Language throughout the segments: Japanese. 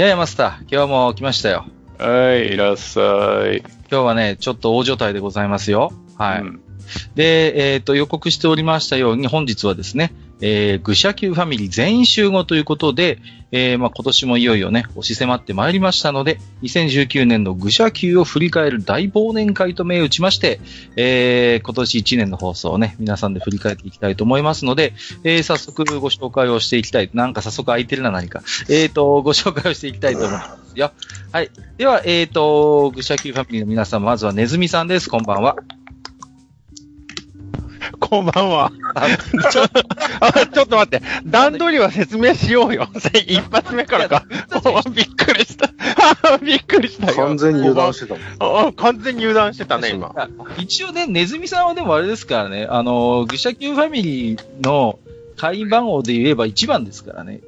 ややマスター、今日も来ましたよ。はい、いらっしゃい。今日はね、ちょっと大所帯でございますよ。はい。うん、で、えっ、ー、と、予告しておりましたように、本日はですね、えー、愚者級ファミリー全員集合ということで、えー、まあ、今年もいよいよね、押し迫ってまいりましたので、2019年の愚者級を振り返る大忘年会と銘打ちまして、えー、今年1年の放送をね、皆さんで振り返っていきたいと思いますので、えー、早速ご紹介をしていきたい。なんか早速空いてるな、何か。えっ、ー、と、ご紹介をしていきたいと思いますよ。はい。では、えっ、ー、と、愚者級ファミリーの皆さん、まずはネズミさんです。こんばんは。こんばんは。ちょちょっと待って。段取りは説明しようよ。一発目からか。びっくりした。びっくりした完全に油断してたもん。完全に油断してたね、今。一応ね、ネズミさんはでもあれですからね、あの、愚者級ファミリーの会員番号で言えば一番ですからね。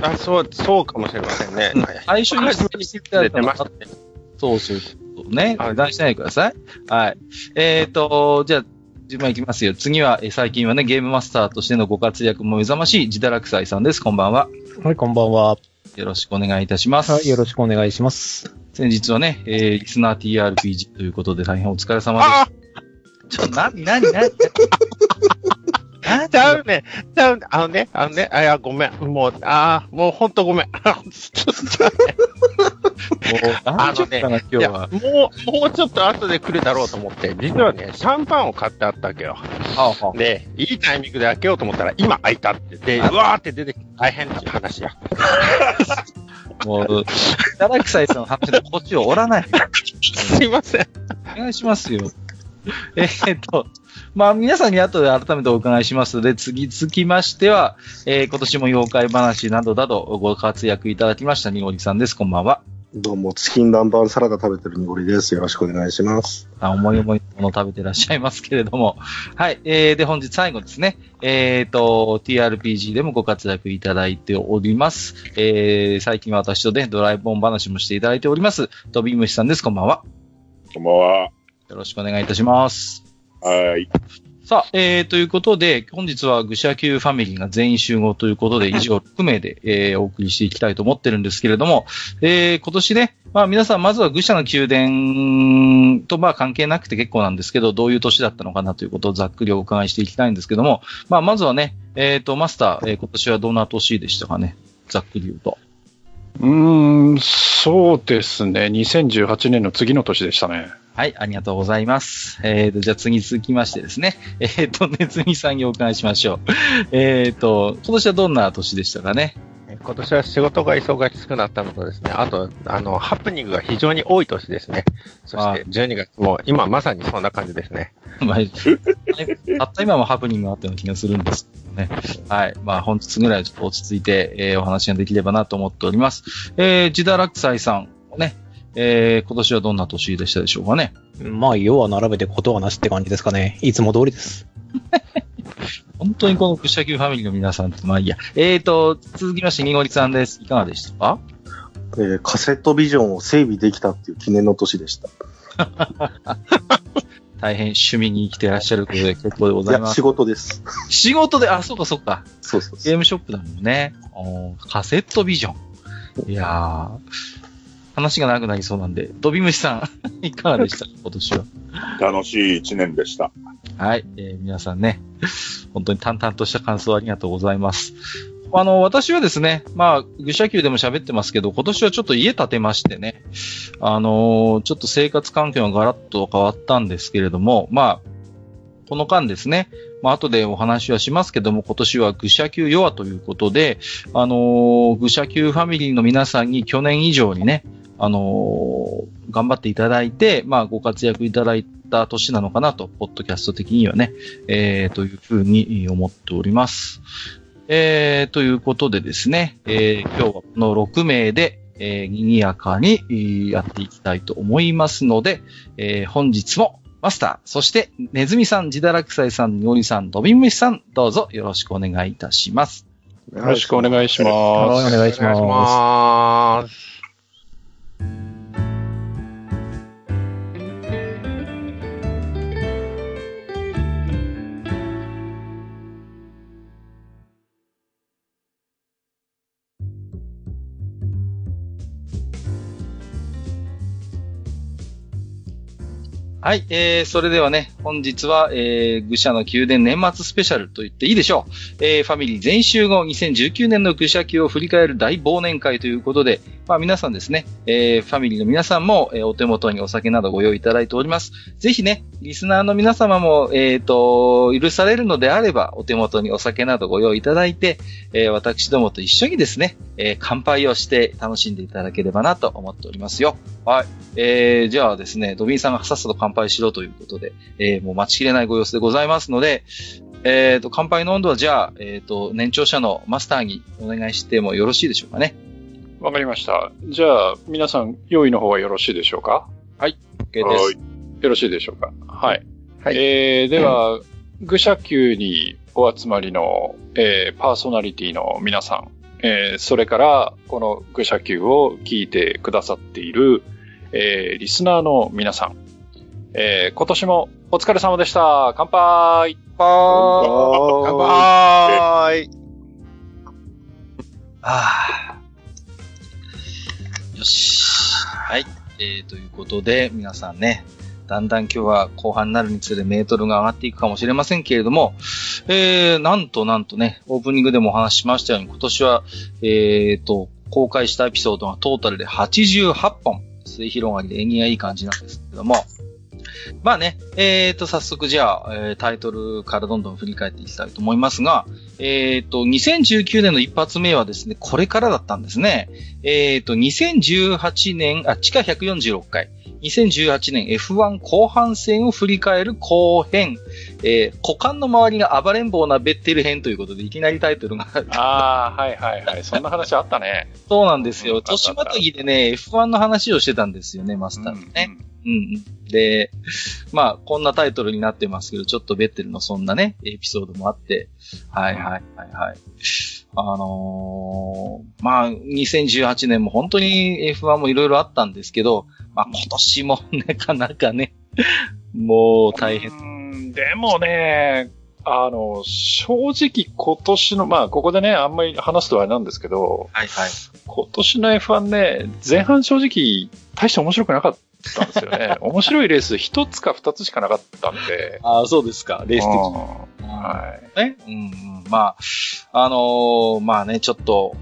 あ、そう、そうかもしれませんね。最初にしていただいた。そうそう。ね。油断しないでください。はい。えっ、ー、と、じゃあ、順番いきますよ。次は、え最近はね、ゲームマスターとしてのご活躍も目覚ましい、ジダラクサイさんです。こんばんは。はい、こんばんは。よろしくお願いいたします。はい、よろしくお願いします。先日はね、えー、リスナー TRPG ということで大変お疲れ様です。ちょ、な、なになに ちゃうね。ちゃうね。あのね、あのね、あ、いや、ごめん。もう、ああ、もうほんとごめん。ちょっとあのね、今日は。もう、もうちょっと後で来るだろうと思って、実はね、シャンパンを買ってあったわけよ。はあはあ、で、いいタイミングで開けようと思ったら、今開いたって、で、うわーって出てきて大変っていう話や。もう、ダラクサイさんの話でこっちを折らない。すいません。お願いしますよ。えー、っと、まあ、皆さんに後で改めてお伺いしますので、次続きましては、えー、今年も妖怪話などなどご活躍いただきました、にごりさんです。こんばんは。どうも、チキン南蛮サラダ食べてるにごりです。よろしくお願いします。あ、思い思いのもの食べてらっしゃいますけれども。はい。えー、で、本日最後ですね。えっ、ー、と、TRPG でもご活躍いただいております。えー、最近は私とね、ドライブオン話もしていただいております。トビムシさんです。こんばんは。こんばんは。よろしくお願いいたします。はい。さあ、えー、ということで、本日は愚者級ファミリーが全員集合ということで、以上6名で、えー、お送りしていきたいと思ってるんですけれども、えー、今年ね、まあ皆さんまずは愚者の宮殿とまあ関係なくて結構なんですけど、どういう年だったのかなということをざっくりお伺いしていきたいんですけども、まあまずはね、えっ、ー、と、マスター、えー、今年はどんな年でしたかねざっくり言うと。うーん、そうですね。2018年の次の年でしたね。はい、ありがとうございます。えっ、ー、と、じゃあ次続きましてですね。えっ、ー、と、ネズミさんにお伺いしましょう。えっ、ー、と、今年はどんな年でしたかね？今年は仕事が忙しくなったのとですね、あと、あの、ハプニングが非常に多い年ですね。そして、12月も、今まさにそんな感じですね。まあ、たった今もハプニングがあったような気がするんですけどね。はい。まあ、本日ぐらいちょっと落ち着いて、えー、お話ができればなと思っております。えー、ジダラクサイさん、ね、えー、今年はどんな年でしたでしょうかね？まあ、要は並べてことはなしって感じですかね。いつも通りです。本当にこの愚者Qファミリーの皆さんまあいいや。えーと、続きまして、にごりさんです。いかがでしたか？えー、カセットビジョンを整備できたっていう記念の年でした。大変趣味に生きてらっしゃることで結構でございます。仕事です。仕事で、あ、そうかそうか。そうそうゲームショップだもんね。カセットビジョン。いやー、話が長くなりそうなんで、ドビムシさん、いかがでした？今年は。楽しい一年でした。はい、えー、皆さんね、本当に淡々とした感想ありがとうございます。あの、私はですね、まあ、愚者級でも喋ってますけど、今年はちょっと家建てましてね、あのー、ちょっと生活環境がガラッと変わったんですけれども、まあ、この間ですね、まあ、後でお話はしますけども、今年は愚者級弱ということで、あのー、愚者級ファミリーの皆さんに去年以上にね、あのー、頑張っていただいて、まあ、ご活躍いただいた年なのかなと、ポッドキャスト的にはね、えー、というふうに思っております。えー、ということでですね、えー、今日はこの6名で、えー、賑やかにえーやっていきたいと思いますので、えー、本日もマスター、そして、ネズミさん、ジダラクサイさん、ニオリさん、ドビンムシさん、どうぞよろしくお願いいたします。よろしくお願いしはい、ます。お願いしお願いしまます。はい、えー、それではね、本日は、えー、愚者の宮殿年末スペシャルと言っていいでしょう。えー、ファミリー全集合2019年の愚者級を振り返る大忘年会ということで、まあ皆さんですね、えー、ファミリーの皆さんも、えーお手元にお酒などご用意いただいております。ぜひね、リスナーの皆様も、えっ、と、許されるのであれば、お手元にお酒などご用意いただいて、えー私どもと一緒にですね、えー乾杯をして楽しんでいただければなと思っておりますよ。はい。えー、じゃあですね、ドビンさんがさっさと乾杯しろということで、えー、もう待ちきれないご様子でございますので、えーと、乾杯の温度はじゃあ、えーと、年長者のマスターにお願いしてもよろしいでしょうかね。わかりました。じゃあ、皆さん、用意の方はよろしいでしょうか？OK です。はいよろしいでしょうか？はい。はいえー、では、愚者級にお集まりの、えー、パーソナリティの皆さん、えー、それから、この愚者級を聞いてくださっている、えー、リスナーの皆さん、えー、今年もお疲れ様でした。乾杯乾杯ああ。よし。はい。えー、ということで、皆さんね、だんだん今日は後半になるにつれメートルが上がっていくかもしれませんけれども、えー、なんとなんとね、オープニングでもお話ししましたように、今年は、えーと、公開したエピソードがトータルで88本、末広がりで縁起がいい感じなんですけども、まあね、えーと、早速じゃあ、えータイトルからどんどん振り返っていきたいと思いますが、えーと、2019年の一発目はですね、これからだったんですね。えーと、2018年、あ、地下146回。2018年 F1 後半戦を振り返る後編。えー、股間の周りが暴れん坊なベッテル編ということで、いきなりタイトルがああ、はいはいはい。そんな話あったね。そうなんですよ。うん年またぎでね、F1 の話をしてたんですよね、マスターがね。うんうん。で、まあ、こんなタイトルになってますけど、ちょっとベッテルのそんなね、エピソードもあって、はいはいはいはい。あのーまあ、2018年も本当に F1 もいろいろあったんですけど、まあ今年も なかなかね、もう大変。変。でもね、あの、正直今年の、まあここでね、あんまり話すとあれなんですけど、はいはい。今年の F1 ね、前半正直大して面白くなかったんですよね。面白いレース一つか二つしかなかったんで。ああ、そうですか、レース的に。うんはい。ね？うんうん。まあ、あのーまあね、ちょっと、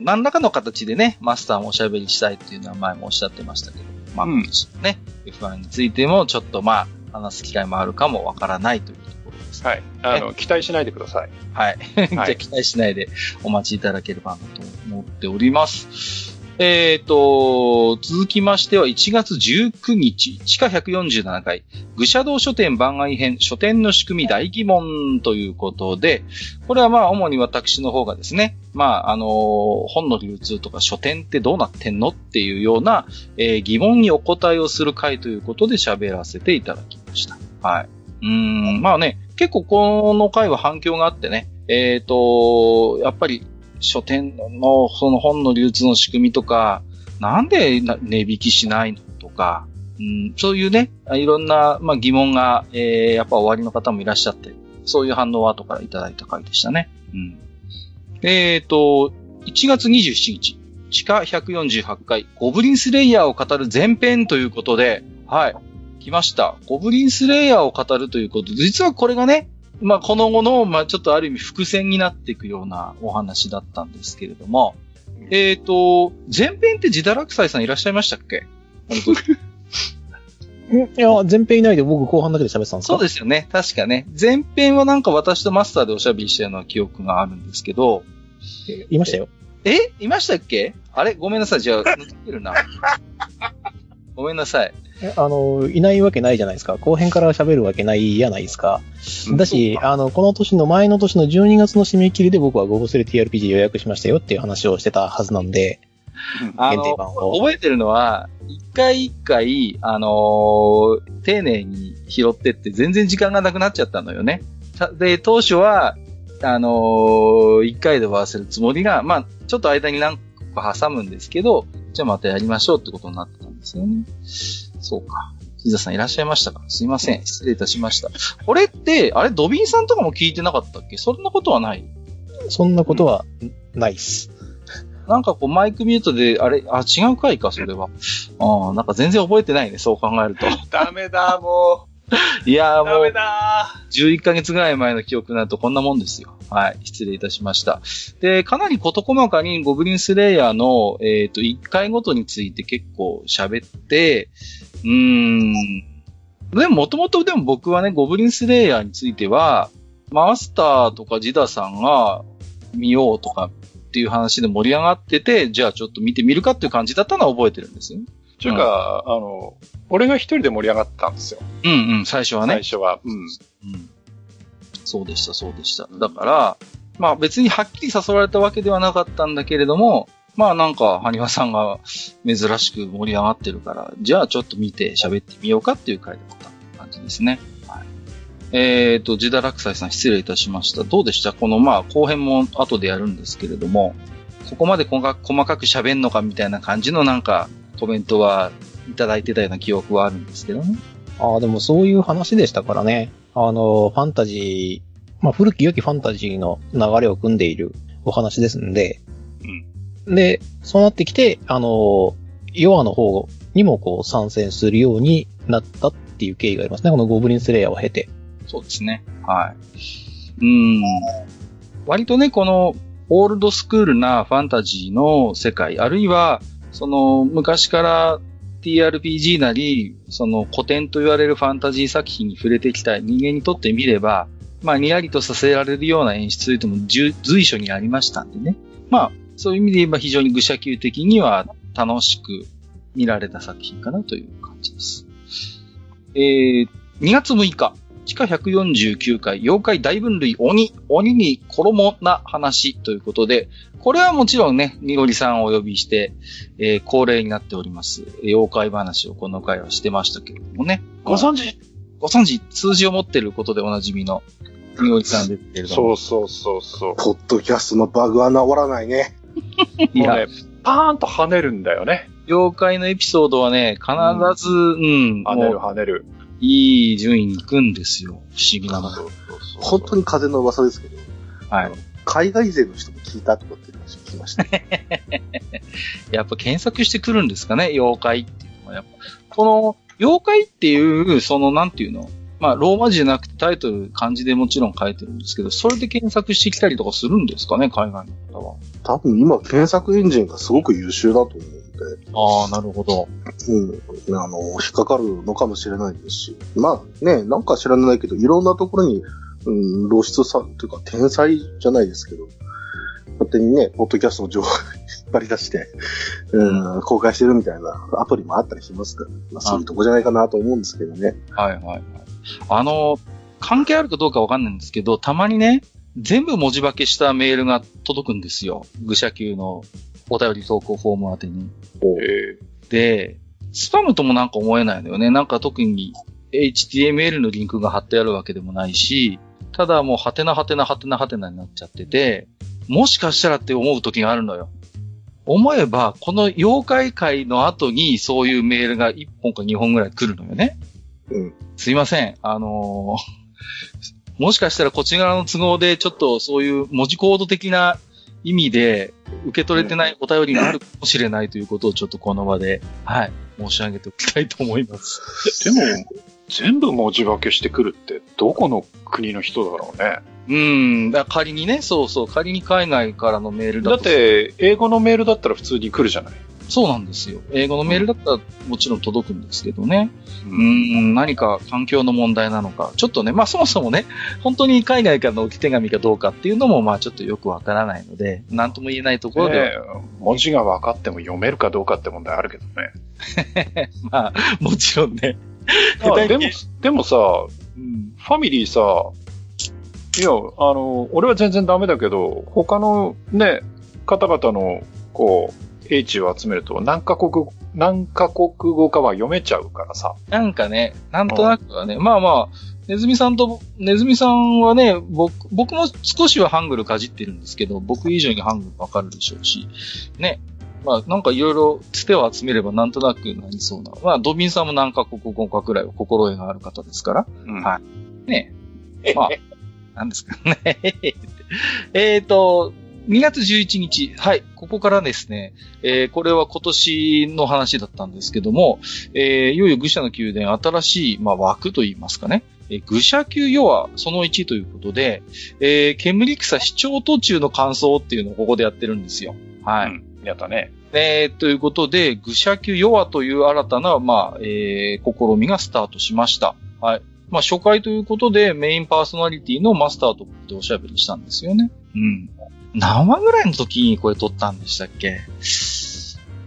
何らかの形でね、マスターもおしゃべりしたいっていうのは前もおっしゃってましたけど、まあ、うんね、F1 についてもちょっとまあ、話す機会もあるかもわからないというところですね。はい。あの、期待しないでください。はい。じゃあ期待しないでお待ちいただければなと思っております。えっ、と、続きましては1月19日、地下147回、愚者道書店番外編、書店の仕組み大疑問ということで、これはまあ主に私の方がですね、まああの本の流通とか書店ってどうなってんのっていうような、えー疑問にお答えをする回ということで喋らせていただきました。はい。うん、まあね、結構この回は反響があってね、えっ、と、やっぱり書店のその本の流通の仕組みとか、なんで値引きしないのとか、うん、そういうね、いろんな、まあ、疑問が、えーやっぱ終わりの方もいらっしゃって、そういう反応を後からいただいた回でしたね。うん。えっ、と、1月27日、地下148回、ゴブリンスレイヤーを語る前編ということで、はい、来ました。ゴブリンスレイヤーを語るということで、実はこれがね、まあ、この後の、まあ、ちょっとある意味伏線になっていくようなお話だったんですけれども、えっ、と、前編ってジダラクサイさんいらっしゃいましたっけ？ん いや、前編いないで僕後半だけで喋ってたんですか？そうですよね。確かね。前編はなんか私とマスターでおしゃべりしたような記憶があるんですけど、いましたよ。えいましたっけ？あれ？ごめんなさい。じゃあ、抜けてるな。ごめんなさい。あの、いないわけないじゃないですか。後編から喋るわけないじゃないですか。だし、あの、この年の前の年の12月の締め切りで僕はゴゴスレ TRPG 予約しましたよっていう話をしてたはずなんで、あの、覚えてるのは、一回一回、あのー、丁寧に拾ってって全然時間がなくなっちゃったのよね。で、当初は、あのー、一回で終わらせるつもりが、まあ、ちょっと間に何個か挟むんですけど、じゃあまたやりましょうってことになってたんですよね。そうか。ヒザさんいらっしゃいましたか？すいません。失礼いたしました。これって、あれ、ドビンさんとかも聞いてなかったっけ？そんなことはない？そんなことはないっす。なんかこうマイクミュートで、あれ、あ、違う回か、それは。ああ、なんか全然覚えてないね、そう考えると。ダメだ、もう。いやーもう、ダメだ11ヶ月ぐらい前の記憶になるとこんなもんですよ。はい。失礼いたしました。で、かなり事細かにゴブリンスレイヤーの、えっ、ー、と、1回ごとについて結構喋って、うーん。でも、もともとでも僕はね、ゴブリンスレイヤーについては、マスターとかジダさんが見ようとかっていう話で盛り上がってて、じゃあちょっと見てみるかっていう感じだったのは覚えてるんですよ。というか、うん、あの、俺が一人で盛り上がったんですよ。うんうん、最初はね。最初は。うん。うん。そうでした、そうでした。だから、まあ別にはっきり誘われたわけではなかったんだけれども、まあなんか、ハニワさんが珍しく盛り上がってるから、じゃあちょっと見て喋ってみようかっていう回だった感じですね。はい。えっ、ー、と、ジダラクサイさん失礼いたしました。どうでした？このまあ後編も後でやるんですけれども、ここまで細かく喋んのかみたいな感じのなんかコメントはいただいてたような記憶はあるんですけどね。ああ、でもそういう話でしたからね。あの、ファンタジー、まあ古き良きファンタジーの流れを組んでいるお話ですんで、うん。で、そうなってきて、あの、ヨアの方にもこう参戦するようになったっていう経緯がありますね。このゴブリンスレイヤーを経て。そうですね。はい。うん。割とね、この、オールドスクールなファンタジーの世界、あるいは、その、昔から TRPG なり、その古典と言われるファンタジー作品に触れてきた人間にとってみれば、まあ、にやりとさせられるような演出というのも随所にありましたんでね。まあ、そういう意味で言えば非常に愚者級的には楽しく見られた作品かなという感じです。えー、2月6日、地下149回、妖怪大分類鬼、鬼に衣な話ということで、これはもちろんね、にごりさんをお呼びして、えー、恒例になっております。妖怪話をこの回はしてましたけれどもね。ご存知？ご存知数字を持ってることでおなじみの、にごりさんですけれども。そうそうそうそう。ポッドキャストのバグは治らないね。いや、ね、パーンと跳ねるんだよね。妖怪のエピソードはね、必ず、うん、うん、跳ねる跳ねる。いい順位に行くんですよ。不思議なの。本当に風の噂ですけど。はい。海外勢の人も聞いたとかって話聞きました。やっぱ検索してくるんですかね、妖怪っていうのは。やっぱ、この、妖怪っていう、その、なんていうの？まあ、ローマ字じゃなくてタイトル漢字でもちろん書いてるんですけど、それで検索してきたりとかするんですかね、海外の方は。多分今検索エンジンがすごく優秀だと思う。ああ、なるほど。うん。あの、引っかかるのかもしれないですし。まあね、なんか知らないけど、いろんなところに、うん、露出さ、というか天才じゃないですけど、勝手にね、ポッドキャストの情報 引っ張り出して、うん、公開してるみたいなアプリもあったりしますから、まあそういうとこじゃないかなと思うんですけどね。はいはいはい。あの、関係あるかどうかわかんないんですけど、たまにね、全部文字化けしたメールが届くんですよ。愚者級のお便り投稿フォーム宛てに。で、スパムともなんか思えないのよね。なんか特に HTML のリンクが貼ってあるわけでもないし、ただもうハテナハテナハテナハテナになっちゃってて、もしかしたらって思う時があるのよ。思えば、この妖怪会の後にそういうメールが1本か2本ぐらい来るのよね。うん。すいません。あのー、もしかしたらこっち側の都合でちょっとそういう文字コード的な意味で受け取れてないお便りがあるかもしれないということをちょっとこの場で、はい、申し上げておきたいと思います。でも、全部文字化けしてくるって、どこの国の人だろうね。うん、だ仮にね、そうそう、仮に海外からのメールだと。だって、英語のメールだったら普通に来るじゃない。そうなんですよ。英語のメールだったらもちろん届くんですけどね。うん、ん、何か環境の問題なのか。ちょっとね、まあそもそもね、本当に海外からの置き手紙かどうかっていうのもまあちょっとよくわからないので、なんとも言えないところで、ね。文字が分かっても読めるかどうかって問題あるけどね。まあ、もちろんね。でも、でもさ、うん、ファミリーさ、いや、あの、俺は全然ダメだけど、他のね、方々の、こう、英知を集めると何カ国、何カ国語かは読めちゃうからさ。なんかね、なんとなくはね、まあまあ、ネズミさんと、ネズミさんはね、僕、僕も少しはハングルかじってるんですけど、僕以上にハングルわかるでしょうし、ね。まあ、なんかいろいろつてを集めればなんとなくなりそうな。まあ、ドビンさんも何カ国語かくらいは心得がある方ですから。うん、はい。ね。まあ、なんですかね。えっと、2月11日、はい、ここからですね、えー、これは今年の話だったんですけども、えー、いよいよ愚者の宮殿新しい、まあ、枠といいますかね、えー、愚者級ヨアその1ということで、えー、煙草視聴途中の感想っていうのをここでやってるんですよ。はい。うん、やったね。えー、ということで、愚者級ヨアという新たな、まあ、えー、試みがスタートしました。はい。まあ、初回ということで、メインパーソナリティのマスターとでおしゃべりしたんですよね。うん。何話ぐらいの時にこれ撮ったんでしたっけ？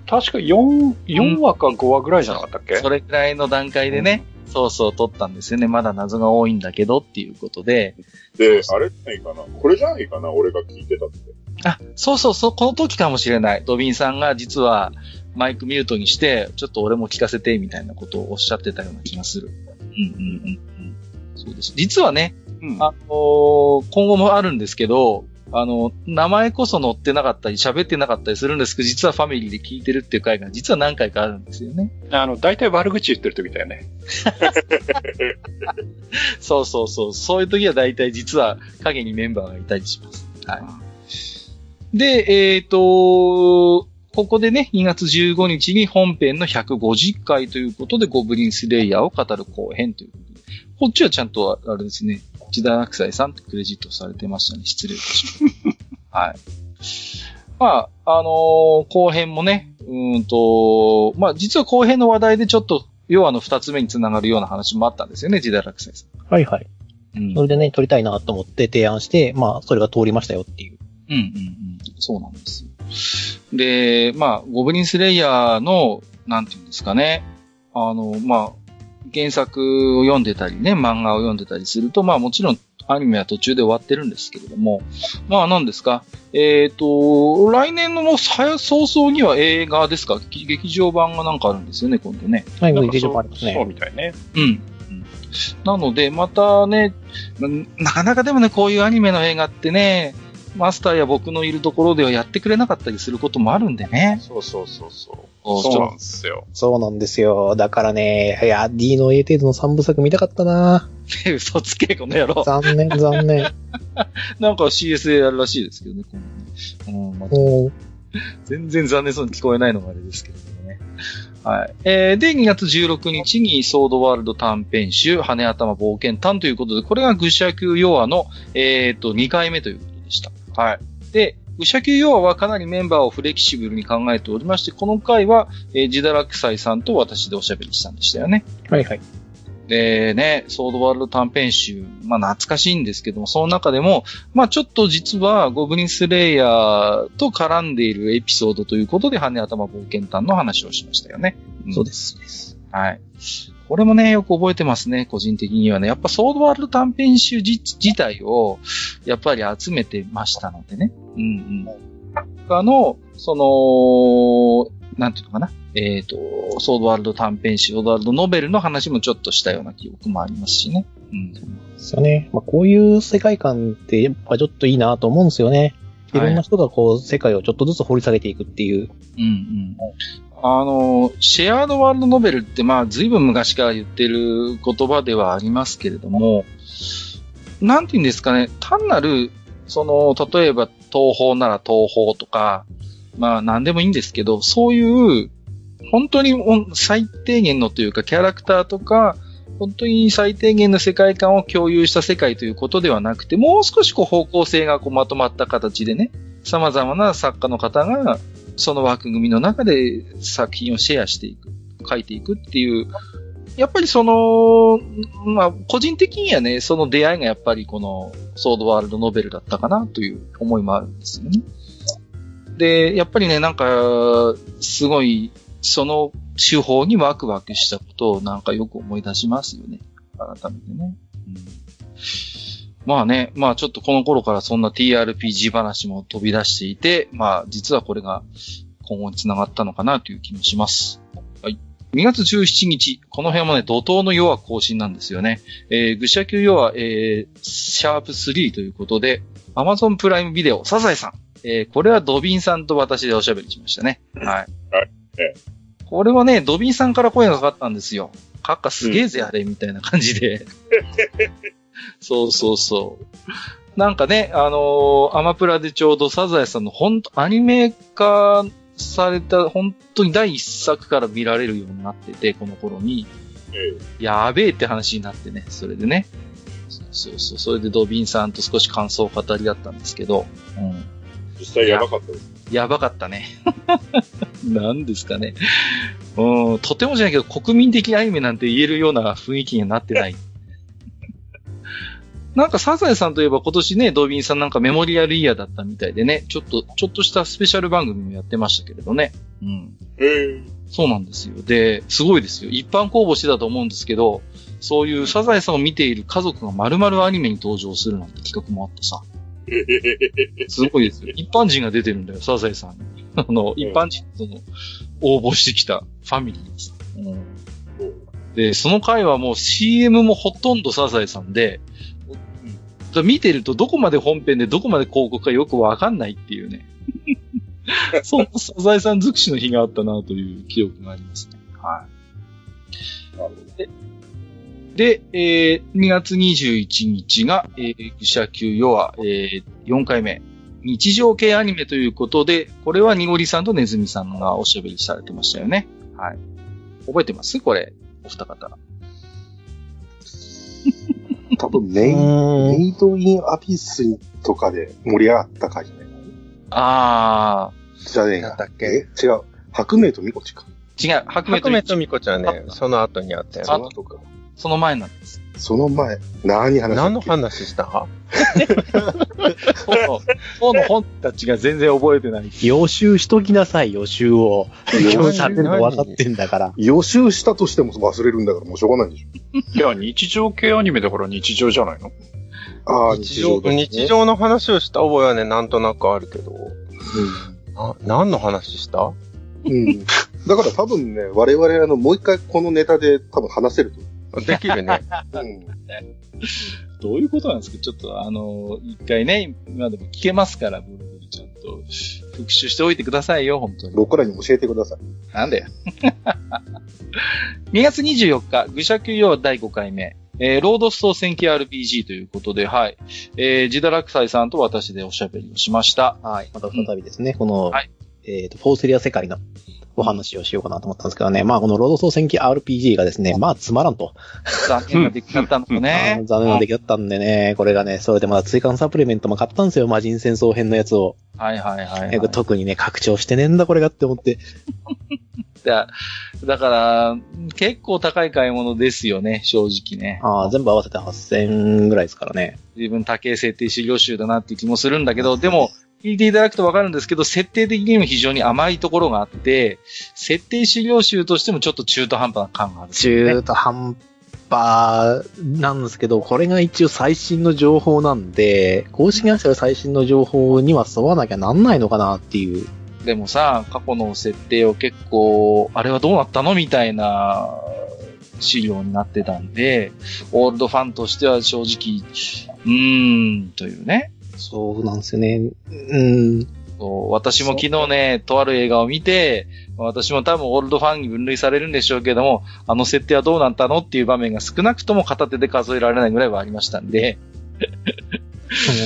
確か4、4話か5話ぐらいじゃなかったっけ、それくらいの段階でね、うん、そうそう撮ったんですよね。まだ謎が多いんだけどっていうことで。で、あれじゃないかな？これじゃないかな？俺が聞いてたって。あ、そうそうそう、この時かもしれない。ドビンさんが実はマイクミュートにして、ちょっと俺も聞かせてみたいなことをおっしゃってたような気がする。うんうんうんうん。そうです。実はね、うん、あのー、今後もあるんですけど、あの、名前こそ載ってなかったり、喋ってなかったりするんですけど、実はファミリーで聞いてるっていう回が実は何回かあるんですよね。あの、大体悪口言ってる時だよね。そうそうそう。そういう時は大体実は影にメンバーがいたりします。はい。で、えっ、ー、と、ここでね、2月15日に本編の150回ということで、ゴブリンスレイヤーを語る後編ということで、こっちはちゃんと、あれですね、内田落斎さんってクレジットされてましたね。失礼いたします。はい。まあ、あのー、後編もね、うんと、まあ、実は後編の話題でちょっと、要はの二つ目につながるような話もあったんですよね、時代落斎さん。はいはい。うん、それでね、撮りたいなと思って提案して、まあ、それが通りましたよっていう。うんうんうん。そうなんですよ。で、まあ、ゴブリンスレイヤーの、なんていうんですかね。あの、まあ、原作を読んでたりね、漫画を読んでたりすると、まあもちろんアニメは途中で終わってるんですけれども、まあ何ですか、えっ、ー、と、来年のもう早々には映画ですか？劇場版がなんかあるんですよね、今度ね。はい、劇場版ありますね。そうみたいね。うん。なので、またね、なかなかでもね、こういうアニメの映画ってね、マスターや僕のいるところではやってくれなかったりすることもあるんでね。そうそうそうそう。そうなんですよ。そうなんですよ。だからね、いや、D の A 程度の3部作見たかったな 嘘つけ、この野郎。残念、残念。なんか CS でやるらしいですけどね、今。うんまあ、全然残念そうに聞こえないのがあれですけどね。はい。えー、で、2月16日にソードワールド短編集、羽頭冒険探ということで、これが愚者級ヨアの、えっ、ー、と、2回目ということでした。はい。で、武者級ヨアはかなりメンバーをフレキシブルに考えておりまして、この回は、えー、ジダラクサイさんと私でおしゃべりしたんでしたよね。はいはい。でね、ソードワールド短編集、まあ懐かしいんですけども、その中でも、まあちょっと実はゴブリンスレイヤーと絡んでいるエピソードということで、羽頭冒険探の話をしましたよね。うん、そうです、そうです。はい。これもね、よく覚えてますね、個人的にはね。やっぱソードワールド短編集自体を、やっぱり集めてましたのでね。うんうん。他の、その、なんていうのかな。えっ、ー、と、ソードワールド短編集、ソードワールドノベルの話もちょっとしたような記憶もありますしね。うん。ですよね。まあ、こういう世界観ってやっぱちょっといいなと思うんですよね。いろんな人がこう、世界をちょっとずつ掘り下げていくっていう。うんうん。あの、シェアードワールドノベルってまあ随分昔から言ってる言葉ではありますけれども、なんて言うんですかね、単なる、その、例えば東方なら東方とか、まあ何でもいいんですけど、そういう、本当に最低限のというかキャラクターとか、本当に最低限の世界観を共有した世界ということではなくて、もう少しこう方向性がこうまとまった形でね、様々な作家の方がその枠組みの中で作品をシェアしていく、書いていくっていう、やっぱりその、まあ、個人的にはね、その出会いがやっぱりこの、ソードワールドノベルだったかなという思いもあるんですよね。で、やっぱりね、なんか、すごい、その手法にワクワクしたことをなんかよく思い出しますよね。改めてね。うん、まあね、まあちょっとこの頃からそんな TRPG 話も飛び出していて、まあ実はこれが今後につながったのかなという気もします。はい。2月17日、この辺もね、怒涛の夜は更新なんですよね。えー、愚者級夜は、えー、シャープ3ということで、Amazon プライムビデオ、サザエさん。えー、これはドビンさんと私でおしゃべりしましたね。はい。はい。えこれはね、ドビンさんから声がかかったんですよ。カッカすげえぜ、あれ、みたいな感じで。そうそうそう。なんかね、あのー、アマプラでちょうどサザエさんの本当アニメ化された、本当に第一作から見られるようになってて、この頃に。やべえって話になってね、それでね。そうそう、それでドビンさんと少し感想を語り合ったんですけど。うん。実際やばかったです。やばかったね。何ですかね。うん、とてもじゃないけど、国民的アニメなんて言えるような雰囲気にはなってない。なんかサザエさんといえば今年ね、ドービンさんなんかメモリアルイヤーだったみたいでね、ちょっと、ちょっとしたスペシャル番組もやってましたけれどね。うん。へえ。そうなんですよ。で、すごいですよ。一般公募してたと思うんですけど、そういうサザエさんを見ている家族が丸々アニメに登場するなんて企画もあってさ。すごいですよ。一般人が出てるんだよ、サザエさんに。あの、一般人との応募してきたファミリーです。うん、で、その回はもう CM もほとんどサザエさんで、うん、見てるとどこまで本編でどこまで広告かよくわかんないっていうね。そんなサザエさん尽くしの日があったなという記憶がありますね。はい。で、えー、2月21日が、えー、愚者級ヨア、えー、4回目。日常系アニメということで、これはニゴリさんとネズミさんがおしゃべりされてましたよね。はい。覚えてます？これ、お二方。多分メイメイドインアピスとかで盛り上がった回じゃない？あー。じゃねえなんだっけ？違う。白明とミコチか。違う。白明とミコちゃんね、その後にあったよ。その後か。その前なんです。その前、何話何の話した？そうの本たちが全然覚えてない。予習しときなさい、予習を。るの分かってんだから。予習したとしても忘れるんだからもうしょうがないんでしょ。いや、日常系アニメだから日常じゃないの？ああ、日常、ね、日常の話をした覚えはね、なんとなくあるけど。うん。あ、何の話した？うん。だから多分ね、我々あの、もう一回このネタで多分話せるとできるね。うん。どういうことなんですか？ちょっとあの、一回ね、今でも聞けますから、ブルブルちゃんと復習しておいてくださいよ、本当に。僕らに教えてください。なんだよ。2月24日、愚者級用第5回目。えー、ロードストー戦記 RPG ということで、はい。えー、ジダラクサイさんと私でおしゃべりをしました。はい。また再びですね、うん、この、はい。えっ、ー、と、フォーセリア世界のお話をしようかなと思ったんですけどね。まあ、このロード総戦記 RPG がですね、まあ、つまらんと。残念な出来だったのね。残念な出来だったんでね、これがね、それでまだ追加のサプリメントも買ったんですよ、魔人戦争編のやつを。はいはいはい、はい、特にね、拡張してねえんだ、これがって思って。だだから、結構高い買い物ですよね、正直ね。ああ、全部合わせて8000ぐらいですからね。自分高い設定資料集だなっていう気もするんだけど、でも、聞いていただくとわかるんですけど、設定的にも非常に甘いところがあって、設定資料集としてもちょっと中途半端な感がある、ね、中途半端なんですけど、これが一応最新の情報なんで、公式がしてる最新の情報には沿わなきゃなんないのかなっていう。でもさ、過去の設定を結構、あれはどうなったのみたいな資料になってたんで、オールドファンとしては正直、うーん、というね。そうなんですよね。うん。そう私も昨日ね、とある映画を見て、私も多分オールドファンに分類されるんでしょうけども、あの設定はどうなったのっていう場面が少なくとも片手で数えられないぐらいはありましたんで。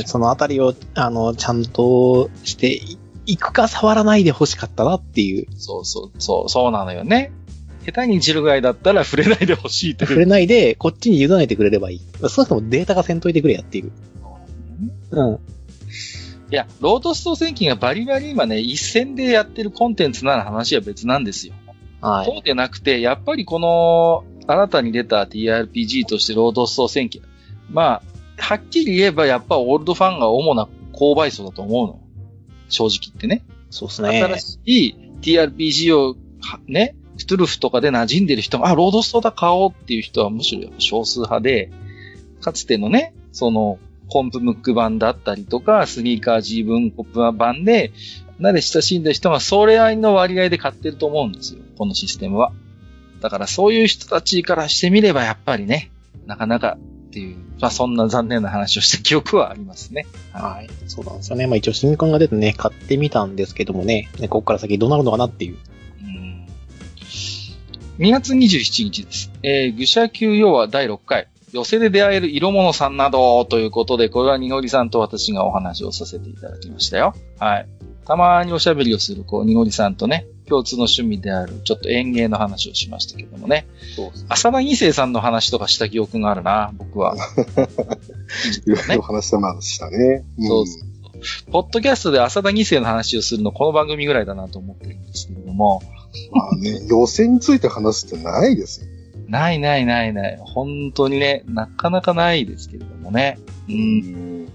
そのあたりを、あの、ちゃんとしていくか触らないで欲しかったなっていう。そうそう、そう、そうなのよね。下手に散るぐらいだったら触れないで欲しいという。触れないで、こっちに委ねてくれればいい。少なくともデータがせんといてくれやっていう。うん。いや、ロードスト戦記がバリバリ今ね、一戦でやってるコンテンツなら話は別なんですよ。はい。そうでなくて、やっぱりこの、新たに出た TRPG としてロードスト戦記。まあ、はっきり言えばやっぱオールドファンが主な購買層だと思うの。正直言ってね。そうですね。新しい TRPG を、ね、クトゥルフとかで馴染んでる人が、あ、ロードストだ買おうっていう人はむしろ少数派で、かつてのね、その、コンプムック版だったりとか、スニーカー G 文庫版で、なで親しんだ人がそれ合いの割合で買ってると思うんですよ。このシステムは。だからそういう人たちからしてみればやっぱりね、なかなかっていう、まあそんな残念な話をした記憶はありますね。はい。そうなんですよね。まあ一応新刊が出てね、買ってみたんですけどもね、ねここから先どうなるのかなっていう。うん。2月27日です。えー、愚者級要は第6回。寄せで出会える色物さんなどということで、これはにのりさんと私がお話をさせていただきましたよ。はい。たまにおしゃべりをする、こう、にのりさんとね、共通の趣味である、ちょっと園芸の話をしましたけどもね。そう。浅田二世さんの話とかした記憶があるな、僕は。いろいろ話したましたね。うん、そうそう。ポッドキャストで浅田二世の話をするの、この番組ぐらいだなと思ってるんですけれども。まあね、予選について話すってないですよね。ないないないない。本当にね、なかなかないですけれどもね。うん。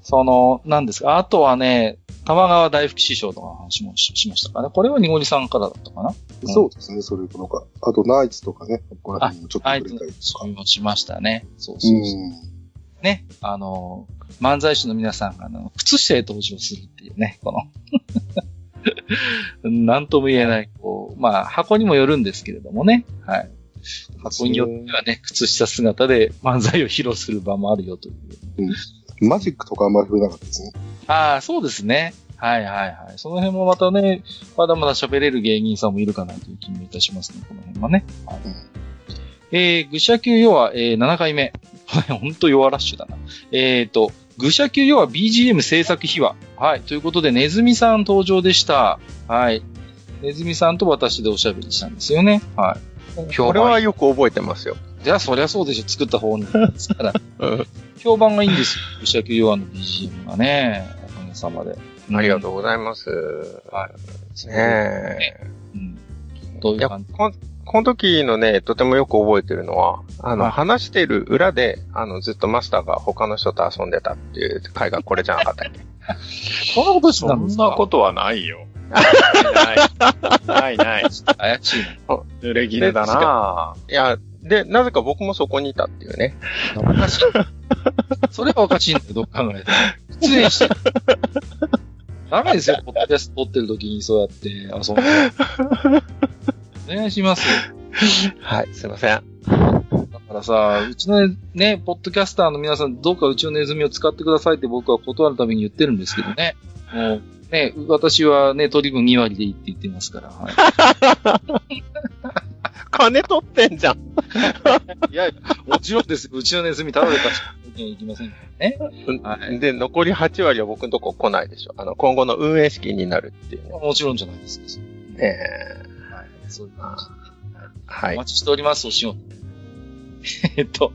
その、なんですか。あとはね、玉川大福師匠とかの話もしましたかね。これはにごりさんからだったかな、うん、そうですね、それとか。あと、ナイツとかね、この辺もちょっと触れたりとか。もしましたね。そうそうそう。うね、あの、漫才師の皆さんが、あの、靴下へ登場するっていうね、この なんとも言えない、こう、まあ、箱にもよるんですけれどもね。はい。箱によってはね、靴下姿で漫才を披露する場もあるよという。うんマジックとかあんまり触れなかったですね。ああ、そうですね。はいはいはい。その辺もまたね、まだまだ喋れる芸人さんもいるかなという気もいたしますね、この辺はね。はい、うん、えー、愚者級要は、えー、7回目。ほんと弱ラッシュだな。えーと、愚者級要は BGM 制作秘話。はい。ということで、ネズミさん登場でした。はい。ネズミさんと私でおしゃべりしたんですよね。はい。これはよく覚えてますよ。じゃあ、そりゃそうでしょ。作った方に。ですから。評判がいいんですよ。牛焼ヨアの BGM がね。おかげさまで。ありがとうございます。はい。ねえ。うん。どういう感じ？ここの時のね、とてもよく覚えてるのは、あの、話してる裏で、あの、ずっとマスターが他の人と遊んでたっていう回がこれじゃなかったっけ？そんなことしたんですか？そんなことはないよ。ない。ないない。怪しいな。濡れ切れだないや、で、なぜか僕もそこにいたっていうね。おかしい。それはおかしいんだよ、どう考えても。出演して。ダメですよ、ポッドキャスト撮ってる時にそうやって遊んで。お願いしますはい、すいません。だからさ、うちのね、ポッドキャスターの皆さん、どうかうちのネズミを使ってくださいって僕は断るために言ってるんですけどね。もう、ね、私はね、取り分2割でいいって言ってますから。はい 金取ってんじゃん。いや、もちろんです。うちのネズミただで貸しに行きませんね。はい。で、残り8割は僕のとこ来ないでしょ。あの、今後の運営資金になるっていう、ね。もちろんじゃないですか。ええー、はい。そういう感じ。はい。お待ちしております、お仕事。えっと、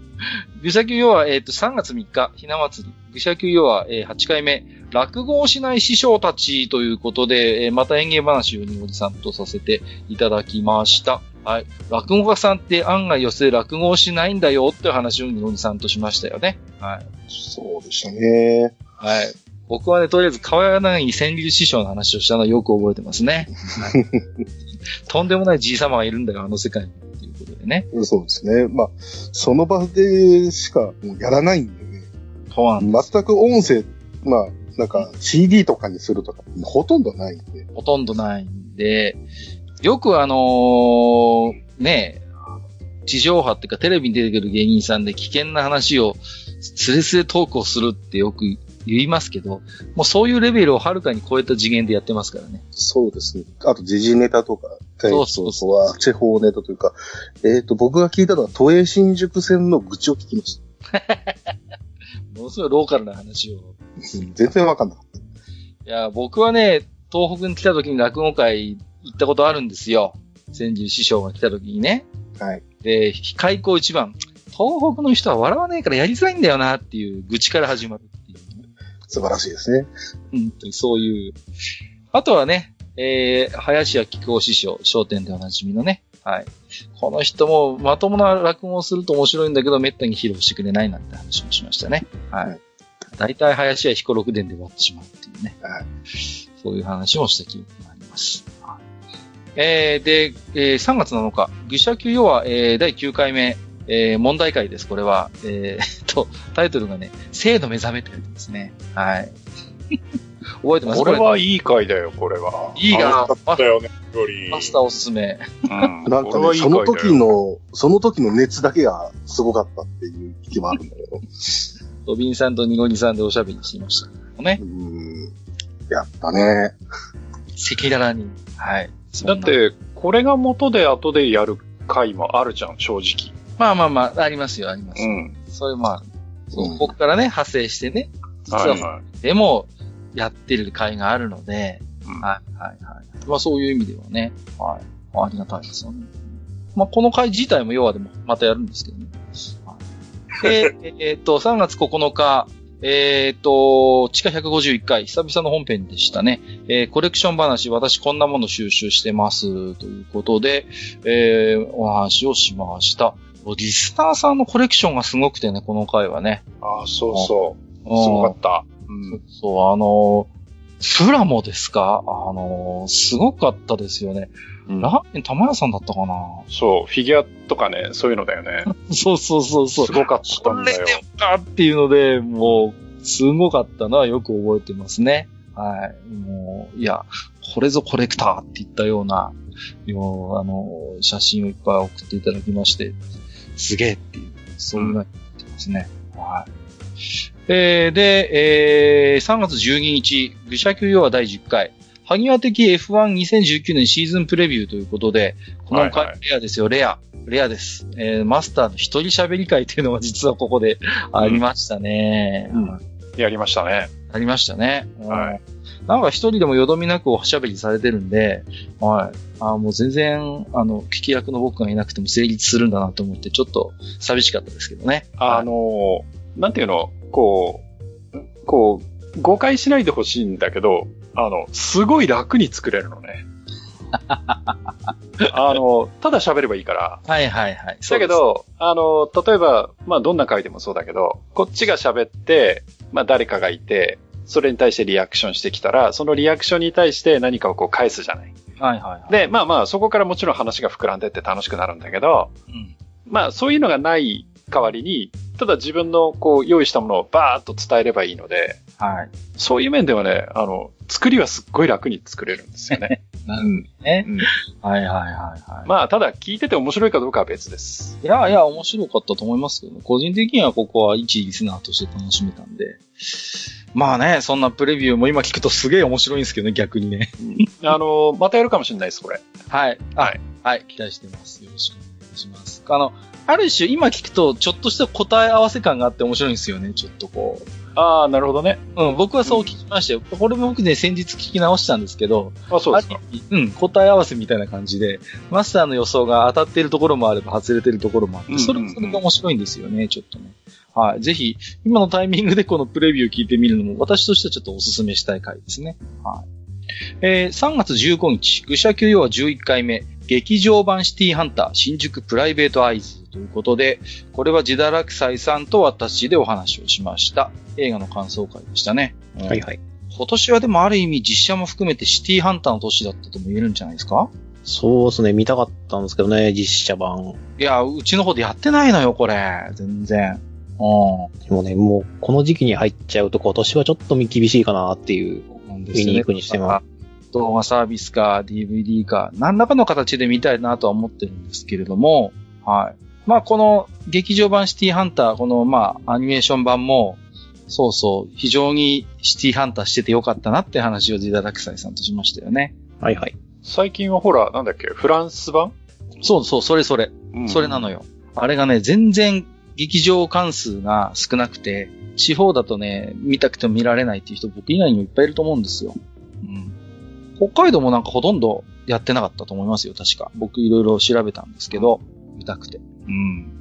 愚者級要は、えっと、3月3日、ひな祭り。愚者級要は、えー、8回目。落語をしない師匠たちということで、えー、また演芸話をにおじさんとさせていただきました。はい。落語家さんって案外寄せ落語をしないんだよって話をにおじさんとしましたよね。はい。そうでしたね。はい。僕はね、とりあえず川柳千流師匠の話をしたのはよく覚えてますね。はい、とんでもないじい様がいるんだよ、あの世界に。っていうことでね。そうですね。まあ、その場でしかもうやらないんでね。そうなん全く音声、まあ、なんか CD とかにするとか、ほとんどないんで。ほとんどないんで、よくあのー、ね地上波っていうかテレビに出てくる芸人さんで危険な話をスレスレトークをするってよく言いますけど、もうそういうレベルをはるかに超えた次元でやってますからね。そうですね。あと時事ネタとか、そうそうそうは地方ネタというか、えっ、ー、と、僕が聞いたのは都営新宿線の愚痴を聞きました。ものすごいローカルな話を。全然わかんなかった。いや、僕はね、東北に来た時に落語会行ったことあるんですよ。千住師匠が来た時にね。はい。で、開口一番、東北の人は笑わないからやりづらいんだよなっていう愚痴から始まる。素晴らしいですね。本当にそういう。あとはね、えー、林家木久扇師匠、商店でおなじみのね。はい。この人もまともな落語をすると面白いんだけど、めったに披露してくれないなんて話もしましたね。はい。大体林家彦六伝で終わってしまうっていうね。はい。そういう話もした記憶があります。えー、で、えー、3月7日、愚者級要は、えー、第9回目、えー、問題会です、これは。えー、と、タイトルがね、生の目覚めって書いてますね。はい。覚えてます？これはいい回だよ、これは。いいが、だったよね、マスターおすすめ。うん、なんかね、その時の、その時の熱だけがすごかったっていう気もあるんだけど。ロビンさんとニゴニさんでおしゃべりしました。ね。うん。やったね。赤裸々に。はい。だって、これが元で後でやる回もあるじゃん、正直。まあまあまあ、ありますよ、あります。うん。それまあ、そう、ここからね、派生してね。はいはい。でも、やってる回があるので、うん、はいはいはい。まあそういう意味ではね、はい。ありがたいですよね。まあこの回自体も要はでもまたやるんですけどね。はい、で、えっと、3月9日、えっ、ー、と、地下151回、久々の本編でしたね。えー、コレクション話、私こんなもの収集してます。ということで、えー、お話をしました。リスナーさんのコレクションがすごくてね、この回はね。ああ、そうそう。すごかった。うん、そう、あの、プラモですか？あの、すごかったですよね。うん、ラーメン玉屋さんだったかな？そう、フィギュアとかね、そういうのだよね。そうそうそうそう。すごかったんだよ。これでよかっていうので、もう、すごかったのはよく覚えてますね。はい。もう、いや、これぞコレクターって言ったような、よう、あの、写真をいっぱい送っていただきまして、すげえっていう、そういうのが言ってますね。はい。えー、で、えー、3月12日、愚者級要は第10回、萩和的 F12019 年シーズンプレビューということで、この回、レアですよ、レア。レアです。えー、マスターの一人喋り会っていうのが実はここでありましたね。うん。やりましたね。ありましたね。はい。なんか一人でもよどみなくおしゃべりされてるんで、はい。あもう全然、あの、聞き役の僕がいなくても成立するんだなと思って、ちょっと寂しかったですけどね。あの、なんていうの、こう、こう、誤解しないでほしいんだけど、あの、すごい楽に作れるのね。あの、ただ喋ればいいから。はいはいはい。だけど、あの、例えば、まあどんな回でもそうだけど、こっちが喋って、まあ誰かがいて、それに対してリアクションしてきたら、そのリアクションに対して何かをこう返すじゃない。はいはい、はい、で、まあまあそこからもちろん話が膨らんでって楽しくなるんだけど、うん、まあそういうのがない代わりに、ただ自分のこう用意したものをバーッと伝えればいいので、はい。そういう面ではね、あの、作りはすっごい楽に作れるんですよね。なんね、うん。はいはいはいはい。まあ、ただ聞いてて面白いかどうかは別です。いやいや、面白かったと思いますけど、ね、個人的にはここは一リスナーとして楽しめたんで。まあね、そんなプレビューも今聞くとすげえ面白いんですけどね、逆にね。あの、またやるかもしれないです、これ。はい。はい。はい、期待してます。よろしくお願いします。あの、ある種今聞くとちょっとした答え合わせ感があって面白いんですよね、ちょっとこう。ああ、なるほどね。うん、僕はそう聞きましたよ。うん、これも僕ね、先日聞き直したんですけど。あ、そうですか。うん、答え合わせみたいな感じで、マスターの予想が当たっているところもあれば外れているところもあって、それもそれが面白いんですよね、ちょっとね。はい。ぜひ、今のタイミングでこのプレビュー聞いてみるのも、私としてはちょっとお勧めしたい回ですね。はい。えー、3月15日、愚者級要は11回目、劇場版シティハンター新宿プライベートアイズということで、これは自堕落斎さんと私でお話をしました。映画の感想会でしたね。はいはい。今年はでもある意味実写も含めてシティハンターの年だったとも言えるんじゃないですか？そうですね、見たかったんですけどね、実写版。いや、うちの方でやってないのよ、これ。全然。うん。でもね、もう、この時期に入っちゃうと今年はちょっと厳しいかなっていう、見に行くにしても。動画サービスか DVD か、何らかの形で見たいなとは思ってるんですけれども、はい。まあ、この劇場版シティハンター、この、まあ、アニメーション版も、そうそう、非常にシティハンターしててよかったなって話をジダダクサイさんとしましたよね。はいはい。最近はほら、なんだっけ、フランス版？そうそう、それそれ。うん、それなのよ。あれがね、全然劇場関数が少なくて、地方だとね、見たくても見られないっていう人僕以外にもいっぱいいると思うんですよ。うん。北海道もなんかほとんどやってなかったと思いますよ、確か。僕いろいろ調べたんですけど、見たくて。うん。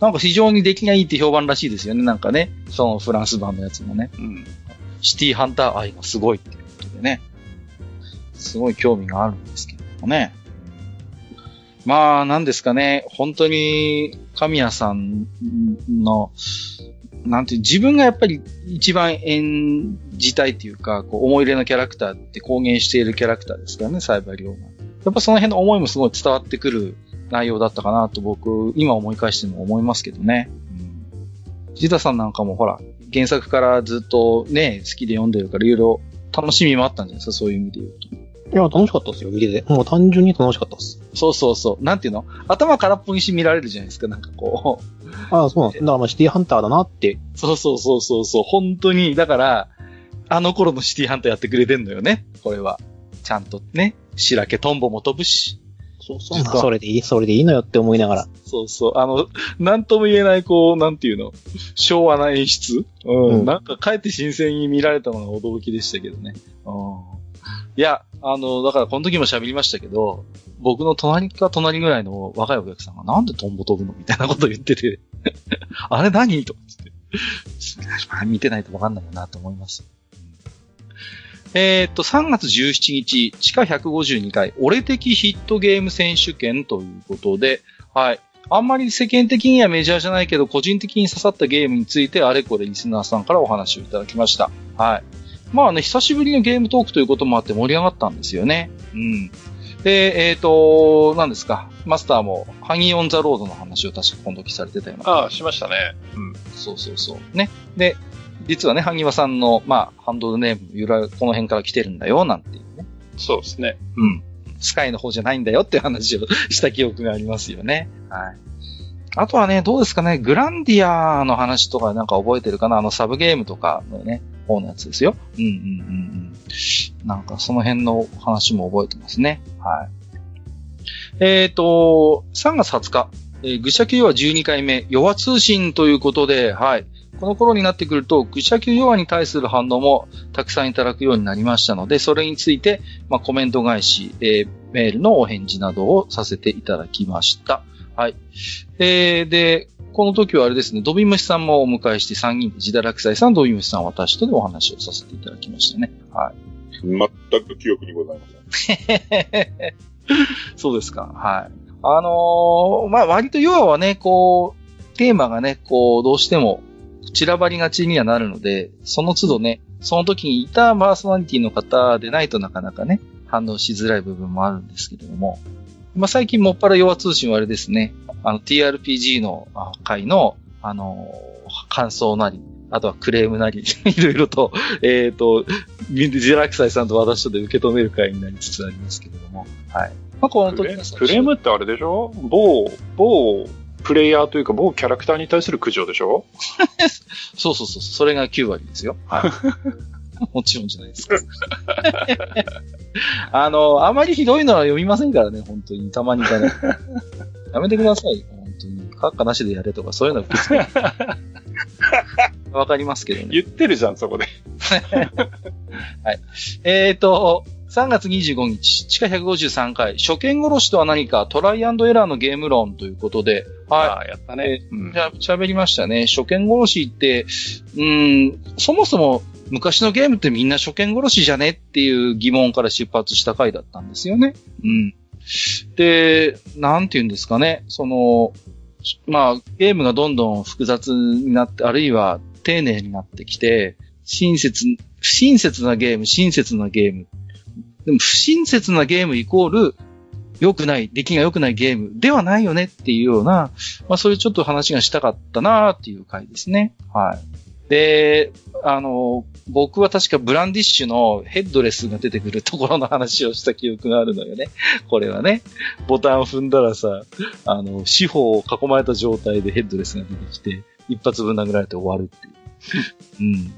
なんか非常に出来がいいって評判らしいですよね、なんかね。そのフランス版のやつもね。うん。シティハンター愛がすごいっていうことでね。すごい興味があるんですけどもね。まあ、なんですかね、本当に、神谷さんの、なんていう、自分がやっぱり一番演じたいっていうか、こう思い入れのキャラクターって公言しているキャラクターですからね、サイバーリオが。やっぱその辺の思いもすごい伝わってくる内容だったかなと僕、今思い返しても思いますけどね。うん。ジダさんなんかもほら、原作からずっとね、好きで読んでるからいろいろ楽しみもあったんじゃないですか、そういう意味で言うと。いや、楽しかったですよ、見てて。もう単純に楽しかったです。そうそうそう。なんていうの？頭空っぽにして見られるじゃないですか、なんかこう。ああ、そうなんです。だからまあシティハンターだなって。そうそうそうそうそう。本当に、だから、あの頃のシティハンターやってくれてんのよね、これは。ちゃんとね、白毛トンボも飛ぶし。そうそう。まあ、それでいい、それでいいのよって思いながら。そうそう。あの、なんとも言えない、こう、なんていうの、昭和な演出？うん。うん、なんか、かえって新鮮に見られたのが驚きでしたけどね。うん。いや、あの、だからこの時も喋りましたけど、僕の隣か隣ぐらいの若いお客さんがなんでトンボ飛ぶのみたいなこと言ってて あれ何とか言って。見てないとわかんないよなと思います。えー、っと、3月17日、地下152回、俺的ヒットゲーム選手権ということで、はい。あんまり世間的にはメジャーじゃないけど、個人的に刺さったゲームについて、あれこれリスナーさんからお話をいただきました。はい。まあね、久しぶりのゲームトークということもあって盛り上がったんですよね。うん。で、えっ、ー、と、何ですか？マスターも、ハギーオンザロードの話を確か今度されてたような。ああ、しましたね。うん。そうそうそう。ね。で、実はね、ハギワさんの、まあ、ハンドルネーム、由来、この辺から来てるんだよ、なんていうね。そうですね。うん。スカイの方じゃないんだよって話をした記憶がありますよね。はい。あとはね、どうですかね、グランディアの話とかなんか覚えてるかな？あのサブゲームとかのね、方のやつですよ。うんうんうんうん。なんかその辺の話も覚えてますね。はい。えっ、ー、と、3月20日、えー、愚者級は12回目、弱通信ということで、はい。この頃になってくると、愚者級弱に対する反応もたくさんいただくようになりましたので、それについて、まあ、コメント返し、えー、メールのお返事などをさせていただきました。はい。えー、で、この時はあれですね、ドビムシさんもお迎えして3人で、ジダラクサイさん、ドビムシさん、私とでお話をさせていただきましたね。はい。全く記憶にございません。そうですか。はい。あのー、まあ、割と要はね、こう、テーマがね、こう、どうしても散らばりがちにはなるので、その都度ね、その時にいたパーソナリティの方でないとなかなかね、反応しづらい部分もあるんですけれども、まあ、最近もっぱら弱通信はあれですね、あの TRPG の回の、あのー、感想なり、あとはクレームなり、いろいろと、えっ、ー、と、ジラクサイさんと私とで受け止める回になりつつありますけれども、はい。まあ、この時クレームってあれでしょ？某、某、プレイヤーというか某キャラクターに対する苦情でしょ？そうそうそう、それが9割ですよ。はい。もちろんじゃないですか。あの、あまりひどいのは読みませんからね、本当に。たまにかね。やめてください、本当に。カッカなしでやれとか、そういうのは受けわかりますけどね。言ってるじゃん、そこで。はい。えっ、ー、と、3月25日、地下153回、初見殺しとは何か、トライアンドエラーのゲーム論ということで、はい。やったね。じゃあ、喋りましたね。初見殺しって、うん、そもそも昔のゲームってみんな初見殺しじゃねっていう疑問から出発した回だったんですよね。うん。で、なんて言うんですかね。その、まあ、ゲームがどんどん複雑になって、あるいは丁寧になってきて、親切、不親切なゲーム、親切なゲームでも不親切なゲームイコール、良くない、出来が良くないゲームではないよねっていうような、まあそういうちょっと話がしたかったなっていう回ですね。はい。で、あの、僕は確かブランディッシュのヘッドレスが出てくるところの話をした記憶があるのよね。これはね。ボタンを踏んだらさ、あの、四方を囲まれた状態でヘッドレスが出てきて、一発分殴られて終わるっていう。うん。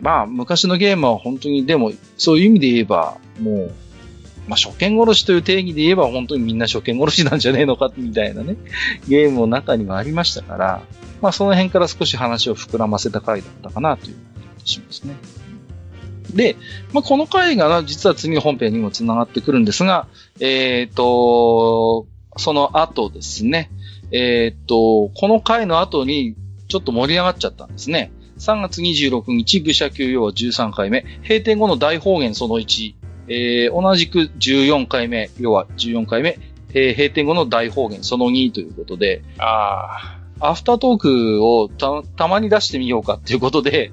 まあ、昔のゲームは本当に、でも、そういう意味で言えば、もう、まあ、初見殺しという定義で言えば本当にみんな初見殺しなんじゃねえのか、みたいなね、ゲームの中にはありましたから、まあ、その辺から少し話を膨らませた回だったかなというしますね。で、まあ、この回が実は次の本編にも繋がってくるんですが、えっ、ー、と、その後ですね、えっ、ー、と、この回の後にちょっと盛り上がっちゃったんですね。3月26日、愚者級要は13回目、閉店後の大方言その1、えー、同じく14回目、要は14回目、えー、閉店後の大方言その2ということで、ああ。アフタートークをた、たまに出してみようかっていうことで、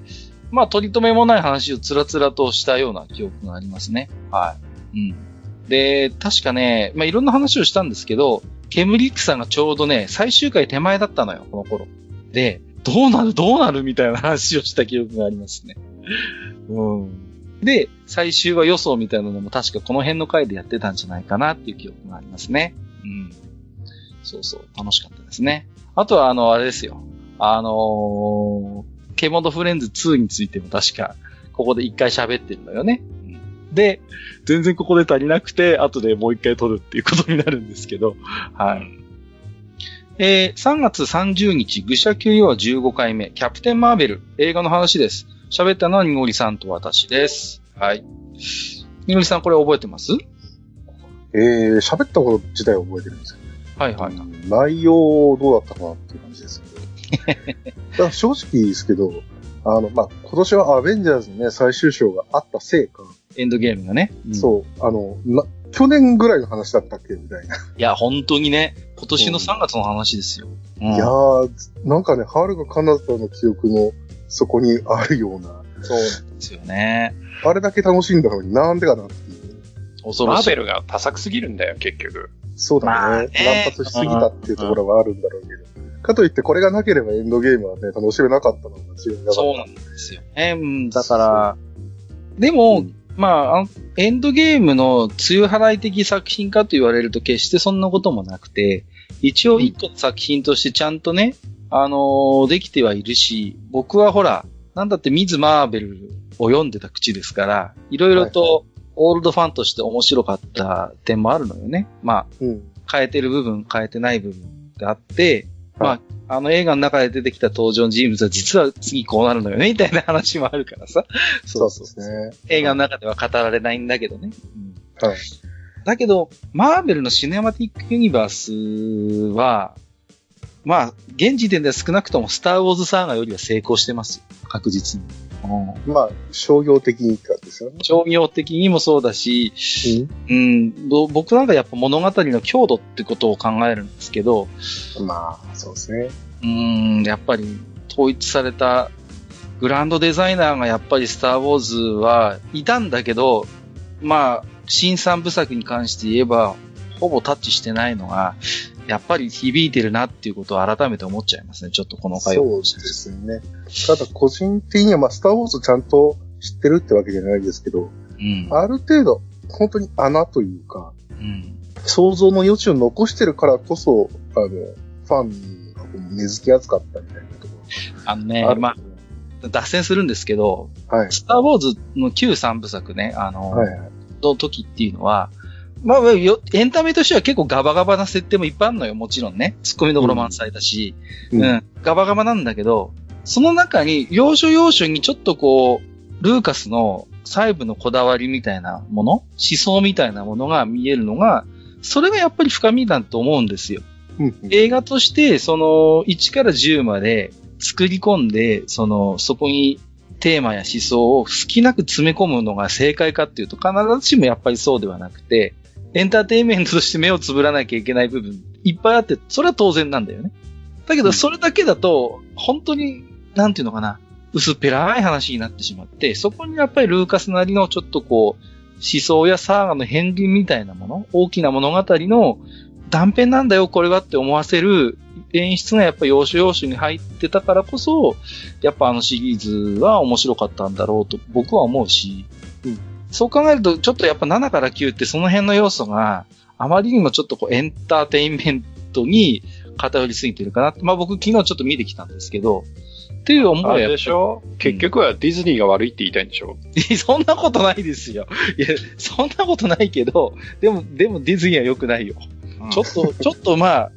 まあ、取り留めもない話をつらつらとしたような記憶がありますね。はい。うん。で、確かね、まあ、いろんな話をしたんですけど、ケムリックさんがちょうどね、最終回手前だったのよ、この頃。で、どうなるどうなるみたいな話をした記憶がありますね。うん。で、最終話予想みたいなのも確かこの辺の回でやってたんじゃないかなっていう記憶がありますね。うん。そうそう、楽しかったですね。あとは、あの、あれですよ。あのー、ケモドフレンズ2についても確か、ここで一回喋ってるのよね。で、全然ここで足りなくて、後でもう一回撮るっていうことになるんですけど、はい。えー、3月30日、愚者級要は15回目、キャプテンマーベル、映画の話です。喋ったのはニゴリさんと私です。はい。ニゴリさんこれ覚えてます？えー、喋ったこと自体は覚えてるんですけど、ね、はいはい。内容どうだったかなっていう感じです 正直ですけど、あの、まあ、今年はアベンジャーズのね、最終章があったせいか。エンドゲームがね。うん、そう。あの、な、去年ぐらいの話だったっけ？みたいな。いや、本当にね、今年の3月の話ですよ。うん、いやー、なんかね、ハルかカナダの記憶のそこにあるような。そうですよね。あれだけ楽しんだのになんでかなっていう。恐ろしい。マーベルが多作すぎるんだよ、結局。そうだね。まあ、ね乱発しすぎたっていうところがあるんだろうけど。かといってこれがなければエンドゲームはね、楽しめなかったのが違いなそうなんですよね。うん、だから、でも、うん、まあ、エンドゲームの梅雨払い的作品かと言われると決してそんなこともなくて、一応一個の作品としてちゃんとね、あのー、できてはいるし、僕はほら、なんだってミズ・マーベルを読んでた口ですから、いろいろとオールドファンとして面白かった点もあるのよね。まあ、うん、変えてる部分、変えてない部分があって、まあ、あの映画の中で出てきた登場人物は実は次こうなるのよね、みたいな話もあるからさ。そうそうですね。映画の中では語られないんだけどね。うん、はい。だけど、マーベルのシネマティックユニバースは、まあ、現時点では少なくともスターウォーズサーガよりは成功してます。確実に。うん、まあ、商業的にかですよね。商業的にもそうだし、うん、うん、僕なんかやっぱ物語の強度ってことを考えるんですけど、まあ、そうですね。うん、やっぱり統一されたグランドデザイナーがやっぱりスターウォーズはいたんだけど、まあ、新三部作に関して言えば、ほぼタッチしてないのが、やっぱり響いてるなっていうことを改めて思っちゃいますね。ちょっとこの回を。そうですね。ただ個人的には、まあ、スターウォーズちゃんと知ってるってわけじゃないですけど、うん、ある程度、本当に穴というか、うん、想像の余地を残してるからこそ、あの、ファンが根付きやすかったみたいなところ。あのね、まあ、脱線するんですけど、はい、スターウォーズの旧三部作ね、あの、はいはい、の時っていうのは、まあ、エンタメとしては結構ガバガバな設定もいっぱいあるのよ、もちろんね。ツッコミどころ満載だし、うん、うん、ガバガバなんだけど、その中に、要所要所にちょっとこう、ルーカスの細部のこだわりみたいなもの、思想みたいなものが見えるのが、それがやっぱり深みだと思うんですよ。うん、映画として、その、1から10まで作り込んで、その、そこにテーマや思想を好きなく詰め込むのが正解かっていうと、必ずしもやっぱりそうではなくて、エンターテインメントとして目をつぶらなきゃいけない部分いっぱいあって、それは当然なんだよね。だけど、それだけだと、本当に、なんていうのかな、薄っぺらい話になってしまって、そこにやっぱりルーカスなりのちょっとこう、思想やサーガの片鱗みたいなもの、大きな物語の断片なんだよ、これはって思わせる演出がやっぱ要所要所に入ってたからこそ、やっぱあのシリーズは面白かったんだろうと僕は思うし、うん、そう考えると、ちょっとやっぱ7から9ってその辺の要素が、あまりにもちょっとこうエンターテインメントに偏りすぎてるかなって。まあ僕昨日ちょっと見てきたんですけど、っていう思いはでしょ、うん、結局はディズニーが悪いって言いたいんでしょ？そんなことないですよ。いや、そんなことないけど、でも、でもディズニーは良くないよ。うん、ちょっと、ちょっとまあ、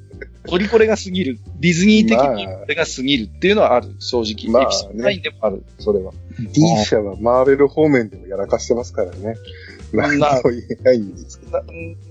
ポリコレが過ぎる。ディズニー的にこれが過ぎるっていうのはある、正直。まあ、ね、エピソード9でもある、それは。D 社はマーベル方面でもやらかしてますからね。なんと言えないんですけど。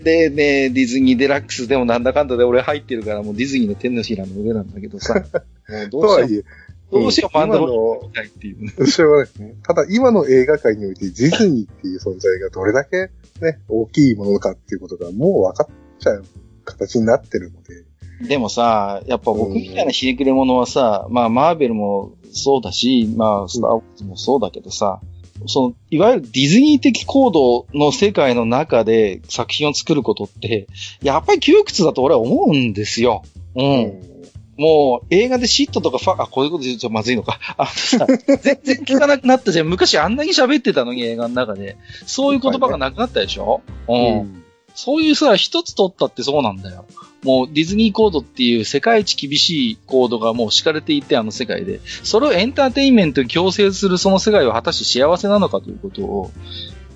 で、ね、ディズニーデラックスでもなんだかんだで俺入ってるからもうディズニーの手のひらの上なんだけどさ。どうとはいえ、どうしよう、マンダロリたいっていう。しょうがないですね。ただ、今の映画界において、ディズニーっていう存在がどれだけね、大きいものかっていうことがもう分かっちゃう形になってるので。でもさ、やっぱ僕みたいなひねくれ者はさ、まあ、マーベルもそうだし、まあ、スターウォーズもそうだけどさ、その、いわゆるディズニー的行動の世界の中で作品を作ることって、やっぱり窮屈だと俺は思うんですよ。うん。もう、映画でシットとかファ、あ、こういうこと言うとまずいのか。あさ、全然聞かなくなったじゃん。昔あんなに喋ってたのに映画の中で。そういう言葉がなくなったでしょ、はいね、うん。そういうさ、一つ取ったってそうなんだよ。もうディズニーコードっていう世界一厳しいコードがもう敷かれていて、あの世界で。それをエンターテインメントに強制するその世界は果たして幸せなのかということを、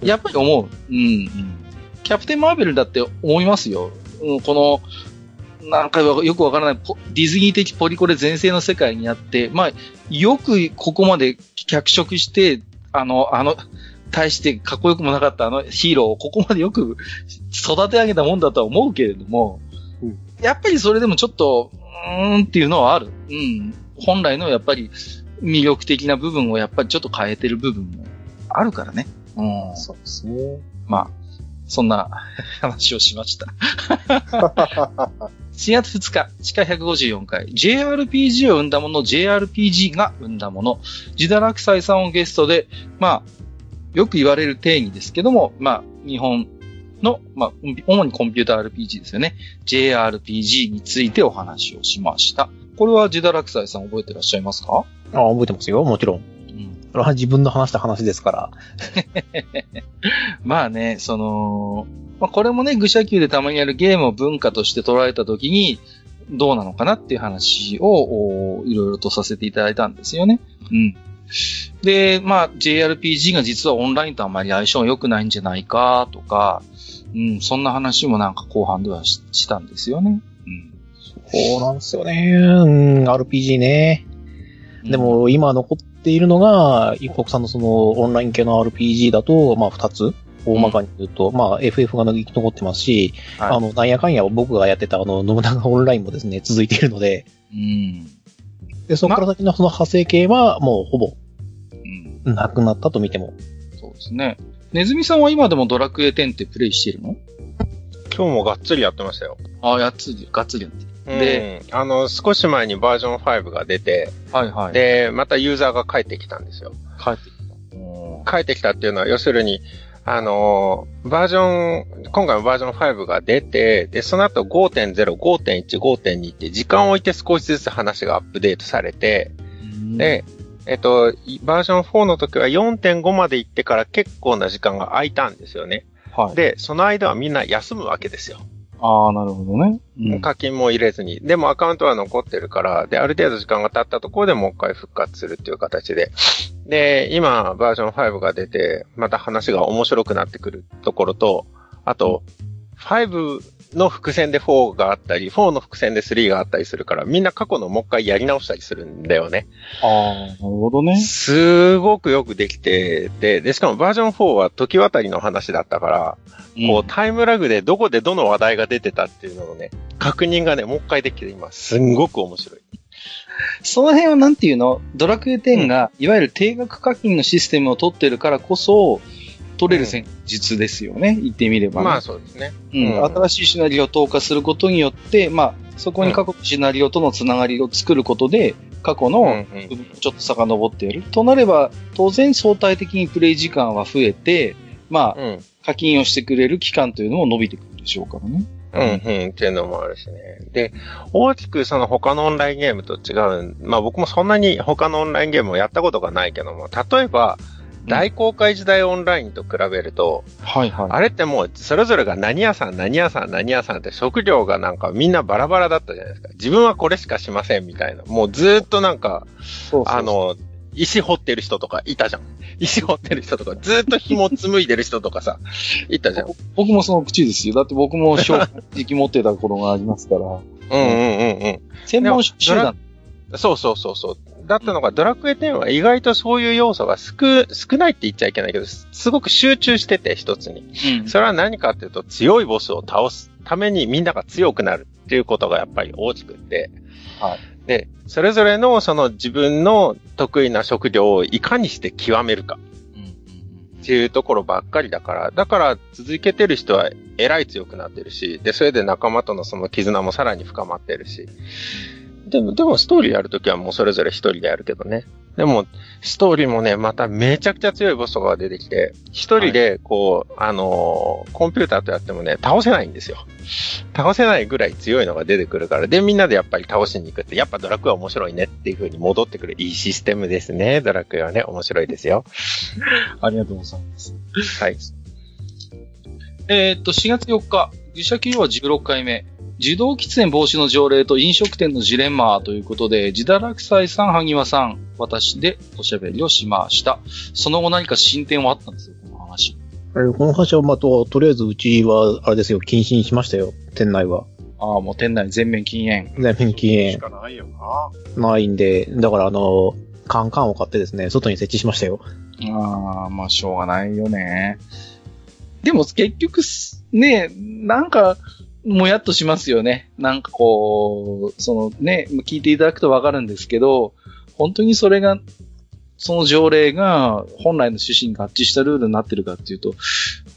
やっぱり思う。うん、キャプテン・マーベルだって思いますよ。うん、この、なんかよくわからない、ディズニー的ポリコレ全盛の世界にあって、まあ、よくここまで脚色して、あの、あの、対してかっこよくもなかったあのヒーローをここまでよく育て上げたもんだとは思うけれども、やっぱりそれでもちょっと、うーんっていうのはある。うん。本来のやっぱり魅力的な部分をやっぱりちょっと変えてる部分もあるからね。うん。そうですね。まあ、そんな話をしました。4月2日、地下154回、JRPG を生んだもの、JRPG が生んだもの、ジダラクサイさんをゲストで、まあ、よく言われる定義ですけども、まあ、日本の、まあ、主にコンピューター RPG ですよね。JRPG についてお話をしました。これはジダラクサイさん覚えてらっしゃいますか？あ覚えてますよ、もちろん。うん。それは自分の話した話ですから。まあね、その、まあ、これもね、愚者級でたまにやるゲームを文化として捉えたときに、どうなのかなっていう話を、いろいろとさせていただいたんですよね。うん。で、まあ、JRPG が実はオンラインとあまり相性良くないんじゃないかとか、うん、そんな話もなんか後半ではしたんですよね。うん。そうなんですよね。うん、RPG ね。でも、今残っているのが、一国産のそのオンライン系の RPG だと、まあ二つ。大まかに言うと、うん、まあ FF が生き残ってますし、はい、あの、なんやかんや僕がやってたあの、信長オンラインもですね、続いているので、うん。で、そこから先のその派生系はもうほぼ、うん。なくなったと見ても。そうですね。ネズミさんは今でもドラクエ10ってプレイしてるの？今日もがっつりやってましたよ。ああ、やっつり、がっつりやってる。で、あの、少し前にバージョン5が出て、はいはい。で、またユーザーが帰ってきたんですよ。帰ってきた。帰ってきたっていうのは、要するに、あのバージョン、今回のバージョン5が出て、で、その後5.0、5.1、5.2って時間を置いて少しずつ話がアップデートされて、で、えっと、バージョン4の時は4.5まで行ってから結構な時間が空いたんですよね。はい。で、その間はみんな休むわけですよ。ああ、なるほどね、うん。課金も入れずに。でもアカウントは残ってるから、で、ある程度時間が経ったところでもう一回復活するっていう形で。で、今、バージョン5が出て、また話が面白くなってくるところと、あと、5の伏線で4があったり、4の伏線で3があったりするから、みんな過去のもう一回やり直したりするんだよね。ああ、なるほどね。すごくよくできてて、で、しかもバージョン4は時渡りの話だったから、うん、こうタイムラグでどこでどの話題が出てたっていうのをね、確認がね、もう一回できて今、すんごく面白い。その辺はなんていうの？ドラクエ10が、いわゆる定額課金のシステムを取ってるからこそ、取れる戦術ですよね、うん、言ってみれば、ね、まあそうですね、うん。新しいシナリオを投下することによって、まあ、そこに過去のシナリオとのつながりを作ることで、過去のちょっと遡ってやる。となれば、当然相対的にプレイ時間は増えて、まあ、課金をしてくれる期間というのも伸びてくるでしょうからね。うん、うん、っていうのもあるしね。で、大きくその他のオンラインゲームと違う、まあ僕もそんなに他のオンラインゲームをやったことがないけども、例えば、大公開時代オンラインと比べると、はいはい。あれってもう、それぞれが何屋さん、何屋さん、何屋さんって職業がなんかみんなバラバラだったじゃないですか。自分はこれしかしませんみたいな。もうずっとなんか、そうそうあの、石掘ってる人とかいたじゃん。石掘ってる人とか、ずっと紐紡いでる人とかさ、いたじゃん。僕もその口ですよ。だって僕も正直持ってた頃がありますから。うんうんうんうん。専門集団。そうそうそうそう。だったのが、ドラクエ10は意外とそういう要素が少、少ないって言っちゃいけないけど、すごく集中してて、一つに。うん、それは何かっていうと、強いボスを倒すためにみんなが強くなるっていうことがやっぱり大きくって。はい。で、それぞれのその自分の得意な職業をいかにして極めるか。っていうところばっかりだから、だから続けてる人はえらい強くなってるし、で、それで仲間とのその絆もさらに深まってるし。でも、でもストーリーやるときはもうそれぞれ一人でやるけどね。でも、ストーリーもね、まためちゃくちゃ強いボスとかが出てきて、一人で、こう、はい、あのー、コンピューターとやってもね、倒せないんですよ。倒せないぐらい強いのが出てくるから、で、みんなでやっぱり倒しに行くって、やっぱドラクエは面白いねっていう風に戻ってくるいいシステムですね。ドラクエはね、面白いですよ。ありがとうございます。はい。えー、っと、4月4日、愚者級は16回目。受動喫煙防止の条例と飲食店のジレンマということで、自堕落斎さん、萩和さん、私でおしゃべりをしました。その後何か進展はあったんですよ、この話。この話は、まあ、と、とりあえずうちは、あれですよ、禁止にしましたよ、店内は。ああ、もう店内全面禁煙。全面禁煙。しかないよな。ないんで、だからあの、カンカンを買ってですね、外に設置しましたよ。ああ、まあ、しょうがないよね。でも結局、ね、なんか、もやっとしますよね。なんかこう、そのね、聞いていただくとわかるんですけど、本当にそれが、その条例が本来の趣旨に合致したルールになってるかっていうと、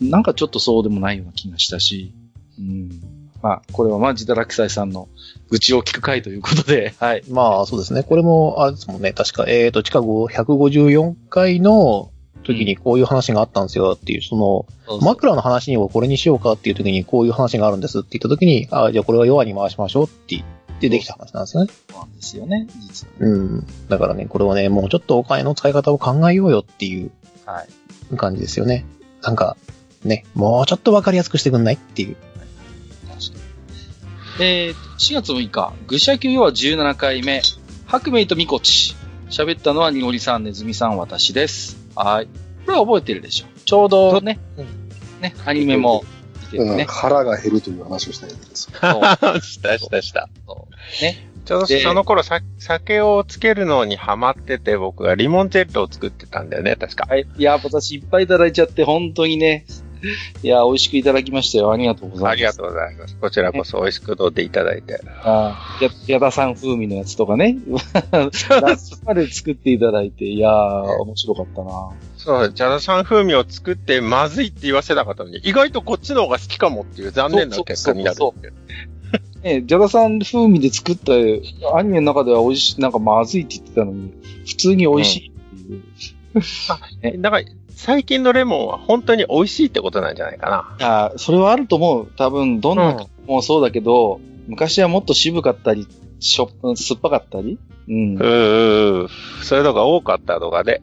なんかちょっとそうでもないような気がしたし、うん。まあ、これはまあ、ジダラクサイさんの愚痴を聞く回ということで、はい。まあ、そうですね。これも、あれですもんね。確か、えっ、ー、と、近く154回の、時にこういう話があったんですよっていう、その、枕の話にはこれにしようかっていう時にこういう話があるんですって言った時に、ああ、じゃあこれは弱に回しましょうって言ってできた話なんですよね。そうなんですよね、実は。うん。だからね、これはね、もうちょっとお金の使い方を考えようよっていう、はい。感じですよね。なんか、ね、もうちょっとわかりやすくしてくんないっていう。えー、4月6日、愚者級は17回目、白明とみこち。喋ったのはにごりさん、ねずみさん、私です。はい。これは覚えてるでしょ。ちょうどね、ね、アニメも見てるね、うん。腹が減るという話をしたいんです。そう。したしたした。そうね。ちょうどその頃さ、酒をつけるのにハマってて、僕がリモンチェッロを作ってたんだよね、確か。はい。いや、私いっぱいいただいちゃって、本当にね、いや、美味しくいただきましたよ。ありがとうございます。ありがとうございます。こちらこそ美味しく飲んでいただいて。ああ、や、矢田さん風味のやつとかね。まで作っていただいて、いやー、面白かったな。そう、ジャダさん風味を作ってまずいって言わせなかったのに、意外とこっちの方が好きかもっていう残念な結果になるそうそうそうねジャダさん風味で作ったアニメの中では美味しい、なんかまずいって言ってたのに、普通に美味しいっていう。うん、あ、え、だから、最近のレモンは本当に美味しいってことなんじゃないかな。あそれはあると思う。多分、どんなもそうだけど、うん、昔はもっと渋かったり、しょ酸っぱかったり？うん。うーそういうのが多かったとかで。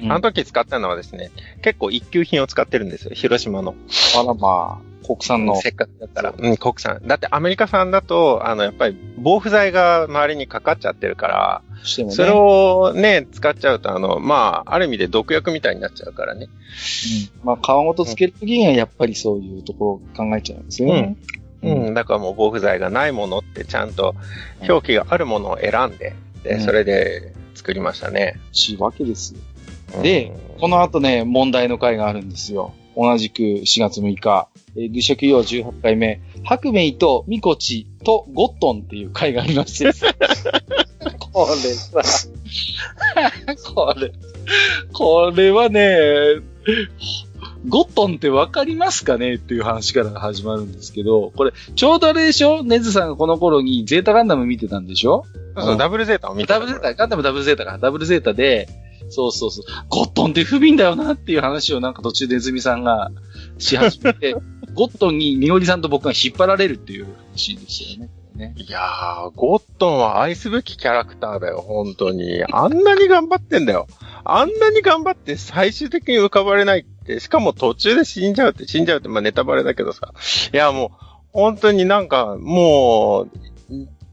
うん、あの時使ったのはですね、結構一級品を使ってるんですよ。広島の。あらまあ、国産の。せっかくだったら。うん、国産。だってアメリカ産だと、あの、やっぱり防腐剤が周りにかかっちゃってるから、ね、それをね、使っちゃうと、あの、まあ、ある意味で毒薬みたいになっちゃうからね。うん。まあ、皮ごとつけるときにはやっぱりそういうところを考えちゃうんですよね。うん。うん。だからもう防腐剤がないものってちゃんと表記があるものを選んで、で、それで作りましたね。しいわけですよ。で、この後ね、問題の回があるんですよ。同じく4月6日、えー、愚者級用18回目、白明とミコチとゴットンっていう回がありまして、これさ、これ、これはね、ゴットンってわかりますかねっていう話から始まるんですけど、これ、ちょうどあれでしょ？ネズさんがこの頃にゼータガンダム見てたんでしょ？そうそう、ダブルゼータを見てた。ダブルゼータ、ガンダムダブルゼータか。ダブルゼータで、そうそうそう。ゴットンって不憫だよなっていう話をなんか途中でネズミさんがし始めて、ゴットンにみおりさんと僕が引っ張られるっていう話でしたよね。ねいやー、ゴットンは愛すべきキャラクターだよ、本当に。あんなに頑張ってんだよ。あんなに頑張って最終的に浮かばれないって、しかも途中で死んじゃうって、死んじゃうって、まあネタバレだけどさ。いや、もう、本当になんか、もう、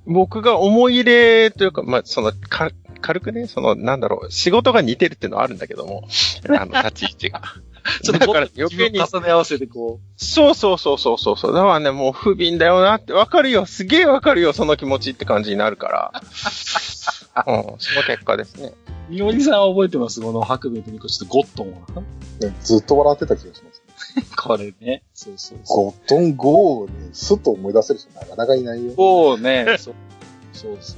僕が思い入れというか、まあ、その、か、軽くね、その、なんだろう、仕事が似てるっていうのはあるんだけども、あの、立ち位置が。ちょっとだから余計に。重ね合わせてこう。そうそうそうそうそうそう。だからね、もう不憫だよなって、わかるよ。すげえわかるよ、その気持ちって感じになるから。うん、その結果ですね。みおりさんは覚えてます？この白米とみこちとゴットンは。ずっと笑ってた気がします。これね。そうそうそう。ゴットンゴーにスッと思い出せる人なかなかいないよ。ゴーね。そうそうそう。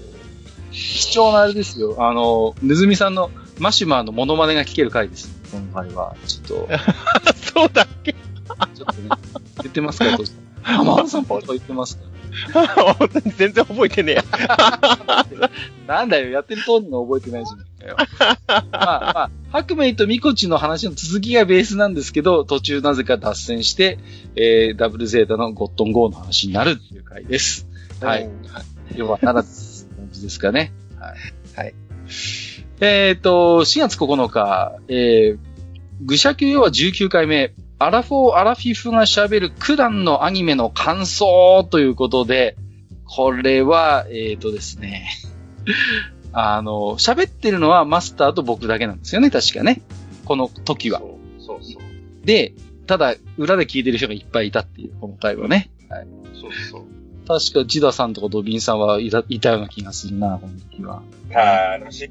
貴重なあれですよ。あの、ぬずみさんのマシュマーのモノマネが聞ける回です。今回は。ちょっと。そうだっけ？ちょっとね、言ってますか浜田さんとか言ってますか全然覚えてねえや。なんだよ、やってる通りの覚えてないじゃんかよ。まあまあ、白明とミコチの話の続きがベースなんですけど、途中なぜか脱線して、えー、ダブルゼータのゴットンゴーの話になるっていう回です。はい。要は、ならず感じですかね。はい。はい。えっ、ー、と、4月9日、えー、愚者級要は19回目、アラフォー・アラフィフが喋る九段のアニメの感想ということで、これは、えっ、ー、とですね、あの、喋ってるのはマスターと僕だけなんですよね、確かね。この時は。そうそうそうで、ただ、裏で聞いてる人がいっぱいいたっていう、この回はね。はい。そうそう。確か、ジダさんとかドビンさんはいたいたような気がするな、この時は。楽しい。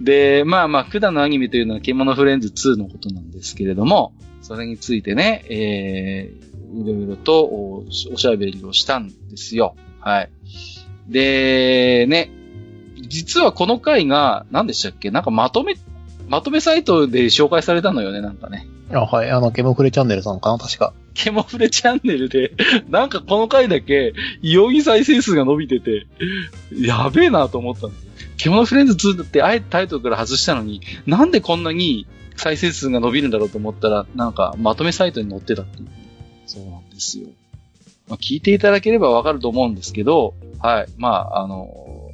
で、まあまあ、九段のアニメというのは獣フレンズ2のことなんですけれども、それについてね、えー、いろいろとおおしゃべりをしたんですよ。はい。で、ね、実はこの回が、何でしたっけ？なんかまとめ、まとめサイトで紹介されたのよね、なんかね。あ、はい。あの、ケモフレチャンネルさんかな、確か。ケモフレチャンネルで、なんかこの回だけ、異様に再生数が伸びてて、やべえなと思ったんですよ。ケモフレンズ2ってあえてタイトルから外したのに、なんでこんなに再生数が伸びるんだろうと思ったら、なんかまとめサイトに載ってたっていう。そうなんですよ。まあ、聞いていただければわかると思うんですけど、はい。まあ、あの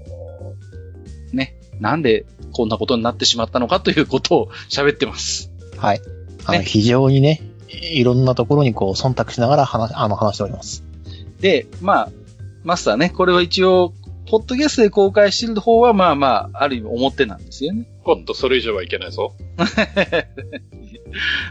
ー、ね。なんでこんなことになってしまったのかということを喋ってます。はい。あの、ね、非常にね、いろんなところにこう、忖度しながら話、あの、話しております。で、まあ、マスターね、これは一応、ポッドキャストで公開してる方は、まあまあ、ある意味表なんですよね。おっと、それ以上はいけないぞ。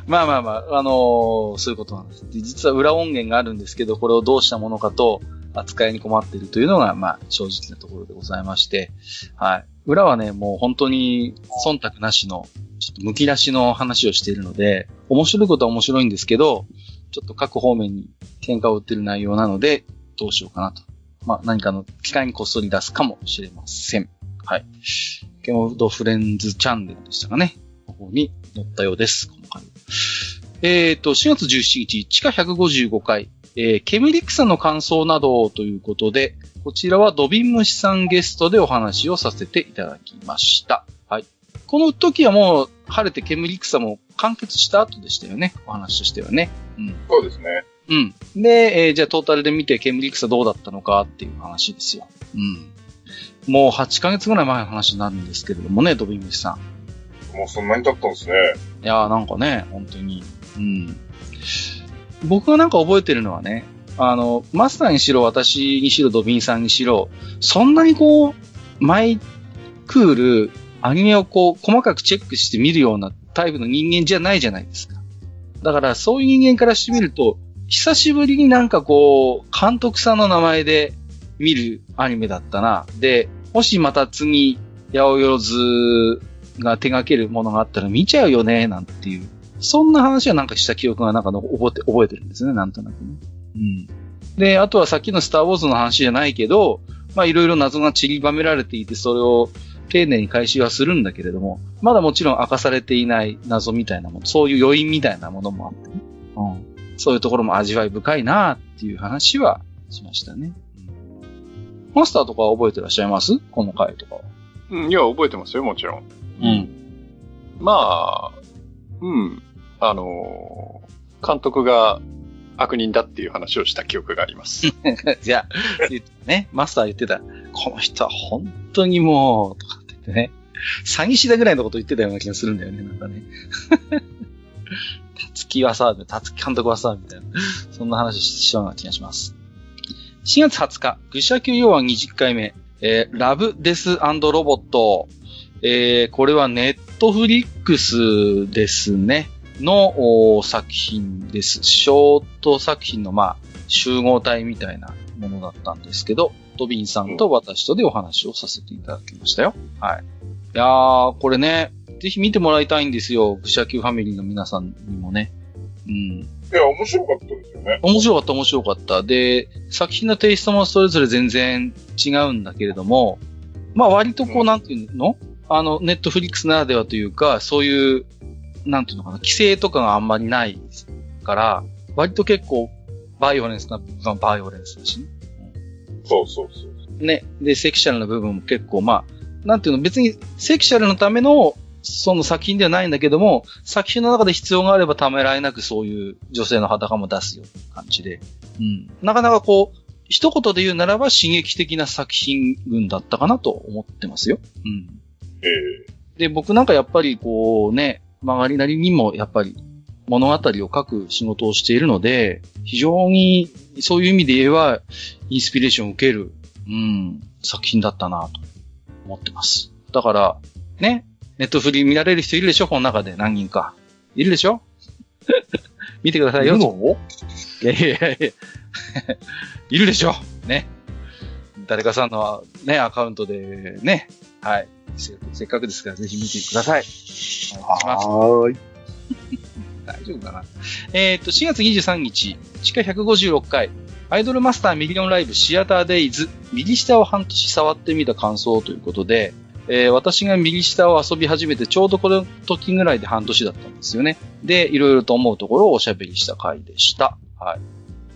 まあまあまあ、あのー、そういうことなんです。で実は裏音源があるんですけど、これをどうしたものかと、扱いに困っているというのが、まあ、正直なところでございまして、はい。裏はね、もう本当に忖度なしの、ちょっと剥き出しの話をしているので、面白いことは面白いんですけど、ちょっと各方面に喧嘩を売ってる内容なので、どうしようかなと。まあ、何かの機会にこっそり出すかもしれません。はい。ケモフドフレンズチャンネルでしたかね。ここに載ったようです。今回。えっ、ー、と、4月17日、地下155回、えー、ケムリクさんの感想などということで、こちらはドビンムシさんゲストでお話をさせていただきました。はい。この時はもう晴れてケムリクさんも完結した後でしたよね。お話としてはね。うん。そうですね。うん。で、えー、じゃあトータルで見てケムリクサどうだったのかっていう話ですよ。うん。もう8ヶ月ぐらい前の話になるんですけれどもね、ドビンムシさん。もうそんなに経ったんですね。いやーなんかね、本当に。うん。僕がなんか覚えてるのはね、あの、マスターにしろ、私にしろ、ドビンさんにしろ、そんなにこう、マイクール、アニメをこう、細かくチェックして見るようなタイプの人間じゃないじゃないですか。だから、そういう人間からしてみると、久しぶりになんかこう、監督さんの名前で見るアニメだったな。で、もしまた次、八百万が手掛けるものがあったら見ちゃうよね、なんていうそんな話はなんかした記憶がなんか覚えて、覚えてるんですね、なんとなくね。うん。で、あとはさっきのスターウォーズの話じゃないけど、まあいろいろ謎が散りばめられていて、それを丁寧に回収はするんだけれども、まだもちろん明かされていない謎みたいなもの、そういう余韻みたいなものもあってね。うん。そういうところも味わい深いなっていう話はしましたね。うん、マスターとか覚えてらっしゃいます？この回とかは。うん、いや、覚えてますよ、もちろん。うん。まあ、うん。あのー、監督が悪人だっていう話をした記憶があります。じゃあ、ね、マスター言ってた、この人は本当にもう、とかって言ってね、詐欺師だぐらいのこと言ってたような気がするんだよね、なんかね。たつきはさ、たつき監督はさ、みたいな。そんな話しそうな気がします。4月20日、愚者級要は20回目、えー、ラブデスロボット、えー、これはネットフリックスですね。の作品です。ショート作品の、まあ、集合体みたいなものだったんですけど、トビンさんと私とでお話をさせていただきましたよ。はい。いやー、これね、ぜひ見てもらいたいんですよ。愚者級ファミリーの皆さんにもね。うん。いや、面白かったですよね。面白かった、面白かった。で、作品のテイストもそれぞれ全然違うんだけれども、まあ割とこう、なんていうの、あの、ネットフリックスならではというか、そういう、なんていうのかな、規制とかがあんまりないから、割と結構、バイオレンスな部分はバイオレンスだしね。そうそうそう。ね。で、セクシャルな部分も結構、まあ、なんていうの、別にセクシャルのための、その作品ではないんだけども、作品の中で必要があればためられなくそういう女性の裸も出すような感じで。うん。なかなかこう、一言で言うならば刺激的な作品群だったかなと思ってますよ。うん。ええー、で、僕なんかやっぱりこうね、曲がりなりにもやっぱり物語を書く仕事をしているので、非常にそういう意味で言えば、インスピレーションを受ける、うん、作品だったなと思ってます。だから、ね、ネットフリー見られる人いるでしょ？この中で何人か。いるでしょ？見てくださいよ。いるの？いやいやいや いるでしょ？ね。誰かさんのね、アカウントでね、はい。せっかくですからぜひ見てください。はーい。大丈夫かな？えっ、と、4月23日、地下156回、アイドルマスターミリオンライブシアターデイズ、右下を半年触ってみた感想ということで、えー、私が右下を遊び始めてちょうどこの時ぐらいで半年だったんですよね。で、いろいろと思うところをおしゃべりした回でした。はい。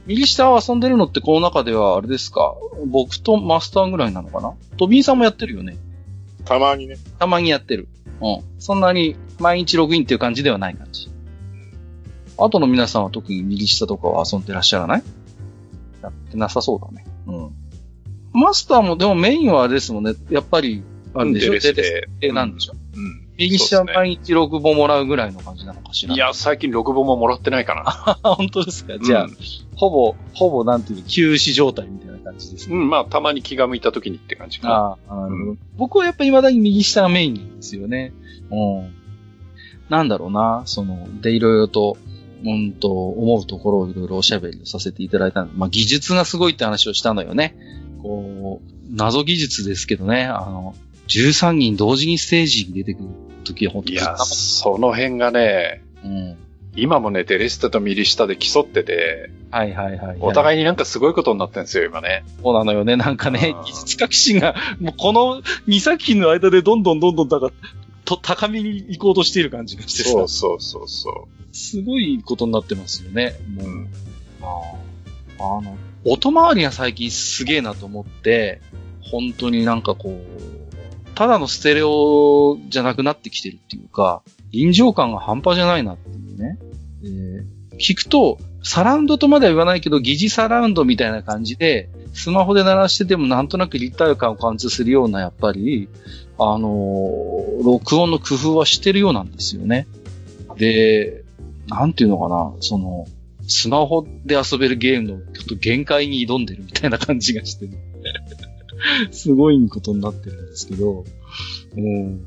右下を遊んでるのってこの中ではあれですか？僕とマスターぐらいなのかな？トビンさんもやってるよね。たまにね。たまにやってる。うん。そんなに毎日ログインっていう感じではない感じ。あとの皆さんは特に右下とかは遊んでらっしゃらない？やってなさそうだね。うん。マスターもでもメインはあれですもんね。やっぱり、あるんでしょ、うん、デレえ、なんでしょ？う。うん。右下毎日ログボもらうぐらいの感じなのかしら。いや、最近ログボももらってないかな。本当ですか？じゃあ、うん、ほぼ、ほぼなんていう休止状態みたいな感じですね。うん、まあ、たまに気が向いた時にって感じかな。ああ、なるほど。僕はやっぱ未だに右下がメインなんですよね。うん。なんだろうな、その、で、いろいろと、うんと、思うところをいろいろおしゃべりをさせていただいたまあ、技術がすごいって話をしたのよね。こう、謎技術ですけどね、あの、13人同時にステージに出てくる時は本当に。いや、その辺がね、うん。今もね、デレスタとミリシタで競ってて、はいはいはい、はい、お互いになんかすごいことになってるんですよ、今ね。そうなのよね。なんかね、技術革新が、もうこの2作品の間でどんどんどんどん、だから、と、高みに行こうとしている感じがしてそうそうそうそう。すごいことになってますよね。もう。うん、ああの、音回りが最近すげえなと思って、本当になんかこう、ただのステレオじゃなくなってきてるっていうか、臨場感が半端じゃないなっていうね。え聞くと、サラウンドとまでは言わないけど、疑似サラウンドみたいな感じで、スマホで鳴らしててもなんとなく立体感を感じするような、やっぱり、あのー、録音の工夫はしてるようなんですよね。で、なんていうのかな、その、スマホで遊べるゲームのちょっと限界に挑んでるみたいな感じがしてる。すごいことになってるんですけど、うん、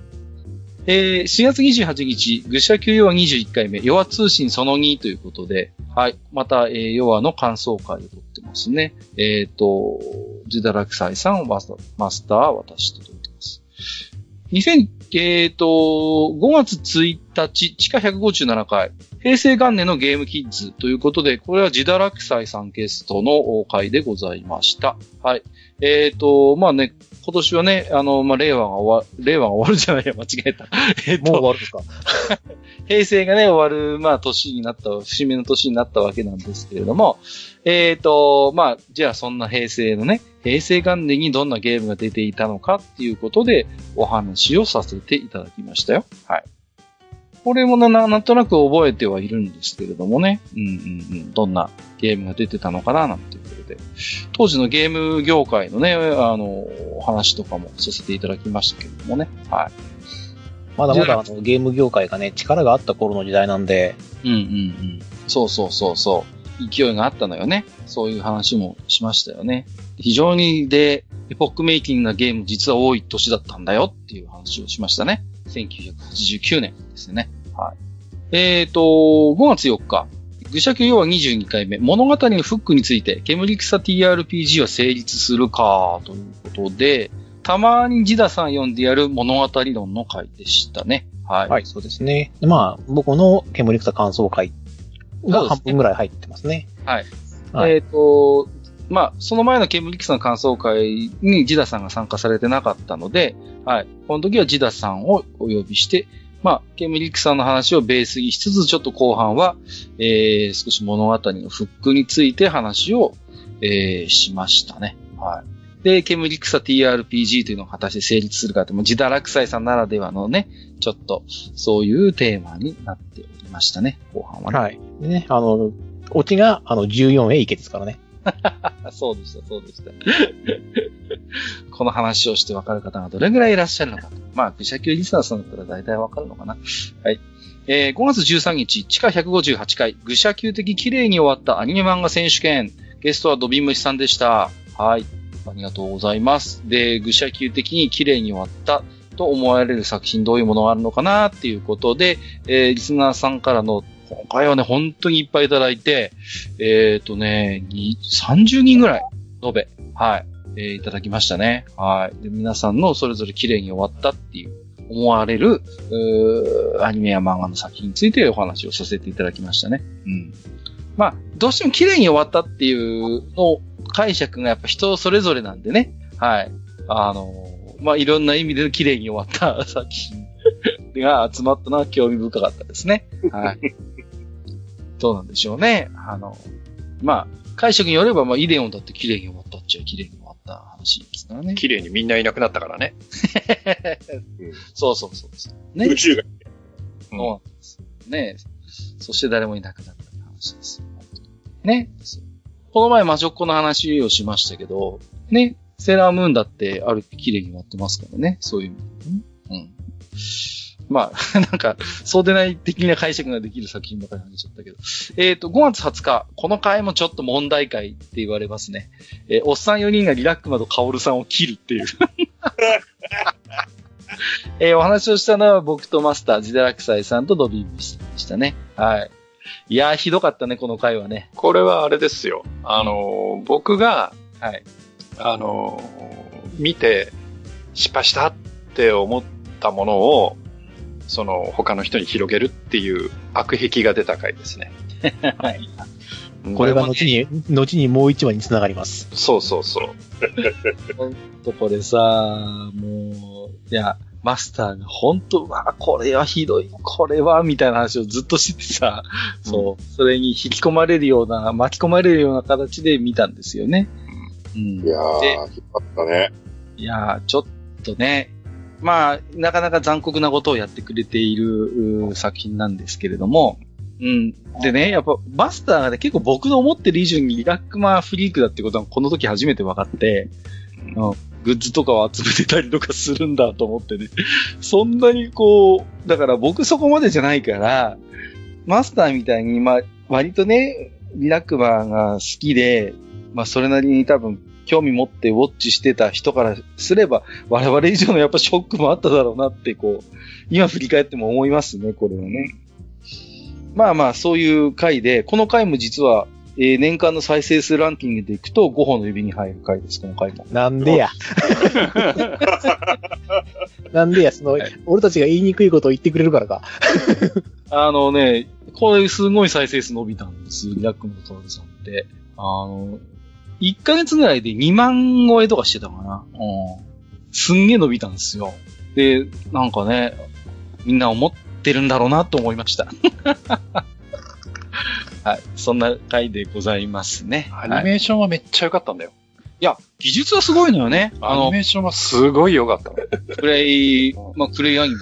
えー、4月28日、愚者級ヨア21回目、ヨア通信その2ということで、はい。また、えー、ヨアの感想会をとってますね。えっ、ー、と、ジダラクサイさん、マスター、マスター、私と届いてます。2000、えっ、ー、と、5月1日、地下157回、平成元年のゲームキッズということで、これはジダラクサイさんゲストの回でございました。はい。えっ、ー、と、まあね、今年はね、あの、まあ、令和が終わ、令和が終わるじゃないや、間違えた。えっ、と、もう終わるんですか 平成がね、終わる、まあ、年になった、節目の年になったわけなんですけれども、えっ、ー、と、まあ、じゃあそんな平成のね、平成元年にどんなゲームが出ていたのかっていうことでお話をさせていただきましたよ。はい。これもな、なんとなく覚えてはいるんですけれどもね。うんうんうん。どんなゲームが出てたのかな、なんていうことで。当時のゲーム業界のね、あの、話とかもさせていただきましたけれどもね。はい。まだまだあのゲーム業界がね、力があった頃の時代なんで。うんうんうん。そうそうそうそう。勢いがあったのよね。そういう話もしましたよね。非常にで、エポックメイキングなゲーム実は多い年だったんだよっていう話をしましたね。1989年ですね。はい。えっ、ー、と、5月4日、愚者級要は22回目、物語のフックについて、煙草 TRPG は成立するか、ということで、たまにジダさん読んでやる物語論の回でしたね。はい。はい、そうですね。まあ、僕の煙草感想会が半分ぐらい入ってますね。はい。はい、えっ、ー、と、まあ、その前のケムリックスの感想会にジダさんが参加されてなかったので、はい。この時はジダさんをお呼びして、まあ、ケムリックさんの話をベースにしつつ、ちょっと後半は、えー、少し物語のフックについて話を、えー、しましたね。はい。で、ケムリックサ TRPG というのが果たして成立するかって、もう自堕落斎さんならではのね、ちょっと、そういうテーマになっておりましたね、後半はね。はい。でね、あの、オチが、あの、14へ行けですからね。そうでした、そうでした。この話をしてわかる方がどれぐらいいらっしゃるのかと。まあ、愚者級リスナーさんだったら大体わかるのかな。はい。えー、5月13日、地下158回、愚者級的綺麗に終わったアニメ漫画選手権。ゲストはドビンムシさんでした。はい。ありがとうございます。で、愚者級的に綺麗に終わったと思われる作品どういうものがあるのかなっていうことで、えー、リスナーさんからの今回はね、本当にいっぱいいただいて、えっ、ー、とね、30人ぐらい、延べ、はい、えー、いただきましたね。はい。で、皆さんのそれぞれ綺麗に終わったっていう、思われる、うアニメや漫画の作品についてお話をさせていただきましたね。うん。まあ、どうしても綺麗に終わったっていうの解釈がやっぱ人それぞれなんでね。はい。あのまあ、いろんな意味で綺麗に終わった作品が集まったのは興味深かったですね。はい。どうなんでしょうね。あの、まあ、解釈によれば、まあ、イデオンだって綺麗に終わったっちゃ綺麗に終わった話ですからね。綺麗にみんないなくなったからね。そうそうそうね。宇宙が。そうなんですね。そして誰もいなくなった話です。ね。この前魔女っ子の話をしましたけど、ね。セーラームーンだってある綺麗に終わってますからね。そういう。うん。まあ、なんか、そうでない的な解釈ができる作品ばかり話しちゃったけど。えっ、ー、と、5月20日、この回もちょっと問題回って言われますね。えー、おっさん4人がリラックマとカオルさんを切るっていう。えー、お話をしたのは僕とマスター、ジデラクサイさんとドビーブスでしたね。はい。いやー、ひどかったね、この回はね。これはあれですよ。あのー、僕が、はい。あのー、見て、失敗したって思ったものを、その他の人に広げるっていう悪癖が出た回ですね。はい。これが後に、後にもう一話につながります。そうそうそう。ほんとこれさ、もう、いや、マスターが本当わ、これはひどい、これは、みたいな話をずっとしててさ、うん、そう、それに引き込まれるような、巻き込まれるような形で見たんですよね。うん。いやー、引っ張ったね。いやー、ちょっとね、まあ、なかなか残酷なことをやってくれている作品なんですけれども、うん。でね、やっぱ、バスターがね、結構僕の思ってる以上にリラックマフリークだってことはこの時初めて分かって、うん、グッズとかを集めてたりとかするんだと思ってね。そんなにこう、だから僕そこまでじゃないから、マスターみたいに、まあ、割とね、リラックマが好きで、まあ、それなりに多分興味持ってウォッチしてた人からすれば、我々以上のやっぱショックもあっただろうなって、こう、今振り返っても思いますね、これはね。まあまあ、そういう回で、この回も実は、えー、年間の再生数ランキングでいくと5本の指に入る回です、この回も。なんでや。なんでや、その、はい、俺たちが言いにくいことを言ってくれるからか。あのね、これすごい再生数伸びたんです、リラックのトワルさんって。あの、1ヶ月ぐらいで2万超えとかしてたかな。うん。すんげえ伸びたんですよ。で、なんかね、みんな思ってるんだろうなと思いました。はい。そんな回でございますね。アニメーションはめっちゃ良かったんだよ。いや、技術はすごいのよね。アニメーションはすごい良かった。プレイ、まあ、プレイアニメ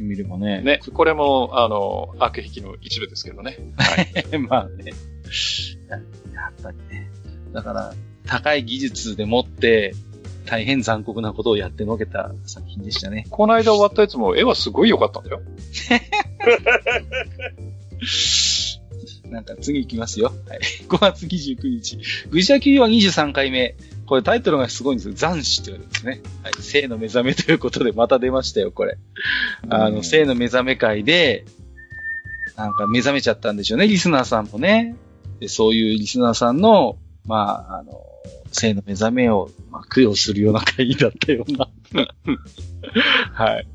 見ればね。ね、これも、あの、悪癖の一部ですけどね。はい。まあね。やっぱりね。だから、高い技術でもって、大変残酷なことをやってのけた作品でしたね。この間終わったやつも絵はすごい良かったんだよ。なんか次行きますよ。はい。5月29日。愚者級は23回目。これタイトルがすごいんですよ。残死って言われるんですね。はい。生の目覚めということでまた出ましたよ、これ。あの、生の目覚め会で、なんか目覚めちゃったんでしょうね、リスナーさんもね。でそういうリスナーさんの、まあ、あの、性の目覚めを、まあ、供養するような会だったような。はい。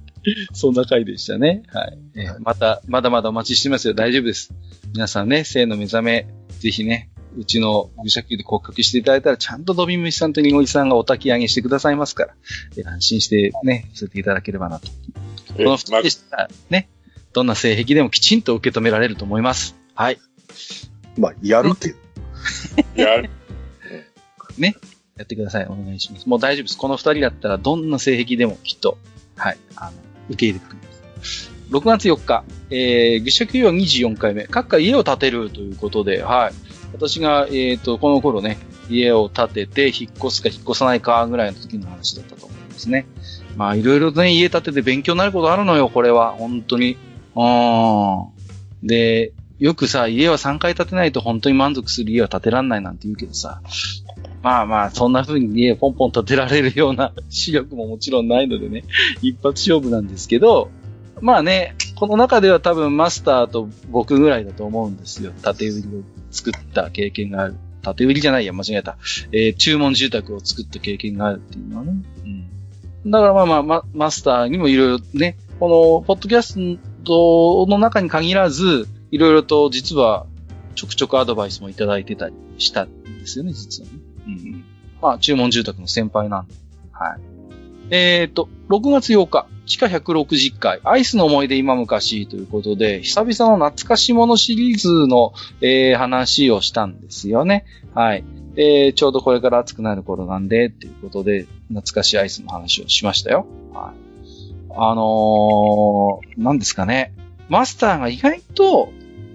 そんな回でしたね。はい。えー、また、まだまだお待ちしてますよ。大丈夫です。皆さんね、性の目覚め、ぜひね、うちの愚者級で告白していただいたら、ちゃんとドビムシさんとニゴリさんがお焚き上げしてくださいますから、え安心してね、させていただければなと。この二人でしたら、ね、どんな性癖でもきちんと受け止められると思います。はい。まあ、やるけど。やる。ね。やってください。お願いします。もう大丈夫です。この二人だったら、どんな性癖でもきっと、はい、あの、受け入れてくれます。6月4日、えー、愚者級は24回目、各家家を建てるということで、はい。私が、えっ、ー、と、この頃ね、家を建てて、引っ越すか引っ越さないかぐらいの時の話だったと思いますね。まあ、いろいろね、家建てて勉強になることあるのよ、これは。本当に。うん。で、よくさ、家は3回建てないと本当に満足する家は建てらんないなんて言うけどさ、まあまあ、そんな風に家ポンポン建てられるような 視力ももちろんないのでね、一発勝負なんですけど、まあね、この中では多分マスターと僕ぐらいだと思うんですよ。建売りを作った経験がある。建売りじゃないや、間違えた。えー、注文住宅を作った経験があるっていうのはね。うん。だからまあまあ、ま、マスターにもいろいろね、この、ポッドキャストの中に限らず、いろいろと実は、ちょくちょくアドバイスもいただいてたりしたんですよね、実はね。うん。まあ、注文住宅の先輩なんで。はい。えっ、ー、と、6月8日、地下160回、アイスの思い出今昔ということで、久々の懐かしものシリーズの、えー、話をしたんですよね。はい。えー、ちょうどこれから暑くなる頃なんで、ということで、懐かしいアイスの話をしましたよ。はい。あのー、何ですかね。マスターが意外と、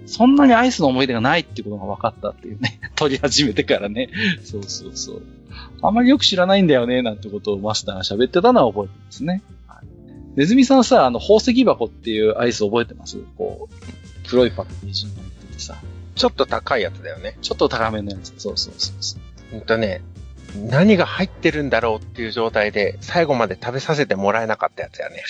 そんなにアイスの思い出がないってことが分かったっていうね。撮り始めてからね。そうそうそう。あんまりよく知らないんだよね、なんてことをマスターが喋ってたのは覚えてますね。はい、ネズミさんさ、あの、宝石箱っていうアイス覚えてます？こう、黒いパッケージになっててさ。ちょっと高いやつだよね。ちょっと高めのやつ。そうそうそうそう。ほんとね、何が入ってるんだろうっていう状態で、最後まで食べさせてもらえなかったやつやね。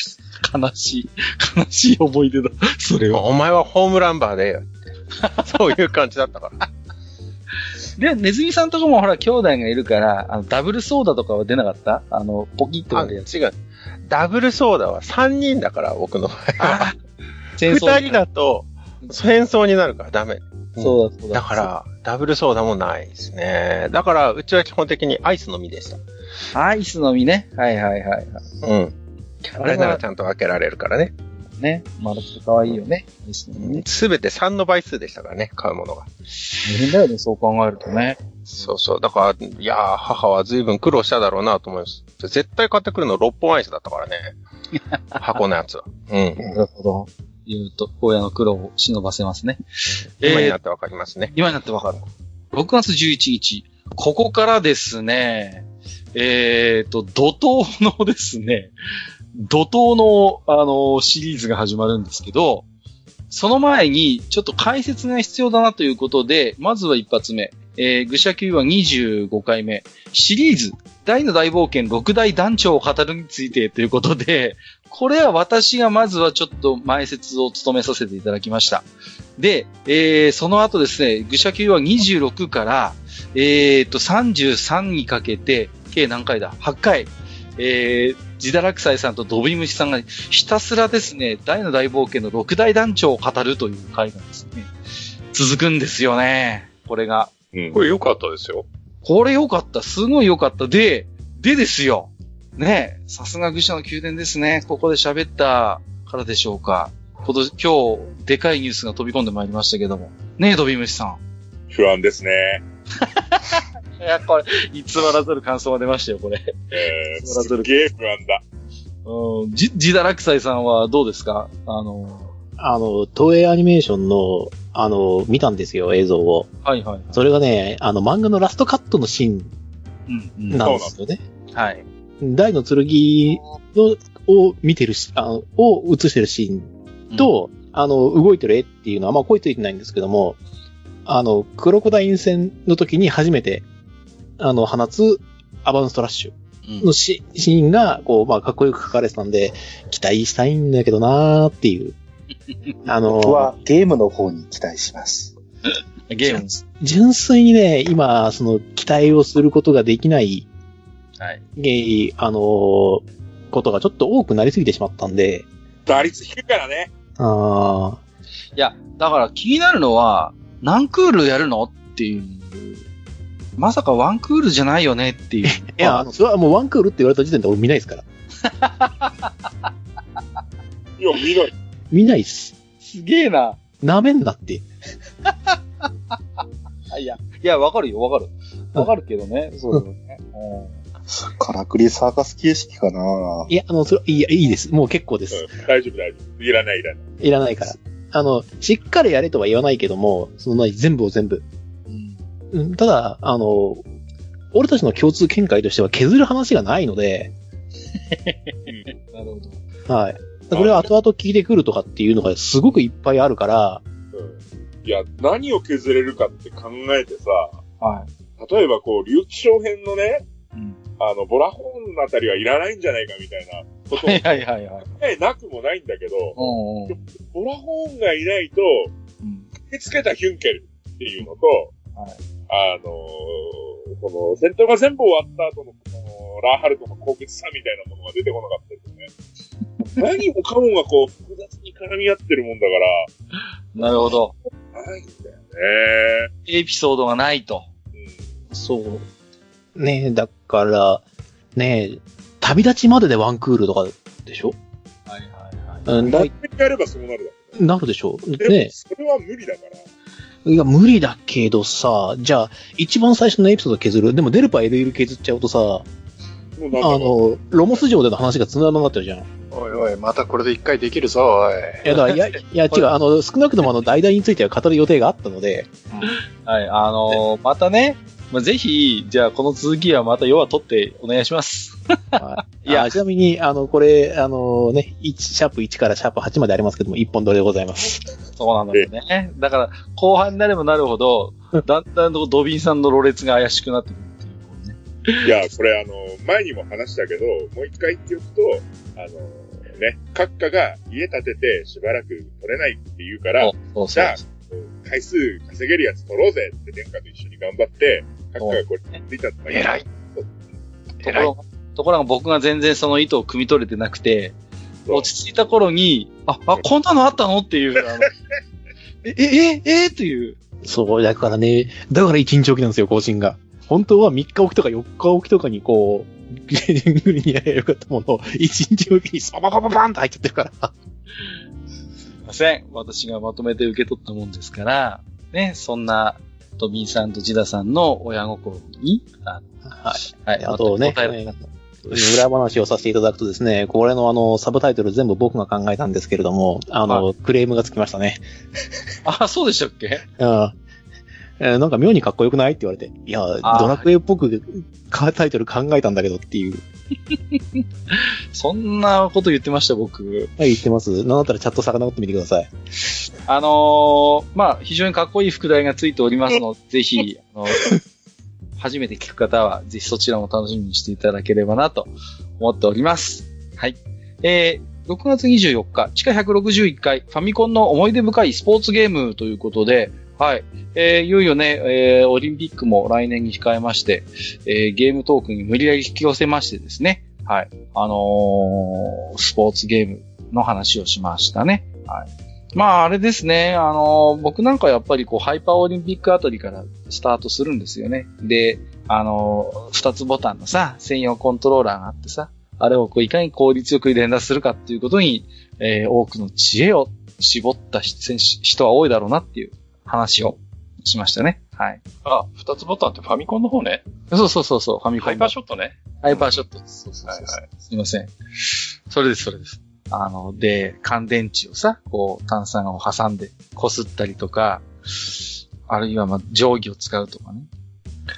悲しい、悲しい思い出だ。それは。お前はホームランバーで、そういう感じだったから。で、ネズミさんとこもほら、兄弟がいるから、あの、ダブルソーダとかは出なかった？あの、ポキッと割るやつ。違う。ダブルソーダは3人だから、僕の場合は。2 人だと、戦争になるからダメ。そうだ、そうだ。だから、ダブルソーダもないですね。だから、うちは基本的にアイスのみでした。アイスのみね。はいはいはい。うん。あれならちゃんと分けられるからね。ね。丸くて可愛いよね。すべて3の倍数でしたからね、買うものが。大変だよね、そう考えるとね。そうそう。だから、いやー、母は随分苦労しただろうなと思います。絶対買ってくるの6本アイスだったからね。箱のやつは。うん。なるほど。言うと、親の苦労を忍ばせますね。今になってわかりますね。今になってわかる。6月11日。ここからですね、えっ、ー、と、怒涛のですね、怒涛の、あの、シリーズが始まるんですけど、その前に、ちょっと解説が必要だなということで、まずは一発目。えー、愚者級は25回目。シリーズ、大の大冒険6大団長を語るについてということで、これは私がまずはちょっと前説を務めさせていただきました。で、えー、その後ですね、愚者級は26から、えー、と、33にかけて、計何回だ ?8 回。えー、ジダラクサイさんとドビムシさんがひたすらですね、大の大冒険の六大団長を語るという回がですね、続くんですよね。これが。うん、これ良かったですよ。これ良かった。すごい良かった。で、でですよ。ねさすが愚者の宮殿ですね。ここで喋ったからでしょうか。今年、今日、でかいニュースが飛び込んでまいりましたけども。ねえ、ドビムシさん。不安ですね。いや、これ、偽らざる感想が出ましたよ、これ。えー、すげえ不安だ。うん、ジ、ジダラクサイさんはどうですか？あの、あの、東映アニメーションの、あの、見たんですよ、映像を。はいはい、はい。それがね、あの、漫画のラストカットのシーンなんですよね。うんうん、はい。大の剣のを見てるし、あの、を映してるシーンと、うん、あの、動いてる絵っていうのは、まあ、声ついてないんですけども、あの、クロコダイン戦の時に初めてあの、放つアバンストラッシュのシ,、ーンが、こう、まあ、かっこよく書かれてたんで、期待したいんだけどなーっていう。あの僕はゲームの方に期待します。ゲーム純粋にね、今、その、期待をすることができない、はい。ゲイ、あのことがちょっと多くなりすぎてしまったんで、打率低いからね。あいや、だから気になるのは、何クールやるのっていう。まさかワンクールじゃないよねっていう。いや、あの、それはもうワンクールって言われた時点で俺見ないですから。いや、見ない。見ないっす。すげえな。なめんなって。いや、いや、わかるよ、わかる。わかるけどね、そうだよね。からくりサーカス形式かないや、あの、それ、いや、いいです。もう結構です。うん、大丈夫、大丈夫。いらない、いらない。いらないから。あの、しっかりやれとは言わないけども、その全部を全部。うん、ただ、あの、俺たちの共通見解としては削る話がないので、なるほど。はい。これは後々聞いてくるとかっていうのがすごくいっぱいあるから、うん。いや、何を削れるかって考えてさ、は例えばこう、竜気小編のね、うんあの、ボラホーンのあたりはいらないんじゃないかみたいなことい。はいはいはいはい。なくもないんだけど、うんうん。ボラホーンがいないと、うん駆けつけたヒュンケルっていうのと、はいあのー、この、戦闘が全部終わった後の、この、ラーハルトの高潔さみたいなものが出てこなかったですよね。何もかもがこう、複雑に絡み合ってるもんだかなるほど。ら、ないんだよね。エピソードがないと。うん。そう。ねえ、だから、ねえ、旅立ちまででワンクールとかでしょ？はいはいはい。うん、だい、やればそうなるだなるでしょろ。でも、ねそれは無理だから。え。いや、無理だけどさ、じゃあ、一番最初のエピソード削る？でも、デルパ LL 削っちゃうとさ、あの、ロモス城での話がつながなってるじゃん。いおいおい、またこれで一回できるぞ、おい。や、だから、いや、いや、違う、あの、少なくともあの、代々については語る予定があったので、はい、あのーまたね、まあ、ぜひ、じゃあこの続きはまた要は取ってお願いします。いや、ちなみに、あの、これ、あのね、1、シャープ1からシャープ8までありますけども、1本撮りでございます。そうなんだよね。だから、後半になればなるほど、だんだんとドビンさんのろれつが怪しくなってくるっていうこうね。いや、これあの、前にも話したけど、もう一回言っておくと、あの、ね、閣下が家建ててしばらく取れないって言うから、そうそうじゃあ、回数稼げるやつ取ろうぜって殿下と一緒に頑張って、閣下がこれついたとか偉い。ところが、ところが僕が全然その意図を汲み取れてなくて、落ち着いた頃に、あ、あ、こんなのあったのっていう、あの え、え、え、え、っていう。そう、だからね、だから1日おきなんですよ、更新が。本当は3日おきとか4日おきとかにこう、ぐりぐりにやればよかったものを、1日おきにサババババンと入っちゃってるから。すいません。私がまとめて受け取ったもんですから、ね、そんな、トビーさんとジダさんの親心に、あはい。はい、あとね、裏話をさせていただくとですね、これのあの、サブタイトル全部僕が考えたんですけれども、あの、クレームがつきましたね。あ、そうでしたっけ？うん。えーなんか妙にかっこよくない？って言われて。いや、ドラクエっぽくかタイトル考えたんだけどっていう。そんなこと言ってました、僕。はい、言ってます。なんだったらチャット遡ってみてください。あのーまあ、非常にかっこいい副題がついておりますので、ぜひ、あの、初めて聞く方は、ぜひそちらも楽しみにしていただければなと思っております。はい。えー、6月24日、地下161回、ファミコンの思い出深いスポーツゲームということで、はい。えー、いよいよね、えー、オリンピックも来年に控えまして、えー、ゲームトークに無理やり引き寄せましてですね、はい。あのースポーツゲームの話をしましたね。はい。まあ、あれですね。あのー僕なんかやっぱりこう、ハイパーオリンピックあたりからスタートするんですよね。で、あのー二つボタンのさ、専用コントローラーがあってさ、あれをこういかに効率よく連打するかっていうことに、えー多くの知恵を絞った人は多いだろうなっていう話をしましたね。はい。あ、二つボタンってファミコンの方ね。そうそうそうそう、ファミコンの。ハイパーショットね。ハイパーショットです。そうそうそうはいはいすいません。それです、それです。あの、で、乾電池をさ、こう、炭酸を挟んで、擦ったりとか、あるいは、まあ、定規を使うとかね。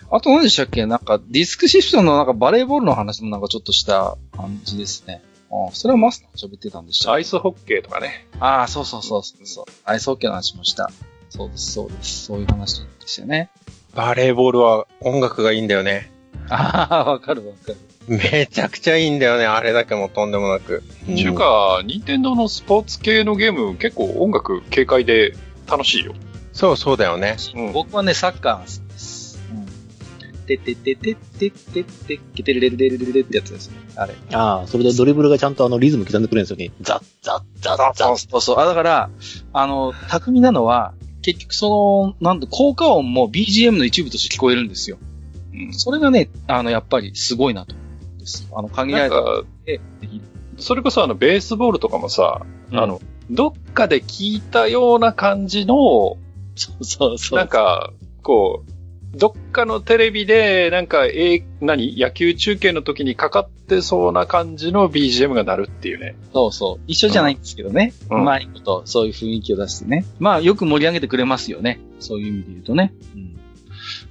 あと何でしたっけ？なんか、ディスクシフトのなんかバレーボールの話もなんかちょっとした感じですね。あそれはマスター喋ってたんでしたアイスホッケーとかね。ああ、そうそうそうそうそう。アイスホッケーの話もした。そうです、そうです。そういう話ですよね。バレーボールは音楽がいいんだよね。ああ、わかるわかる。めちゃくちゃいいんだよね。あれだけもとんでもなく。ちゅうか、任天堂のスポーツ系のゲーム結構音楽軽快で楽しいよ。そうそうだよね。うん僕はね、サッカーです。うん、てててててててててれれれれれれってやつですね。あれ。ああ、それでドリブルがちゃんとあのリズム刻んでくれるんですよね。ザッザッザッザッ。そうそう。あ、だから、あの、巧みなのは、結局その、なんと効果音も BGM の一部として聞こえるんですよ。うん。それがね、あの、やっぱりすごいなと。あの、限られた。それこそあの、ベースボールとかもさ、うん、あの、どっかで聞いたような感じの、そうそうそう。なんか、こう、どっかのテレビで、なんか、え何野球中継の時にかかってそうな感じの BGM が鳴るっていうね。そうそう。一緒じゃないんですけどね。うん、うまいこと、そういう雰囲気を出してね。まあ、よく盛り上げてくれますよね。そういう意味で言うとね。うん、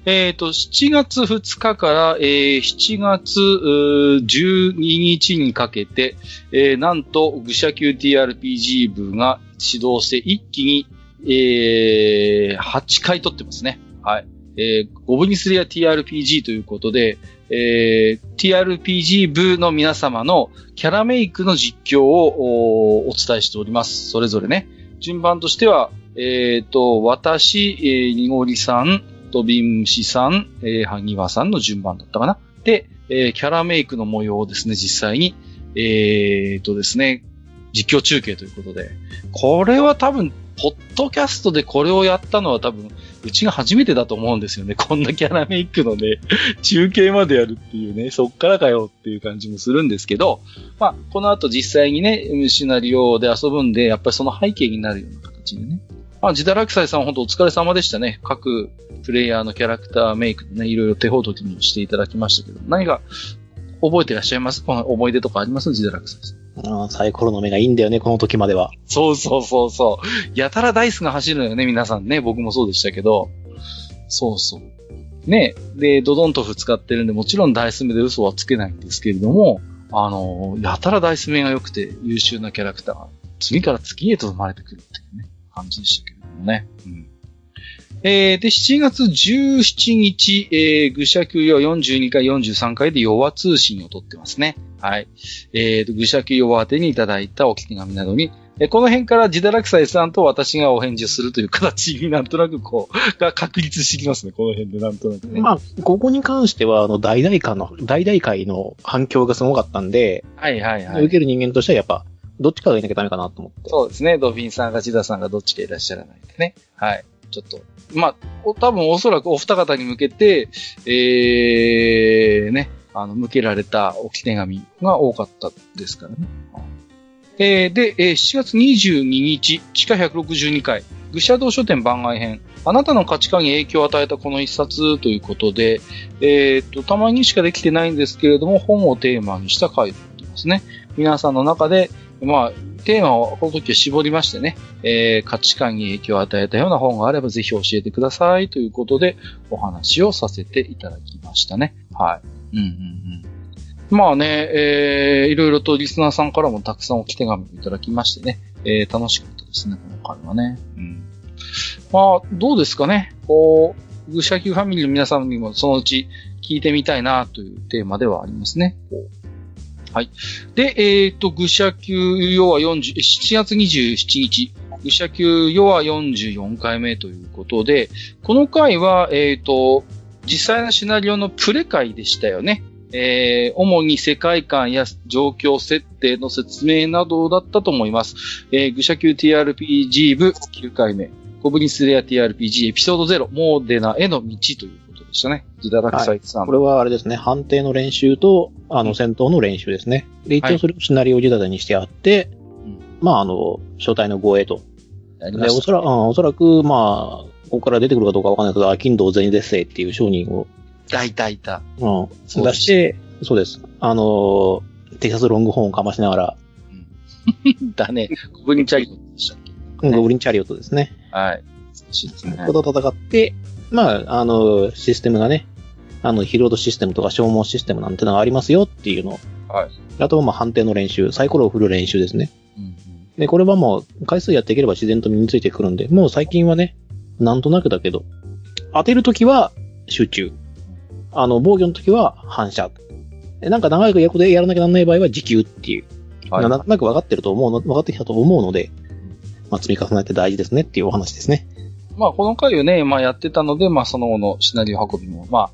えっ、ー、と、7月2日から、えー、7月12日にかけて、えー、なんと、愚者級 TRPG 部が指導して一気に、えー、8回取ってますね。はい。えー、ゴブニスレア TRPG ということで、えー、TRPG 部の皆様のキャラメイクの実況をお伝えしております。それぞれね。順番としては、えっ、ー、と、私、えー、にごりさん、とびんしさん、えー、はぎわさんの順番だったかな。で、えー、キャラメイクの模様をですね、実際に、えー、とですね、実況中継ということで、これは多分、ポッドキャストでこれをやったのは多分、うちが初めてだと思うんですよね。こんなキャラメイクのね、中継までやるっていうね、そっからかよっていう感じもするんですけど、まあ、この後実際にね、シナリオで遊ぶんで、やっぱりその背景になるような形でね。まあ、ジダラクサイさん本当お疲れ様でしたね。各プレイヤーのキャラクターメイクでね、いろいろ手ほどきもしていただきましたけど、何か覚えてらっしゃいます？この思い出とかあります？ジダラクサイさん。あサイコロの目がいいんだよね、この時までは。そうそうそうそう。やたらダイスが走るのよね、皆さんね。僕もそうでしたけど。そうそう。ね。で、ドドンとフ使ってるんで、もちろんダイス目で嘘はつけないんですけれども、あの、やたらダイス目が良くて優秀なキャラクターが次から次へと生まれてくるっていうね、感じでしたけれどもね。うん。えー、で、7月17日、えー、愚者級用42回、43回で弱通信を取ってますね。はい。えー、愚者級弱宛てにいただいたお聞き紙などに、えこの辺からジダラクサイさんと私がお返事をするという形になんとなくこう、が確立してきますね、この辺でなんとなくね。まあ、ここに関しては、あの、大々会の、大々会の反響がすごかったんで、はいはいはい。受ける人間としてはやっぱ、どっちかがいなきゃダメかなと思って。そうですね、ドフィンさんがジダさんがどっちかいらっしゃらないんでね。はい。ちょっと、まあ、多分おそらくお二方に向けて、えー、ね、あの、向けられた置き手紙が多かったですからね。えー、で、えー、7月22日、地下162回、愚者道書店番外編、あなたの価値観に影響を与えたこの一冊ということで、えー、っと、たまにしかできてないんですけれども、本をテーマにした回ですね。皆さんの中で、まあ、テーマをこの時は絞りましてね、えー、価値観に影響を与えたような本があればぜひ教えてくださいということでお話をさせていただきましたね。はい。うんうんうん。まあね、えー、いろいろとリスナーさんからもたくさんおき手紙をいただきましてね、えー、楽しかったですね、この回はね。うん。まあ、どうですかね。こう、愚者級ファミリーの皆さんにもそのうち聞いてみたいなというテーマではありますね。こうはい。で、えっ、ー、と、愚者級要は40、7月27日、愚者級要は44回目ということで、この回は、えっ、ー、と、実際のシナリオのプレ回でしたよね。えー、主に世界観や状況設定の説明などだったと思います。えー、愚者級 TRPG 部9回目、コブニスレア TRPG エピソード0、モーデナへの道というでしたね。ジダラクサイツさん、はい。これはあれですね、判定の練習と、あの、戦闘の練習ですね。で、一応それをシナリオ仕立てにしてあって、はい、まあ、あの、初対の護衛と。で、おそらく、おそらく、まあ、ここから出てくるかどうかわかんないけど、アキンドウゼニデッセイっていう商人を。大体いた。うん。出して、そうです。あの、テキサスロングホーンをかましながら。うん、だね。ゴブリンチャリオットでしたっけ、うん、ゴブリンチャリオットですね。はい。少しですね。ここと戦って、まあ、あの、システムがね、あの、ヒロードシステムとか消耗システムなんてのがありますよっていうの。はい。あとは、まあ、判定の練習、サイコロを振る練習ですね。うん、うん、で、これはもう、回数やっていければ自然と身についてくるんで、もう最近はね、なんとなくだけど、当てるときは集中。あの、防御のときは反射。なんか長い役でやらなきゃならない場合は持久っていう。はい、なんとなく分かってると思うの、分かってきたと思うので、まあ、積み重ねて大事ですねっていうお話ですね。まあ、この回をね、まあやってたので、まあその後のシナリオ運びも、まあ、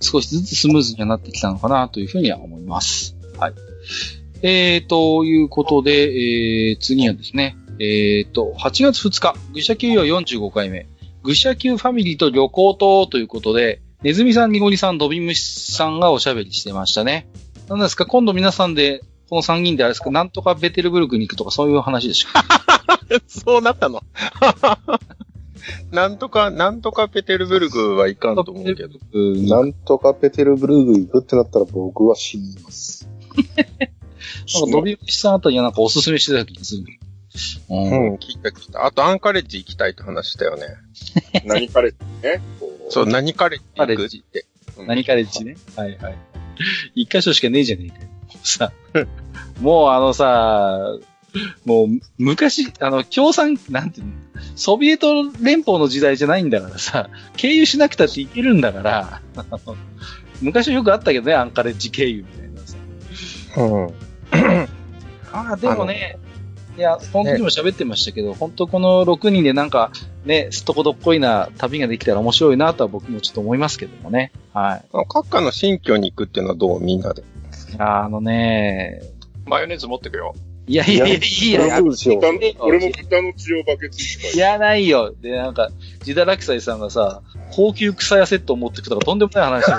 少しずつスムーズにはなってきたのかなというふうには思います。はい。えー、ということで、えー、次はですね、えー、と、8月2日、愚者級は45回目、愚者級ファミリーと旅行とということで、ネズミさん、ニゴリさん、ドビムシさんがおしゃべりしてましたね。何ですか今度皆さんで、この3人であれですかなんとかベテルブルクに行くとかそういう話でしょ そうなったの なんとか、なんとかペテルブルグはいかんと思うけど。なんとかペテルブルグ行くってなったら僕は死にます。なんか、ドビムシさんあたりはなんかおすすめしてた気がする。うん、聞いた聞いた。あと、アンカレッジ行きたいって話したよね。何カレッジね？そう、何カレッジカレッジって。何カレッジね？はいはい。一箇所しかねえじゃねえかよ。さ、もうあのさ、もう、昔、あの、共産、なんていうの、ソビエト連邦の時代じゃないんだからさ、経由しなくたっていけるんだから、昔よくあったけどね、アンカレッジ経由みたいなさ。うん。ああ、でもね、いや、本当にも喋ってましたけど、ね、本当この6人でなんか、ね、すっとこどっこいな旅ができたら面白いなとは僕もちょっと思いますけどもね。はい。閣下の新居に行くっていうのはどう？みんなで。ああのねマヨネーズ持ってくよ。いやいやいや、いいよ。俺も豚の血をバケツいいやないよ。で、なんか、ジダラキサイさんがさ、高級草屋セットを持ってくとかとんでもない話だよ。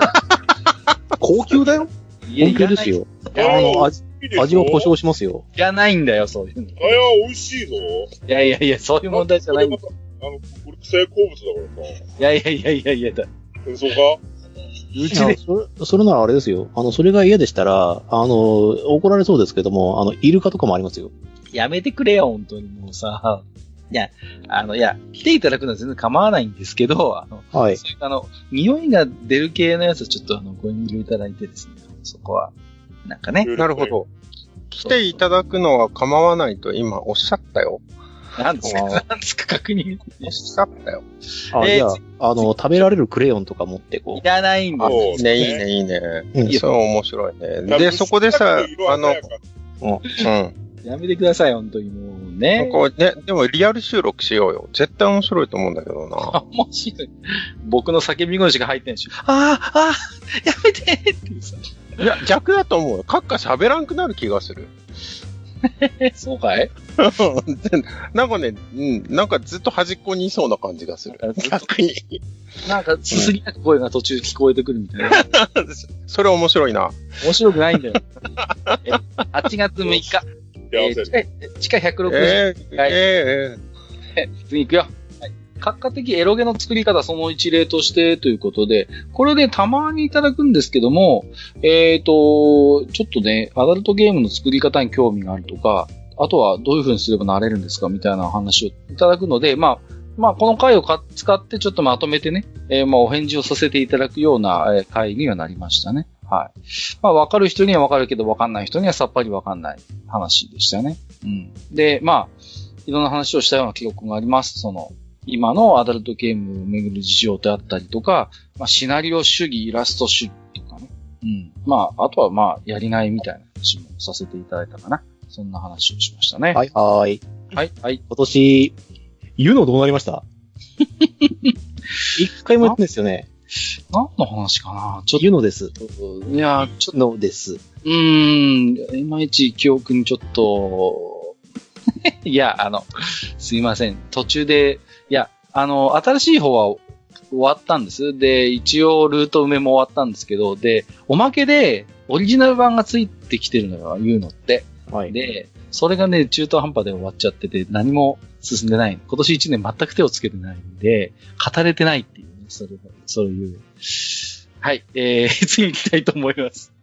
高級だよ高級ですよ。あの、味、味を保証しますよ。いらないんだよ、そういうの。あや、美味しいぞ。いやいやいや、そういう問題じゃないんだ。あの、俺草屋好物だからさ。いやいやいやいやいやだ。そうか？うちでそれ。それならあれですよ。あの、それが嫌でしたら、あの、怒られそうですけども、あの、イルカとかもありますよ。やめてくれよ、本当にもうさ。いや、あの、いや、来ていただくのは全然構わないんですけど、あの、はい。あの、匂いが出る系のやつはちょっとあの、ご遠慮いただいてですね、そこは。なんかね。なるほど。来ていただくのは構わないと今おっしゃったよ。なんですかなんですか確認。おっしゃったよ。あ、えー、じゃあ、あの、食べられるクレヨンとか持ってこう。いらないんだ。いいね、いいね、いいね。うん、それ面白いね。で、そこでさ、あの、うん、うん。やめてください、本当にもうね。こうね、でもリアル収録しようよ。絶対面白いと思うんだけどな。面白い。僕の叫び声しか入ってんし。ああ、ああ、やめてってさ。いや、逆だと思うよ。カッカ喋らんくなる気がする。そうかい？なんかね、うん、なんかずっと端っこにいそうな感じがする。逆に。なんか、すすぎなく声が途中聞こえてくるみたいな。それ面白いな。面白くないんだよ。8月6日。えー、地下160。えー、えー、次行くよ。閣下的エロゲの作り方その一例としてということで、これでたまにいただくんですけども、えっ、ー、と、ちょっとね、アダルトゲームの作り方に興味があるとか、あとはどういう風にすればなれるんですかみたいな話をいただくので、まあ、まあ、この回を使ってちょっとまとめてね、えー、まあ、お返事をさせていただくような回にはなりましたね。はい。まあ、わかる人にはわかるけど、わかんない人にはさっぱりわかんない話でしたね。うん。で、まあ、いろんな話をしたような記憶があります。その、今のアダルトゲームをめぐる事情であったりとか、まあ、シナリオ主義、イラスト主義とかね。うん。まあ、あとはまあ、やりがいみたいな話もさせていただいたかな。そんな話をしましたね。はい、はい。はい、はい。今年、言うのどうなりました？一回もやってんですよね。何の話かな？ちょっと。言うのです。いや、ちょっと。のです。うーん、いまいち記憶にちょっと、いや、あの、すいません。途中でいや、あの、新しい方は終わったんです。で、一応ルート埋めも終わったんですけど、で、おまけで、オリジナル版がついてきてるのよ、言うのって。はい。で、それがね、中途半端で終わっちゃってて、何も進んでない。今年一年全く手をつけてないんで、語れてないっていうね、それそういう。はい、えー、次行きたいと思います。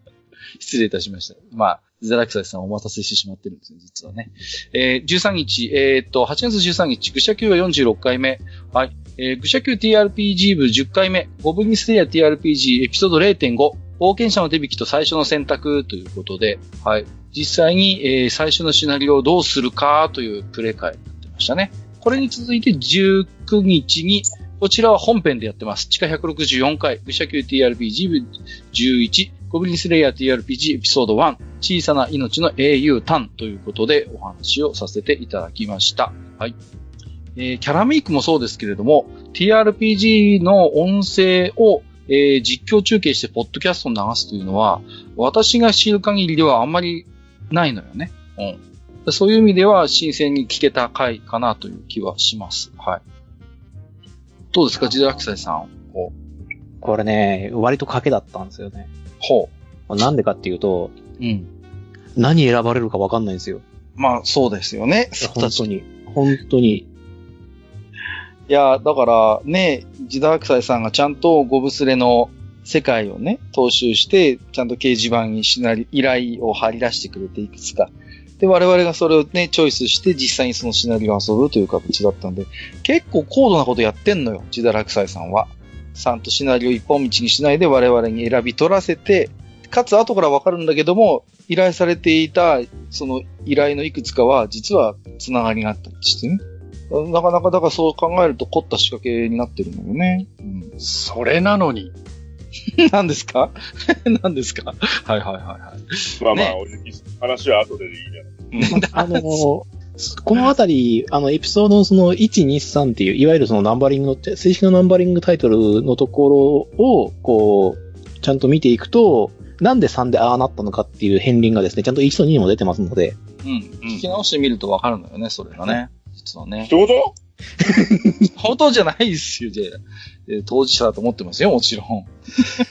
失礼いたしました。まあ、ザラクサイさんお待たせしてしまってるんですね、実はね。えー、13日、えー、っと、8月13日、愚者級は46回目。はい。えー、愚者級 TRPG 部10回目。ゴブリンステイア TRPG エピソード0.5。冒険者の手引きと最初の選択ということで、はい。実際に、えー、最初のシナリオをどうするかというプレイ会になってましたね。これに続いて19日に、こちらは本編でやってます。地下164回、愚者級 TRPG 部11、ゴブリンスレイヤー TRPG エピソード1、小さな命の英雄タンということでお話をさせていただきました。はい。えー、キャラメイクもそうですけれども、TRPG の音声をえー、実況中継してポッドキャストを流すというのは、私が知る限りではあんまりないのよね。うん。そういう意味では新鮮に聞けた回かなという気はします。はい。どうですか、ジダラクサイさん。これね、割と賭けだったんですよね。ほう。なんでかっていうと、うん。何選ばれるかわかんないんですよ。まあ、そうですよね。本当に。本当に。いや、だからね、ジダークサイさんがちゃんとゴブスレの世界をね、踏襲して、ちゃんと掲示板にしなり、依頼を張り出してくれていくつか。で、我々がそれをね、チョイスして実際にそのシナリオを遊ぶという形だったんで、結構高度なことやってんのよ、ジダラクサイさんは。ちゃんとシナリオ一本道にしないで我々に選び取らせて、かつ後からわかるんだけども、依頼されていた、その依頼のいくつかは、実は繋がりがあったりしてね。なかなかだからそう考えると凝った仕掛けになってるのよね。うん、それなのに。何ですか？何ですか？はいはいはいはい。まあまあ、ね、話は後でいいじゃない。あのー、このあたり、あの、エピソードのその1、2、3っていう、いわゆるそのナンバリングの、正式なナンバリングタイトルのところを、こう、ちゃんと見ていくと、なんで3でああなったのかっていう片鱗がですね、ちゃんと1と2にも出てますので。うん。聞き直してみるとわかるのよね、それがね。実はね。どうぞ本当じゃないですよ、じゃあ。当事者だと思ってますよ、もちろん。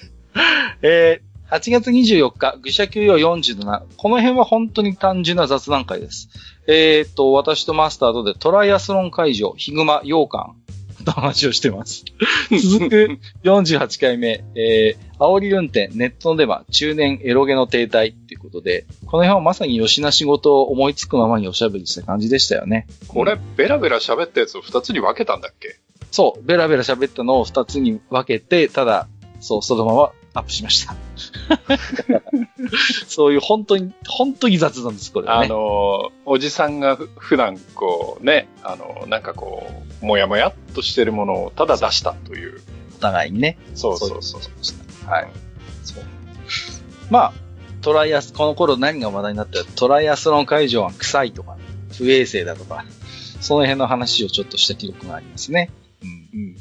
えー8月24日、愚者級用47。この辺は本当に単純な雑談会です。えー、っと、私とマスターとでトライアスロン会場、ヒグマ、羊羹の話をしてます。続く48回目、えー、煽り運転、ネットのデマ、中年エロゲの停滞っていうことで、この辺はまさに吉な仕事を思いつくままにおしゃべりした感じでしたよね。これ、ベラベラ喋ったやつを2つに分けたんだっけ？そう、ベラベラ喋ったのを2つに分けて、ただ、そう、そのままアップしました。そういう本当に、本当に雑談です、これは、ね。あの、おじさんが普段こうね、あの、なんかこう、もやもやっとしてるものをただ出したという。お互いにね。そうそうそう。そうはい。そう。まあ、トライアス、この頃何が話題になった？トライアスロン会場は臭いとか、不衛生だとか、その辺の話をちょっとした記録がありますね。うん。うん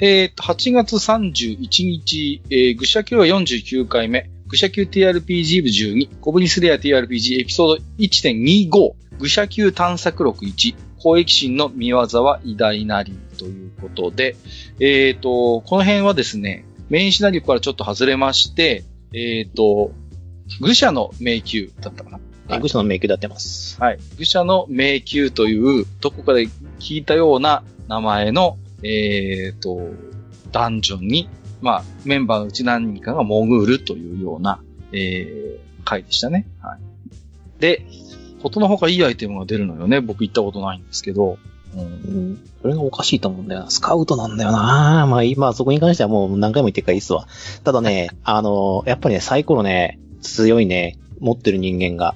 えっ、ー、と、8月31日、えー、愚者級は49回目、愚者級 TRPG 部12、コブニスレア TRPG エピソード1.25、愚者級探索録1、攻撃心の見業は偉大なり。ということで、えっ、ー、と、この辺はですね、メインシナリオからちょっと外れまして、えっ、ー、と、愚者の迷宮だったかな。はい、愚者の迷宮でやってます。はい。愚者の迷宮という、どこかで聞いたような名前のえっ、ー、と、ダンジョンに、まあ、メンバーのうち何人かが潜るというような、えー、回でしたね。はい。で、ことのほかいいアイテムが出るのよね。僕行ったことないんですけど。うん。それがおかしいと思うんだよな。スカウトなんだよな。まあ、今、そこに関してはもう何回も言ってるからいいっすわ。ただね、あの、やっぱりね、サイコロね、強いね、持ってる人間が、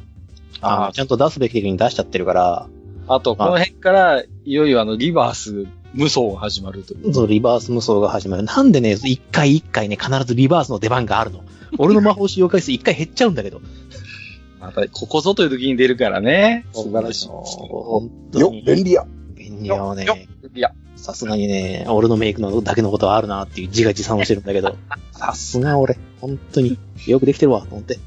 ああちゃんと出すべき時に出しちゃってるから。あと、この辺から、いよいよあの、リバース無双が始まるという。そう、リバース無双が始まる。なんでね、一回一回ね、必ずリバースの出番があるの。俺の魔法使用回数一回減っちゃうんだけど。また、ここぞという時に出るからね。素晴らしい。本当に。よ、便利や。便利やね。便利や。さすがにね、俺のメイクのだけのことはあるなっていう自画自賛をしてるんだけど、さすが俺、本当によくできてるわ、と思って。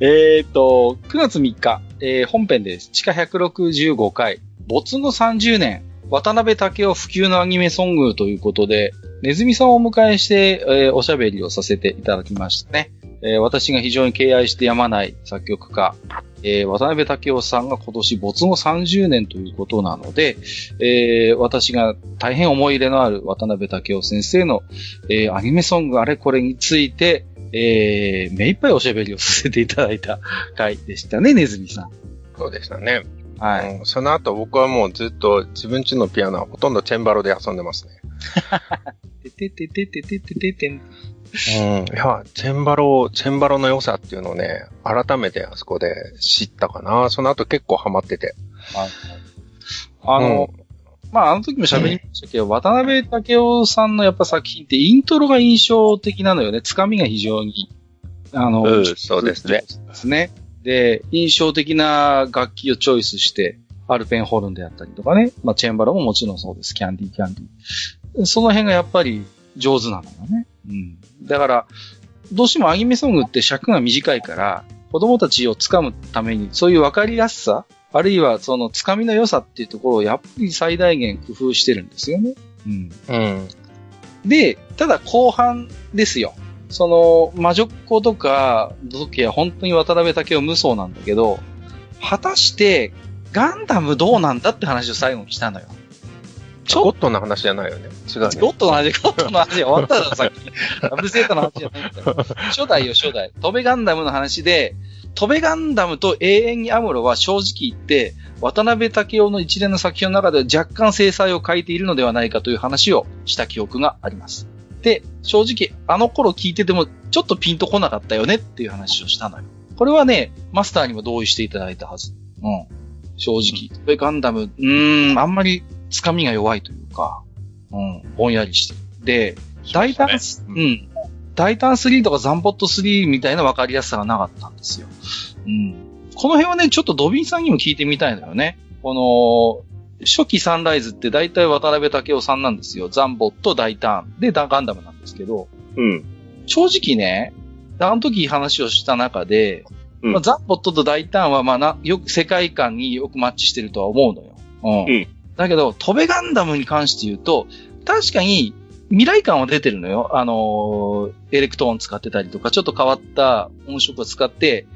えっと、9月3日、えー、本編です。地下165回、没後30年、渡辺武雄普及のアニメソングということで、ネズミさんをお迎えして、えー、おしゃべりをさせていただきましたね。えー、私が非常に敬愛してやまない作曲家、えー、渡辺武雄さんが今年没後30年ということなので、えー、私が大変思い入れのある渡辺武雄先生の、えー、アニメソングあれこれについて、えー、目いっぱいおしゃべりをさせていただいた回でしたね、ネズミさん。そうでしたね。はい、うん。その後僕はもうずっと自分ちのピアノはほとんどチェンバロで遊んでますね。てててててててててん。うん。いや、チェンバロ、チェンバロの良さっていうのをね、改めてあそこで知ったかな。その後結構ハマってて。はい。あの、うん、まあ、あの時も喋りましたけど、うん、渡辺武雄さんのやっぱ作品ってイントロが印象的なのよね。つかみが非常に。あの、うん、そうですね。ですね。で、印象的な楽器をチョイスして、アルペンホルンであったりとかね。まあ、チェンバロももちろんそうです。キャンディーキャンディー。その辺がやっぱり上手なのよね。ううん。だから、どうしてもアニメソングって尺が短いから、子供たちを掴むために、そういう分かりやすさ、あるいはその掴みの良さっていうところをやっぱり最大限工夫してるんですよね。うん。うん。で、ただ後半ですよ。その、魔女っ子とか、ドキは本当に渡辺武雄無双なんだけど、果たして、ガンダムどうなんだって話を最後にしたのよ。ちょゴットの話じゃないよね。違う、ね。ゴットの話、ゴットの話終わっただろ、さっき。ラブセーターの話じゃないんだよ。初代よ、初代。トベガンダムの話で、トベガンダムと永遠にアムロは正直言って、渡辺武雄の一連の作品の中で若干制裁を変えているのではないかという話をした記憶があります。で、正直、あの頃聞いてても、ちょっとピンとこなかったよねっていう話をしたのよ。これはね、マスターにも同意していただいたはず。うん。正直。トベガンダム、うーん、あんまりつかみが弱いというか、うん、ぼんやりしてる。で、大胆、ね、うん、大胆3とかザンボット3みたいな分かりやすさがなかったんですよ。うん。この辺はね、ちょっとドビンさんにも聞いてみたいのよね。この、初期サンライズって大体渡辺武雄さんなんですよ。ザンボット、大胆。で、ガンダムなんですけど。うん。正直ね、あの時話をした中で、うん、まあ、ザンボットと大胆はまあな、よく世界観によくマッチしてるとは思うのよ。うん。うんだけど、トベガンダムに関して言うと、確かに未来感は出てるのよ。あのー、エレクトーン使ってたりとか、ちょっと変わった音色を使って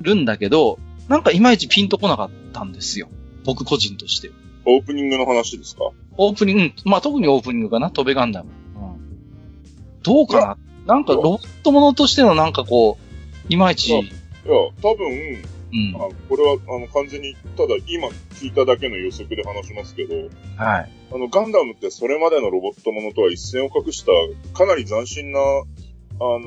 るんだけど、なんかいまいちピンとこなかったんですよ。僕個人としては。オープニングの話ですか？オープニング、まあ特にオープニングかな、トベガンダム。うん、どうかな？なんかロボットものとしてのなんかこう、いまいち。いや、多分、うん、あこれはあの完全に、ただ今聞いただけの予測で話しますけど、はい。あの、ガンダムってそれまでのロボットものとは一線を画した、かなり斬新な、あの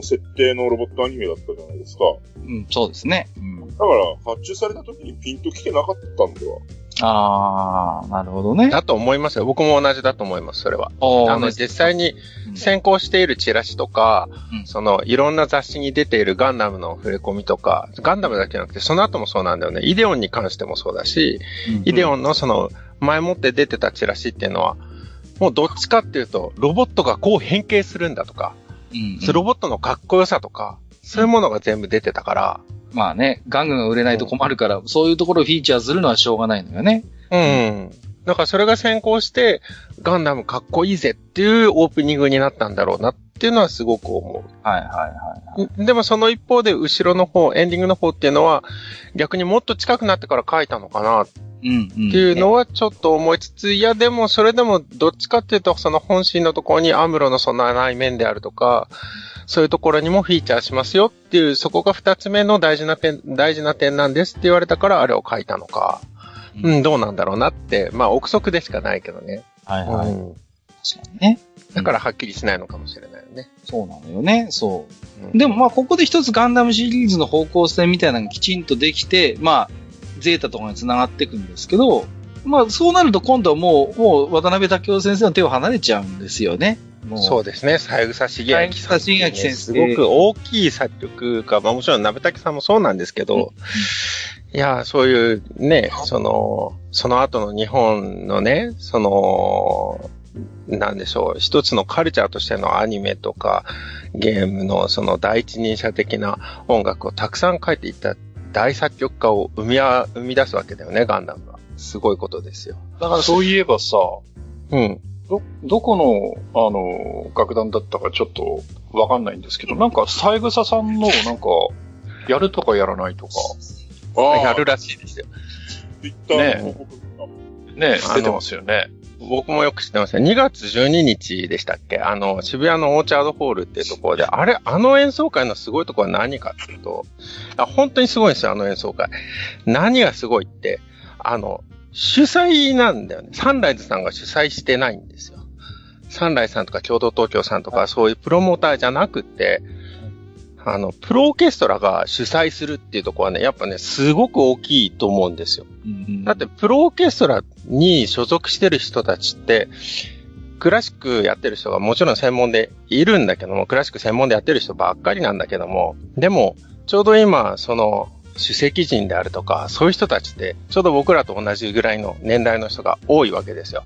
ー、設定のロボットアニメだったじゃないですか。うん、そうですね。うん。だから、発注された時にピンと来てなかったんではああ、なるほどね。だと思いますよ。僕も同じだと思います、それは。あの、実際に先行しているチラシとか、うん、その、いろんな雑誌に出ているガンダムの触れ込みとか、ガンダムだけじゃなくて、その後もそうなんだよね。イデオンに関してもそうだし、うんうん、イデオンのその、前もって出てたチラシっていうのは、もうどっちかっていうと、ロボットがこう変形するんだとか、うんうん、ロボットのかっこよさとか、そういうものが全部出てたから、まあね、ガングが売れないと困るから、そういうところをフィーチャーするのはしょうがないのよね。うん。だからそれが先行して、ガンダムかっこいいぜっていうオープニングになったんだろうなっていうのはすごく思う。はいはいはい、はい、でもその一方で後ろの方、エンディングの方っていうのは、逆にもっと近くなってから書いたのかなっていうのはちょっと思いつつ、いやでもそれでもどっちかっていうとその本心のところにアムロのその内面であるとか、そういうところにもフィーチャーしますよっていう、そこが二つ目の大事な点、大事な点なんですって言われたからあれを書いたのか。うん、うん、どうなんだろうなって、まあ憶測でしかないけどね。はいはい。うん、確かにね。だからはっきりしないのかもしれないよね。そうなのよね、そう。うん、でもまあここで一つガンダムシリーズの方向性みたいなのがきちんとできて、まあ、ゼータとかに繋がっていくんですけど、まあそうなると今度はもう、もう渡辺武雄先生の手を離れちゃうんですよね。そうですね。三枝茂明さん、ね。茂明先生。すごく大きい作曲家、まあもちろん鍋竹さんもそうなんですけど、うん、いや、そういうね、その、その後の日本のね、その、なんでしょう、一つのカルチャーとしてのアニメとか、ゲームのその第一人者的な音楽をたくさん書いていった大作曲家を生み生み出すわけだよね、ガンダムは。すごいことですよ。だからそういえばさ、うん。ど、どこの、あの、楽団だったかちょっとわかんないんですけど、なんか、三枝さんの、なんか、やるとかやらないとか。ああ。やるらしいですよ。ねね出てますよね。僕もよく知ってますよ。2月12日でしたっけ？あの、渋谷のオーチャードホールっていうところで、あれ、あの演奏会のすごいところは何かっていうと、本当にすごいんですよ、あの演奏会。何がすごいって、あの、主催なんだよね。サンライズさんが主催してないんですよ。サンライズさんとか共同東京さんとかそういうプロモーターじゃなくて、あの、プロオーケストラが主催するっていうところはね、やっぱね、すごく大きいと思うんですよ。だって、プロオーケストラに所属してる人たちって、クラシックやってる人がもちろん専門でいるんだけども、クラシック専門でやってる人ばっかりなんだけども、でも、ちょうど今、その、主席人であるとか、そういう人たちって、ちょうど僕らと同じぐらいの年代の人が多いわけですよ。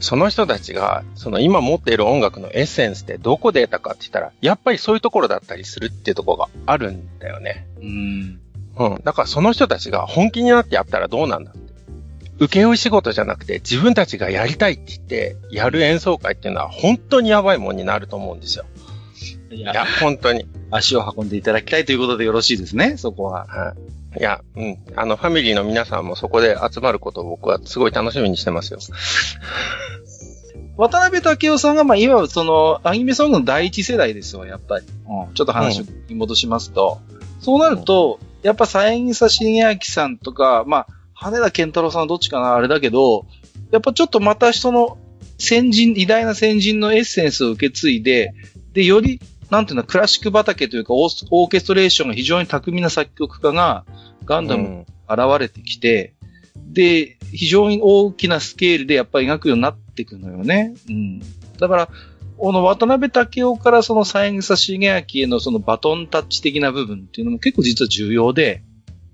その人たちが、その今持っている音楽のエッセンスってどこで得たかって言ったら、やっぱりそういうところだったりするっていうところがあるんだよね。うん。うん。だからその人たちが本気になってやったらどうなんだって。受け負い仕事じゃなくて自分たちがやりたいって言ってやる演奏会っていうのは本当にやばいもんになると思うんですよ。いや、いや本当に。足を運んでいただきたいということでよろしいですね、そこは。はい。いや、うん。あの、ファミリーの皆さんもそこで集まることを僕はすごい楽しみにしてますよ。渡辺武雄さんが、まあ、いわばその、アニメソングの第一世代ですよ、やっぱり。うん。ちょっと話を戻しますと。うん、そうなると、やっぱ、三枝重明さんとか、まあ、羽田健太郎さんはどっちかな、あれだけど、やっぱちょっとまたその、先人、偉大な先人のエッセンスを受け継いで、で、より、なんていうの、クラシック畑というかオーケストレーションが非常に巧みな作曲家が、ガンダム現れてきて、うん、で、非常に大きなスケールでやっぱり描くようになっていくのよね。うん。だから、この渡辺武雄からその三枝重明へのそのバトンタッチ的な部分っていうのも結構実は重要で、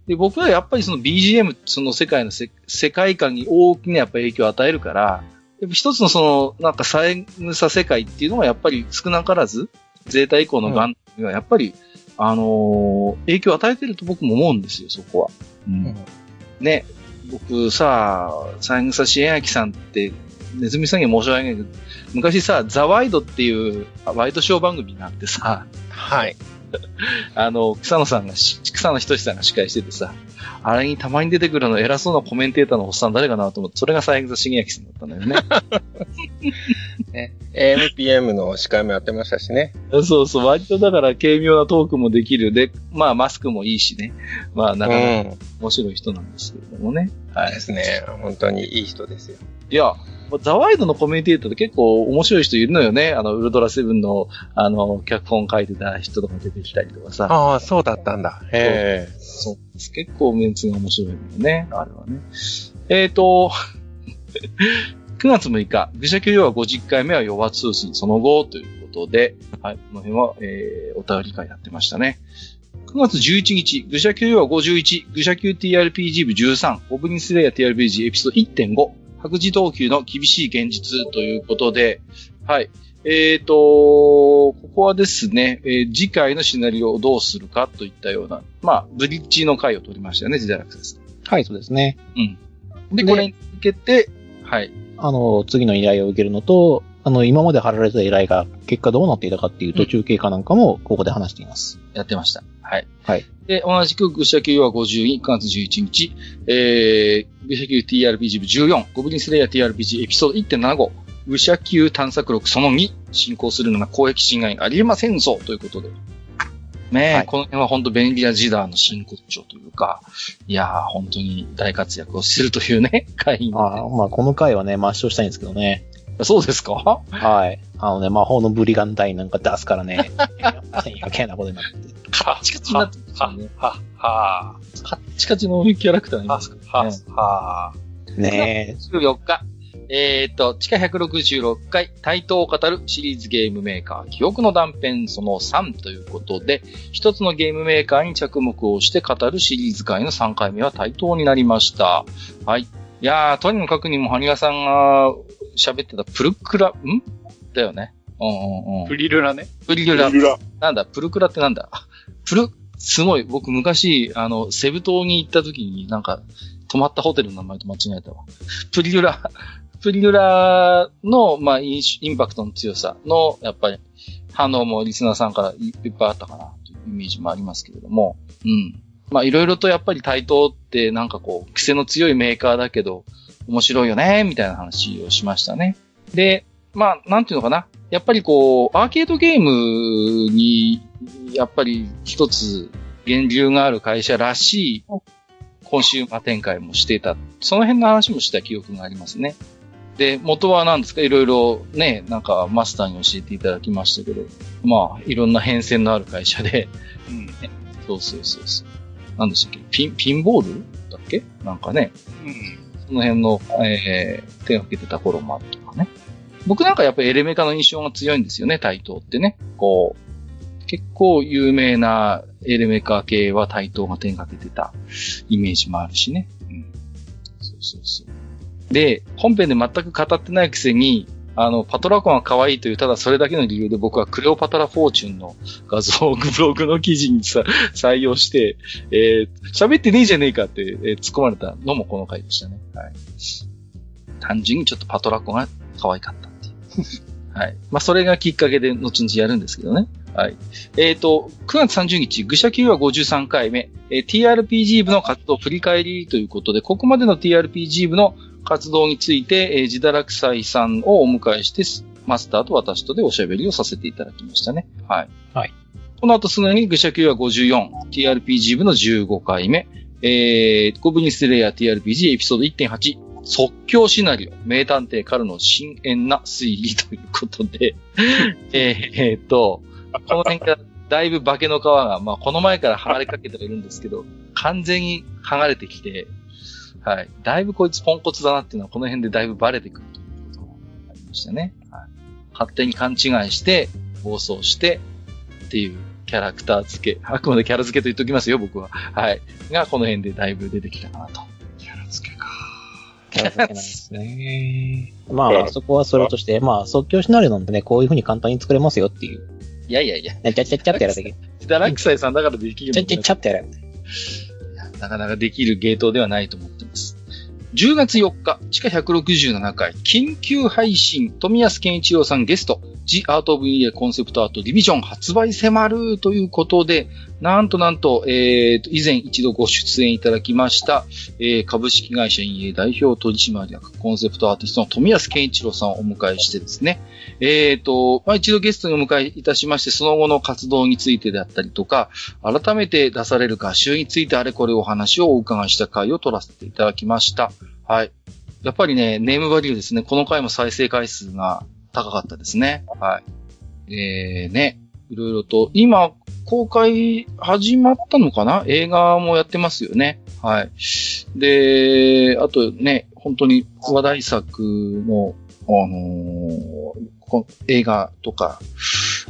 で、僕はやっぱりその BGM、その世界の世界観に大きなやっぱ影響を与えるから、やっぱ一つのその、なんか三枝世界っていうのはやっぱり少なからず、ゼータ以降のガンにはやっぱり、うん、あのー、影響を与えてると僕も思うんですよ、そこは。うん。うん、ね、僕さ、三枝重明さんって、ネズミさんに申し訳ないけど、昔さ、ザワイドっていうワイドショー番組があってさ、はい。あの、草野さんが、草野仁さんが司会しててさ、あれにたまに出てくるの偉そうなコメンテーターのおっさん誰かなと思って、それが三枝重明さんだったんだよね。ね。AMPM の司会もやってましたしね。そうそう、割とだから軽妙なトークもできる。で、まあマスクもいいしね。まあなかなか面白い人なんですけれどもね。うん、はい。ですね。本当にいい人ですよ。いや、ザワイドのコメンテーターって結構面白い人いるのよね。あの、ウルトラセブンの、あの、脚本書いてた人とか出てきたりとかさ。ああ、そうだったんだ。へえ。そう結構メンツが面白いのよね。あれはね。えっ、ー、と、9月6日、愚者級要は50回目は弱通信その後ということで、はい、この辺は、えー、お便り会やってましたね。9月11日、愚者級要は51、愚者級 TRPG 部13、オブニスレイヤー TRPG エピソード1.5、白自投球の厳しい現実ということで、はい。えっ、ー、と、ここはですね、えー、次回のシナリオをどうするかといったような、まあ、ブリッジの回を取りましたよね、時代ラクセス。はい、そうですね。うん。で、これに向けて、はい。あの、次の依頼を受けるのと、あの、今まで貼られた依頼が結果どうなっていたかっていう途中経過なんかも、ここで話しています、うん。やってました。はい。はい。で、同じく、愚者級は52、9月11日、えー、愚者級 TRPG 部14、ゴブリンスレイヤー TRPG エピソード1.75、愚者級探索録その2、進行するのが公益侵害ありえませんぞ、ということで。ねえ、はい、この辺は本当便利なジダーの真骨頂というか、いやー、本当に大活躍をしてるというね、回に、ね。あまあ、この回はね、抹消したいんですけどね。そうですか？はい。あのね、魔法のブリガンダなんか出すからね、余計なことになって。カチカチになってるんですよね。は、は、カッチカチのキャラクターにいますか？らね。は、は、ねえ。14日。えっ、ー、と、地下166回、対等を語るシリーズゲームメーカー、記憶の断片その3ということで、一つのゲームメーカーに着目をして語るシリーズ会の3回目は対等になりました。はい。いやー、とにもかくにも、ハニガさんが喋ってたプルクラ、ん？だよね。うんうんうん。プリルラね。プリルラ。プリルラ。なんだ、プルクラってなんだ？プル、すごい、僕昔、あの、セブ島に行った時になんか、泊まったホテルの名前と間違えたわ。プリルラ、プリルラの、まあイン、インパクトの強さの、やっぱり、反応もリスナーさんからいっぱいあったかな、というイメージもありますけれども、うん。まあ、いろいろとやっぱり対等ってなんかこう、癖の強いメーカーだけど、面白いよね、みたいな話をしましたね。で、まあ、なんていうのかな。やっぱりこう、アーケードゲームに、やっぱり一つ、源流がある会社らしい、コンシューマー展開もしていた。その辺の話もした記憶がありますね。で、元は何ですか？いろいろね、なんかマスターに教えていただきましたけど、まあ、いろんな変遷のある会社で、うん、そうそうそうそう。なんでしたっけ？ピン、ピンボールだっけ？なんかね。うん。その辺の、えー、手をかけてた頃もあるとかね。僕なんかやっぱりエレメカの印象が強いんですよね、対等ってね。こう、結構有名なエレメカ系は対等が手がけてたイメージもあるしね。うん。そうそうそう。で、本編で全く語ってないくせに、あの、パトラコンは可愛いという、ただそれだけの理由で僕はクレオパトラフォーチュンの画像をブログの記事にさ 採用して、えー、喋ってねえじゃねえかって、えー、突っ込まれたのもこの回でしたね。はい。単純にちょっとパトラコンが可愛かったっていう。はい。まあ、それがきっかけで後々やるんですけどね。はい。えっ、ー、と、9月30日、愚者級は53回目、えー、TRPG 部の活動振り返りということで、ここまでの TRPG 部の活動について、えー、自堕落斎さんをお迎えして、マスターと私とでおしゃべりをさせていただきましたね。はい。はい。この後すぐに愚者級は54、TRPG 部の15回目、えー、ゴブリンスレイヤー TRPG エピソード1.8、即興シナリオ、名探偵からの深遠な推理ということで、えっと、この辺がだいぶ化けの皮が、まあこの前から剥がれかけてはいるんですけど、完全に剥がれてきて、はい。だいぶこいつポンコツだなっていうのはこの辺でだいぶバレてくるということがありましたね。はい。勝手に勘違いして、暴走して、っていうキャラクター付け。あくまでキャラ付けと言っておきますよ、僕は。はい。が、この辺でだいぶ出てきたかなと。キャラ付けか。キャラ付けなんですね。まあ、そこはそれとして、まあ、即興シナリオなんでね、こういう風に簡単に作れますよっていう。いやいやいや。ちゃちゃちゃってやるだけ。ダラクサイさんだからできる。ちゃちゃちゃってやる。なかなかできるゲートではないと思ってます。10月4日、地下167回、緊急配信、富安健一郎さんゲスト、The Art of EA コンセプトアートディビジョン発売迫るということで、なんとなんと、えー、と、以前一度ご出演いただきました、えー、株式会社 EA 代表取締役コンセプトアーティストの富安健一郎さんをお迎えしてですね、えー、と、まあ、一度ゲストにお迎えいたしまして、その後の活動についてであったりとか、改めて出される画集についてあれこれお話をお伺いした回を取らせていただきました。はい。やっぱりね、ネームバリューですね。この回も再生回数が高かったですね。はい。えー、ね、いろいろと、今、公開始まったのかな？映画もやってますよね。はい。で、あとね、本当に話題作の、あのー、映画とか、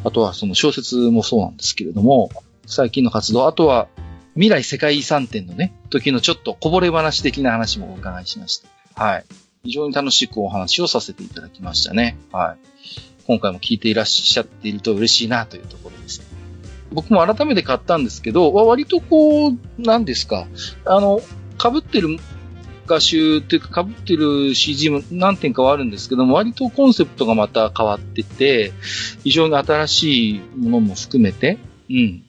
あとはその小説もそうなんですけれども、最近の活動、あとは未来世界遺産展のね、時のちょっとこぼれ話的な話もお伺いしました。はい。非常に楽しくお話をさせていただきましたね。はい。今回も聞いていらっしゃっていると嬉しいなというところです。僕も改めて買ったんですけど、割とこう、何ですか、あの、被ってる画集っていうか被ってる CG も何点かはあるんですけども、割とコンセプトがまた変わってて、非常に新しいものも含めて、うん。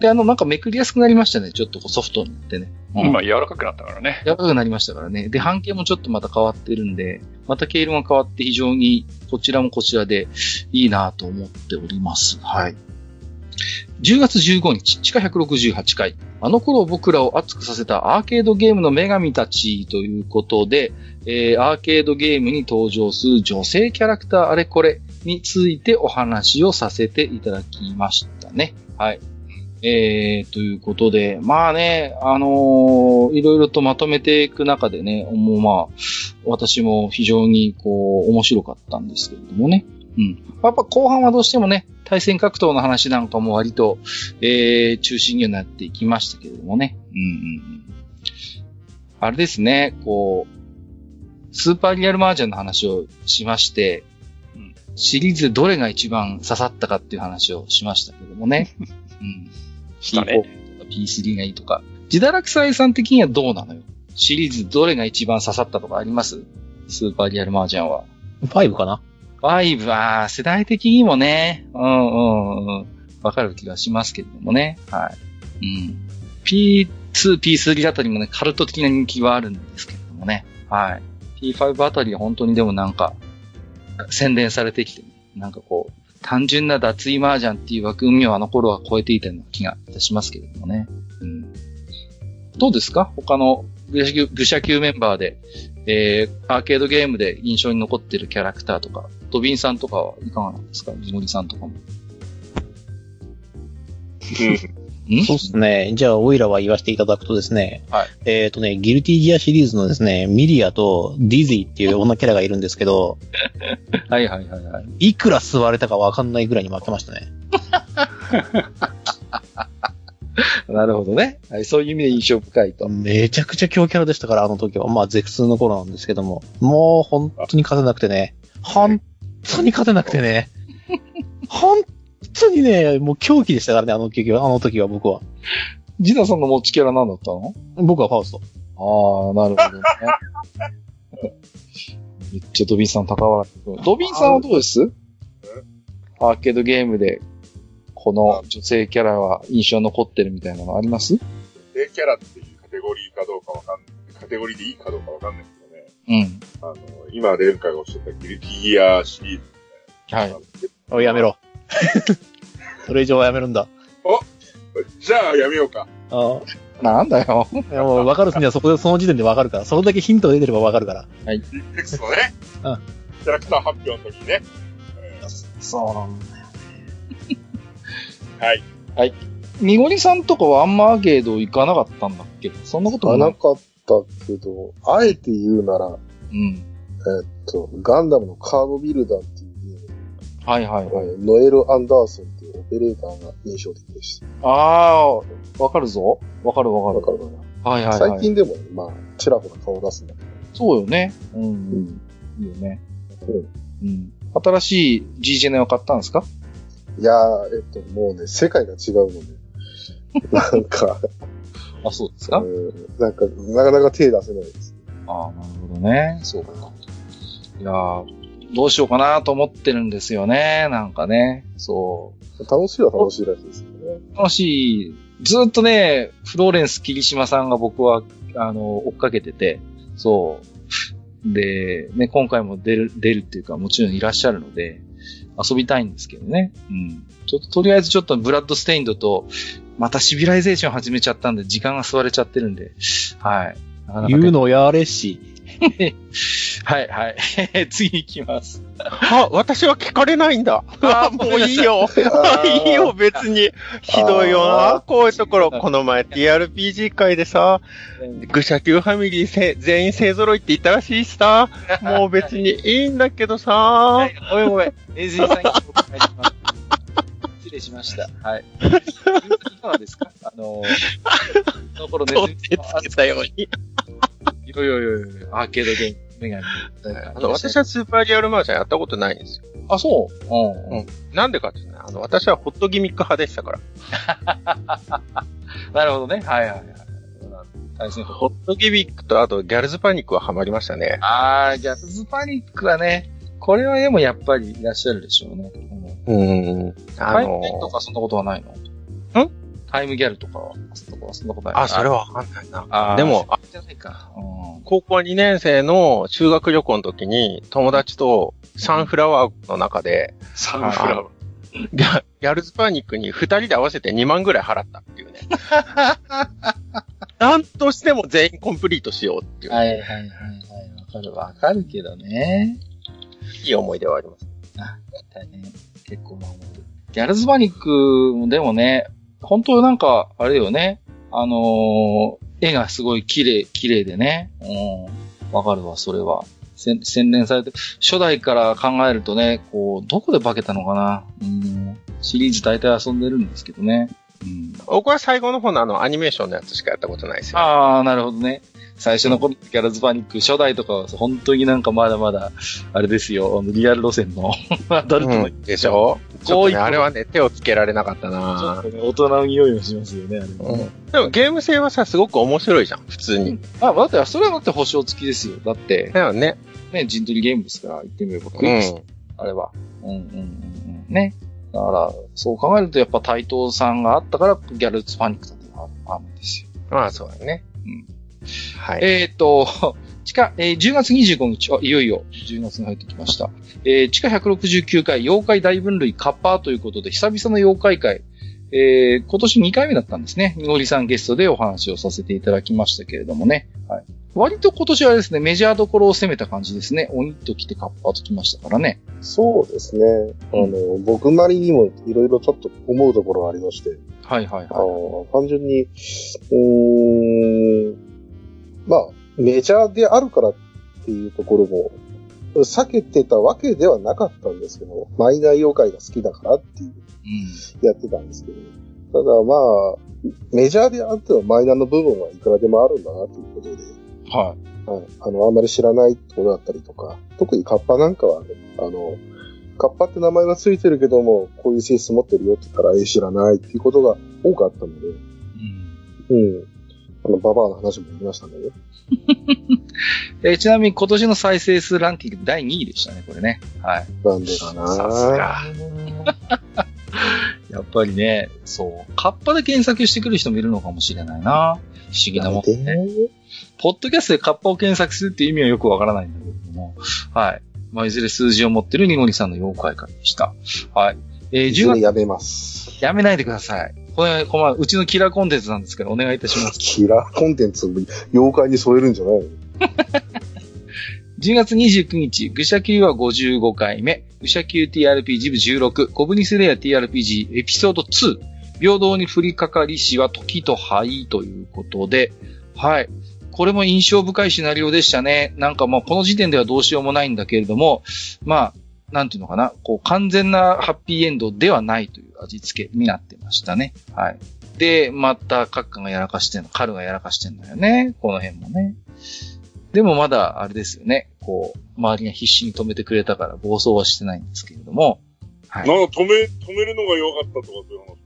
で、あの、なんかめくりやすくなりましたね。ちょっとソフトになってね。うん、今柔らかくなったからね。柔らかくなりましたからね。で、半径もちょっとまた変わってるんで、また経路が変わって非常にこちらもこちらでいいなと思っております。はい。10月15日、地下168回。あの頃僕らを熱くさせたアーケードゲームの女神たちということで、えー、アーケードゲームに登場する女性キャラクターあれこれについてお話をさせていただきましたね。はい。えー、ということで、まあね、あのー、いろいろとまとめていく中でね、もうまあ、私も非常にこう、面白かったんですけれどもね。うん。やっぱ後半はどうしてもね、対戦格闘の話なんかも割と、えー、中心にはなっていきましたけれどもね。うんうんうん。あれですね、こう、スーパーリアルマージャンの話をしまして、シリーズでどれが一番刺さったかっていう話をしましたけどもね。うん。したね。P4、P3 がいいとか。自堕落斎さん的にはどうなのよシリーズどれが一番刺さったとかあります？スーパーリアルマージャンは。5かな？?5 は世代的にもね、うんうんうん。わかる気がしますけれどもね。はい。うん。P2、P3 あたりもね、カルト的な人気はあるんですけれどもね。はい。P5 あたりは本当にでもなんか、宣伝されてきて、なんかこう、単純な脱衣麻雀っていう枠組みをあの頃は超えていたような気がいたしますけれどもね。うん、どうですか？他の愚者級メンバーで、えー、アーケードゲームで印象に残ってるキャラクターとか、ドビンさんとかはいかがなんですか？ジモリさんとかも。そうですね。じゃあ、オイラは言わせていただくとですね。はい。えっ、ー、とね、ギルティギアシリーズのですね、ミリアとディズィっていう女キャラがいるんですけど。はいはいはいはい。いくら吸われたかわかんないぐらいに負けましたね。なるほどね。はい、そういう意味で印象深いと。めちゃくちゃ強キャラでしたから、あの時は。まあ、絶痛の頃なんですけども。もう、本当に勝てなくてね。本当に勝てなくてね。本当にね、もう狂気でしたからね、あの時は、あの時は僕は。ジナさんの持ちキャラ何だったの？僕はファウスト。ああ、なるほどね。めっちゃドビンさん高笑い。ドビンさんはどうです？アーケードゲームで、この女性キャラは印象残ってるみたいなのあります？女性キャラっていうカテゴリーかどうかわかんない。カテゴリーでいいかどうかわかんない。うん。あの、今、レンカがおっしゃったギルティギアシリーズ、ね。はい。おい、やめろ。それ以上はやめるんだ。おじゃあやめようか。ああ。なんだよ。いやもう分かる人にはそこで、その時点で分かるから。それだけヒントが出てれば分かるから。はい。テクストね。うん。キャラクター発表の時にね。そうなんだよね。はい。はい。みごりさんとかはあんまアーケード行かなかったんだっけ？そんなことはなかったけど、あえて言うなら、うん。えっと、ガンダムのカードビルダーっていうゲーム。はいはいはい。ノエル・アンダーソンっていうオペレーターが印象的でした。ああ、わかるぞ。わかるわかる。わかるかな。はいはい、はい、最近でも、まあ、ちらほら顔出すんだけど。そうよね。うん。うん。いいよね。うん。うん。新しい G ジェネを買ったんですか？いやー、えっと、もうね、世界が違うので。なんかあ、そうですか？なんか、なかなか手出せないです。ああ、なるほどね。そうか。いやー、どうしようかなと思ってるんですよね。なんかね。そう。楽しいは楽しいらしいですけどね。楽しい。ずっとね、フローレンス霧島さんが僕は、あの、追っかけてて、そう。で、ね、今回も出る、出るっていうか、もちろんいらっしゃるので、遊びたいんですけどね。うん。ちょっと、とりあえずちょっとブラッドステインドと、またシビライゼーション始めちゃったんで、時間が吸われちゃってるんで、はい。言うのやれし。はい、はい。次行きます。あ、私は聞かれないんだ。あ、もういいよ。いいよ、別に。ひどいよな。こういうところ、この前 TRPG 会でさ、愚者級ファミリー全員勢揃いって言ったらしいしさ、もう別にいいんだけどさ。ごめんごめん。エズリさん失礼しました。はい。いかがですかあのー、その頃つけたように。いやいやいやアーケードゲーム。メガネ。あの、私はスーパーリアルマージャンやったことないんですよ。あ、そう？うん。うん。なんでかってね、あの、私はホットギミック派でしたから。なるほどね。はいはいはい。ホットギミックとあとギャルズパニックはハマりましたね。あー、ギャルズパニックはね、これはでもやっぱりいらっしゃるでしょうね。うん。うん。あのー、とかそんなことはないの？ん？タイムギャルとかは、そんなことないあ、それはわかんないな。あでも、あ、じゃないか。高校2年生の修学旅行の時に、友達とサンフラワーの中で、サンフラワー。ギャギャルズパニックに二人で合わせて2万ぐらい払ったっていうね。なんとしても全員コンプリートしようっていう。はいはいはいはい。わかるわかるけどね。いい思い出はあります。あ、大変。結構守る。ギャルズパニックでもね、本当なんか、あれよね。あのー、絵がすごい綺麗、綺麗でね。うん。わかるわ、それは。洗練されて、初代から考えるとね、こう、どこで化けたのかな。うん。シリーズ大体遊んでるんですけどね。うん。僕は最後の方のあの、アニメーションのやつしかやったことないですよ。ああ、なるほどね。最初の頃、ギャラズパニック、初代とかは本当になんかまだまだ、あれですよ、リアル路線の アダルトの、うん、でしょ？ちょっとね、あれはね、手をつけられなかったなちょっとね、大人の匂いもしますよね、あれ、うん、でもゲーム性はさ、すごく面白いじゃん、普通に。あ、だって、それはだって保証付きですよ。だって。だよね。ね、陣取りゲームですから、言ってみればクイズ、うん、あれは。うんうんうんうん。ね。だから、そう考えるとやっぱ対等さんがあったから、ギャルズパニックだってあるんですよ。まあ、そうだね。うん。はい。えっ、ー、と、地下、えー、10月25日、あ、いよいよ10月に入ってきました。えー、地下169回、妖怪大分類カッパーということで、久々の妖怪会、えー、今年2回目だったんですね。にごりさんゲストでお話をさせていただきましたけれどもね。はい。割と今年はですね、メジャーどころを攻めた感じですね。鬼と来てカッパーと来ましたからね。そうですね。あの、僕なりにもいろいろちょっと思うところがありまして。はいはいはい。あ単純に、うーん、まあ、メジャーであるからっていうところも、避けてたわけではなかったんですけど、マイナー妖怪が好きだからっていう、やってたんですけど、ただまあ、メジャーであってはマイナーの部分はいくらでもあるんだなということで。はい。はい。あの、あんまり知らないってことだったりとか、特にカッパなんかはね、あの、カッパって名前がついてるけども、こういう性質持ってるよって言ったら、え知らないっていうことが多かったので、うん。うん。あの、ババアの話もできましたね。えー、ちなみに今年の再生数ランキング第2位でしたね、これね。はい。なんでかなさすが。やっぱりね、そう。カッパで検索してくる人もいるのかもしれないな。不思議なもんね。ポッドキャストでカッパを検索するっていう意味はよくわからないんだけれども。はい。まあ、いずれ数字を持ってるニゴニさんの妖怪会でした。はい。えー、10月。やめます。やめないでください。これ、このうちのキラーコンテンツなんですから、お願いいたします。キラーコンテンツを妖怪に添えるんじゃないの？10月29日、愚者級は55回目、愚者級 TRPG 部16、コブニスレア TRPG エピソード2、平等に降りかかりしは時と灰ということで、はい。これも印象深いシナリオでしたね。なんかもうこの時点ではどうしようもないんだけれども、まあ、なんていうのかな、こう完全なハッピーエンドではないという味付けになってましたね。はい。で、また、カッカがやらかしてんの、カルがやらかしてんだよね。この辺もね。でもまだ、あれですよね。こう、周りが必死に止めてくれたから暴走はしてないんですけれども。はい。なんか止め、止めるのが弱かったとかそういう話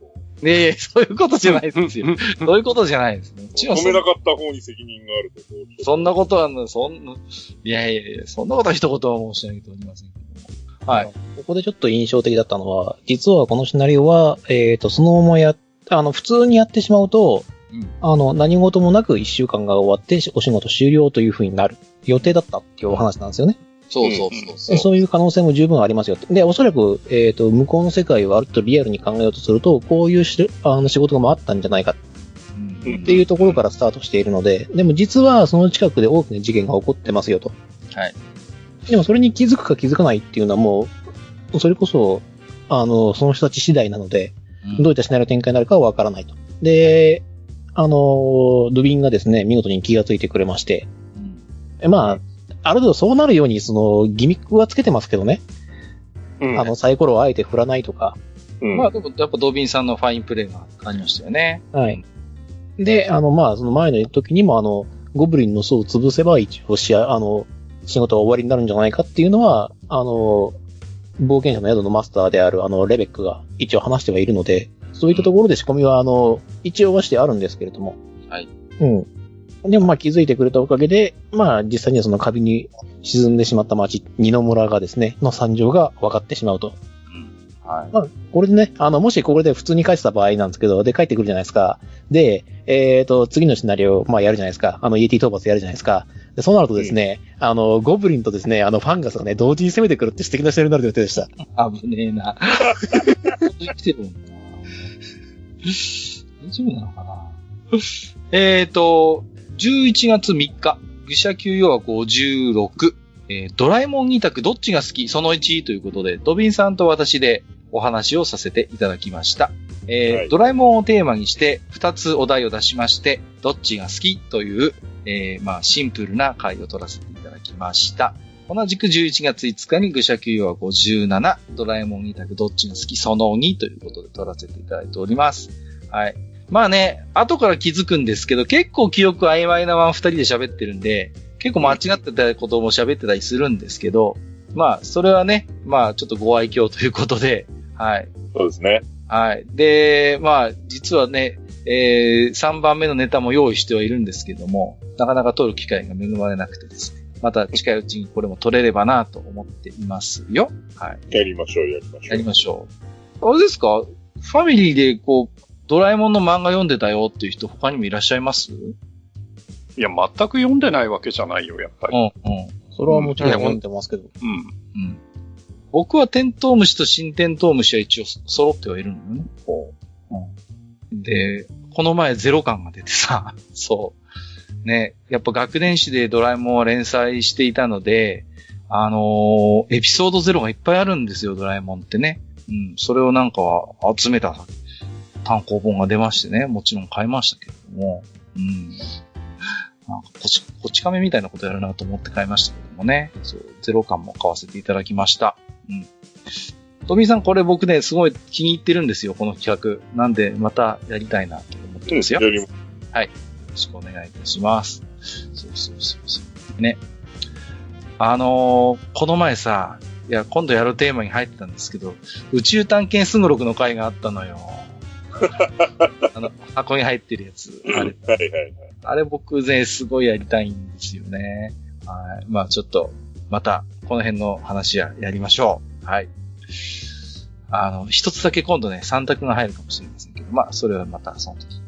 ねえ、そういうことじゃないですよ。そういうことじゃないですね。止めなかった方に責任があると。そんなことは、そんな、いやいやいや、そんなことは一言は申し上げておりませんけども。はい。ここでちょっと印象的だったのは、実はこのシナリオは、えっ、ー、と、そのままや、あの、普通にやってしまうと、うん、あの、何事もなく一週間が終わってお仕事終了という風になる予定だったっていうお話なんですよね。そうそうそうそう。いう可能性も十分ありますよ。で、おそらく、えっ、ー、と、向こうの世界をあるとリアルに考えようとすると、こういうしあの仕事もあったんじゃないか。っていうところからスタートしているので、でも実はその近くで大きな事件が起こってますよと。はい。でもそれに気づくか気づかないっていうのはもう、それこそ、あの、その人たち次第なので、どういったシナリオ展開になるかはわからないと。で、あの、ドビンがですね、見事に気がついてくれまして、うん、まあ、ある程度そうなるように、その、ギミックはつけてますけどね。うん、あの、サイコロをあえて振らないとか。うん、まあ、でも、やっぱドビンさんのファインプレーがありましたよね。はい。で、あの、まあ、その前の時にも、あの、ゴブリンの巣を潰せば一応しあの、仕事は終わりになるんじゃないかっていうのは、あの、冒険者の宿のマスターであるあの、レベックが一応話してはいるので、そういったところで仕込みは、あの、一応はしてあるんですけれども。はい。うん。でもまあ気づいてくれたおかげで、まあ実際にはそのカビに沈んでしまった町、二野村がですね、の惨状が分かってしまうと。はい。まあ、これでね、あの、もしこれで普通に書いてた場合なんですけど、で、帰ってくるじゃないですか。で、えっ、ー、と、次のシナリオ、まあ、やるじゃないですか。あの、イエティ討伐やるじゃないですか。で、そうなるとですね、うん、あの、ゴブリンとですね、あの、ファンガスがね、同時に攻めてくるって素敵なシナリオになる予定でした。危ねえな。生きてるもんな。大丈夫なのかな？えっと、11月3日、愚者級要は56、えー、ドラえもん2択どっちが好き？その1ということで、ドビンさんと私でお話をさせていただきました。えーはい、ドラえもんをテーマにして2つお題を出しまして、どっちが好きという、えー、まあ、シンプルな回を取らせていただきました。同じく11月5日に愚者級要は57、ドラえもん2択どっちが好きその2ということで取らせていただいております。はい。まあね、後から気づくんですけど、結構記憶曖昧なまま二人で喋ってるんで、結構間違ってたことも喋ってたりするんですけど、まあ、それはね、まあ、ちょっとご愛嬌ということで、はい。そうですね。はい。で、まあ、実はね、えー、3番目のネタも用意してはいるんですけども、なかなか撮る機会が恵まれなくてですね。また近いうちにこれも撮れればなと思っていますよ。はい。やりましょう、やりましょう。やりましょう。あれですか？ファミリーでこう、ドラえもんの漫画読んでたよっていう人他にもいらっしゃいます？いや、全く読んでないわけじゃないよ、やっぱり。うん、うん。それはもちろん読んでますけど。うん。うん。僕はテントウムシと新テントウムシは一応揃ってはいるのよね。うん。で、この前ゼロ感が出てさ、そう。ね、やっぱ学年誌でドラえもんは連載していたので、あのー、エピソードゼロがいっぱいあるんですよ、ドラえもんってね。うん、それをなんか集めた単行本が出ましてね、もちろん買いましたけれども、うん。なんかこち、こち亀みたいなことやるなと思って買いましたけどもね。そう、ゼロ感も買わせていただきました。うん。トミーさんこれ僕ね、すごい気に入ってるんですよ、この企画。なんで、またやりたいなと思ってますよ。やります。はい。よろしくお願いいたします。そうそうそうそう。ね。あのーこの前さ、いや、今度やるテーマに入ってたんですけど、宇宙探検すごろくの回があったのよ。あの、箱に入ってるやつ。あれ、はいはいはい。あれ僕ね、すごいやりたいんですよね。はい。まあちょっと、また、この辺の話や、やりましょう。はい。あの、一つだけ今度ね、三択が入るかもしれませんけど、まあ、それはまたその時。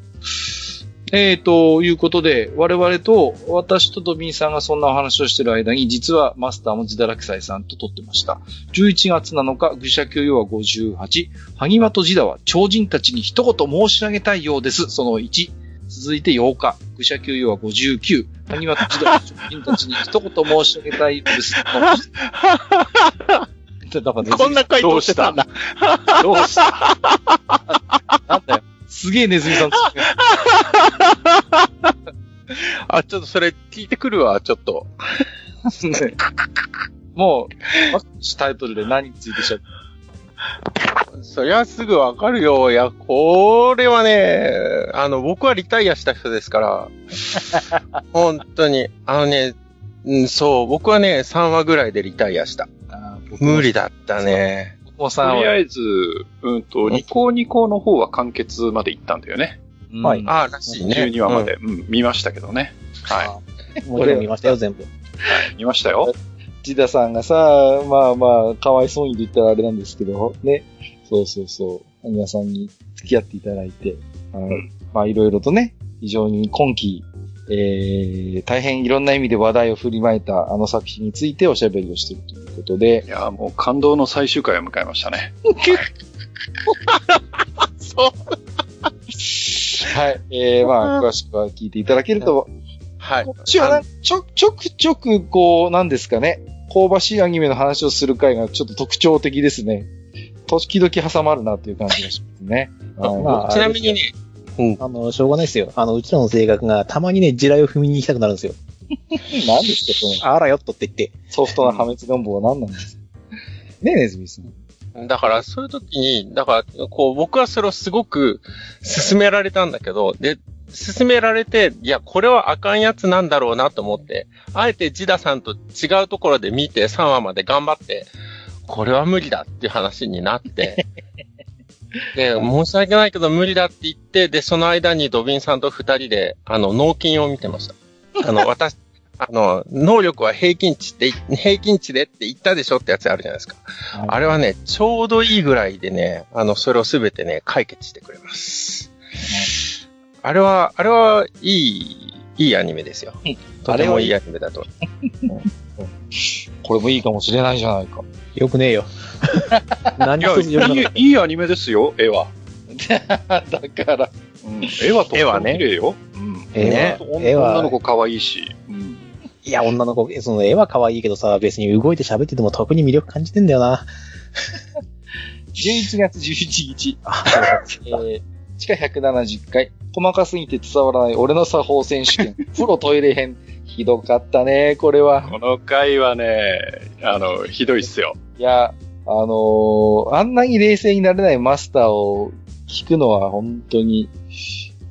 えー、ということで、我々と、私とドビンさんがそんなお話をしてる間に、実はマスターも自堕落斎さんと撮ってました。11月7日、愚者級要は58、萩和とジダは超人たちに一言申し上げたいようです。その1。続いて8日、愚者級要は59、萩和とジダは超人たちに一言申し上げたいです。こんな回答してたんだ。どうした？なんだよ。すげえネズミさんあ、ちょっとそれ聞いてくるわ、ちょっと。ねもう、タイトルで何についてしゃそりゃすぐわかるよ。いや、これはね、あの、僕はリタイアした人ですから、本当に、あのね、うん、そう、僕はね、3話ぐらいでリタイアした。無理だったね。とりあえず、うんと、ニコニコの方は完結まで行ったんだよね。はいああ、らしいね。12話まで、うん、見ましたけどね。はもちろん見ましたよ、全部。い。見ましたよ。ジダさんがさ、まあまあ、かわいそうに言ったらあれなんですけど、ね。そうそうそう。皆さんに付き合っていただいて、はいうんまあいろいろとね、非常に今期、えー、大変いろんな意味で話題を振りまいたあの作品についておしゃべりをしているということでい、や、もう感動の最終回を迎えましたね。はい。えー、まあ、詳しくは聞いていただけると、はい。こっちはなちょ、ちょくちょく、こう、なんですかね、香ばしいアニメの話をする回がちょっと特徴的ですね。時々挟まるなっていう感じがしますね。はいまあちなみにね、あの、しょうがないですよ。あの、うちらの性格がたまにね、地雷を踏みに行きたくなるんですよ。何ですか、その、あらよっとって言って。ソフトな破滅願望は何なんですか？ねえ、ネズミさん。だから、そういう時に、だから、こう、僕はそれをすごく勧められたんだけど、で、勧められて、いや、これはあかんやつなんだろうなと思って、あえてジダさんと違うところで見て3話まで頑張って、これは無理だっていう話になって、で、申し訳ないけど無理だって言って、で、その間にドビンさんと二人で、あの、脳筋を見てました。あの、私、あの、能力は平均値って、平均値でって言ったでしょってやつあるじゃないですか。あれはね、ちょうどいいぐらいでね、あの、それをすべてね、解決してくれます。あれは、あれは、いい、いいアニメですよ。とてもいいアニメだと。これもいいかもしれないじゃないか。よくねえよ。何いや、いい、いいアニメですよ、絵は。だから、うん、絵はとっても絵はね綺麗よ。うん。絵女のは、子可愛いし。うん。いや、女の子、その絵は可愛いけどさ、別に動いて喋ってても特に魅力感じてんだよな。11月11日、えー、地下170回、細かすぎて伝わらない俺の作法選手権、風呂トイレ編、ひどかったね、これは。この回はね、あの、ひどいっすよ。いや、あのーあんなに冷静になれないマスターを聞くのは本当に、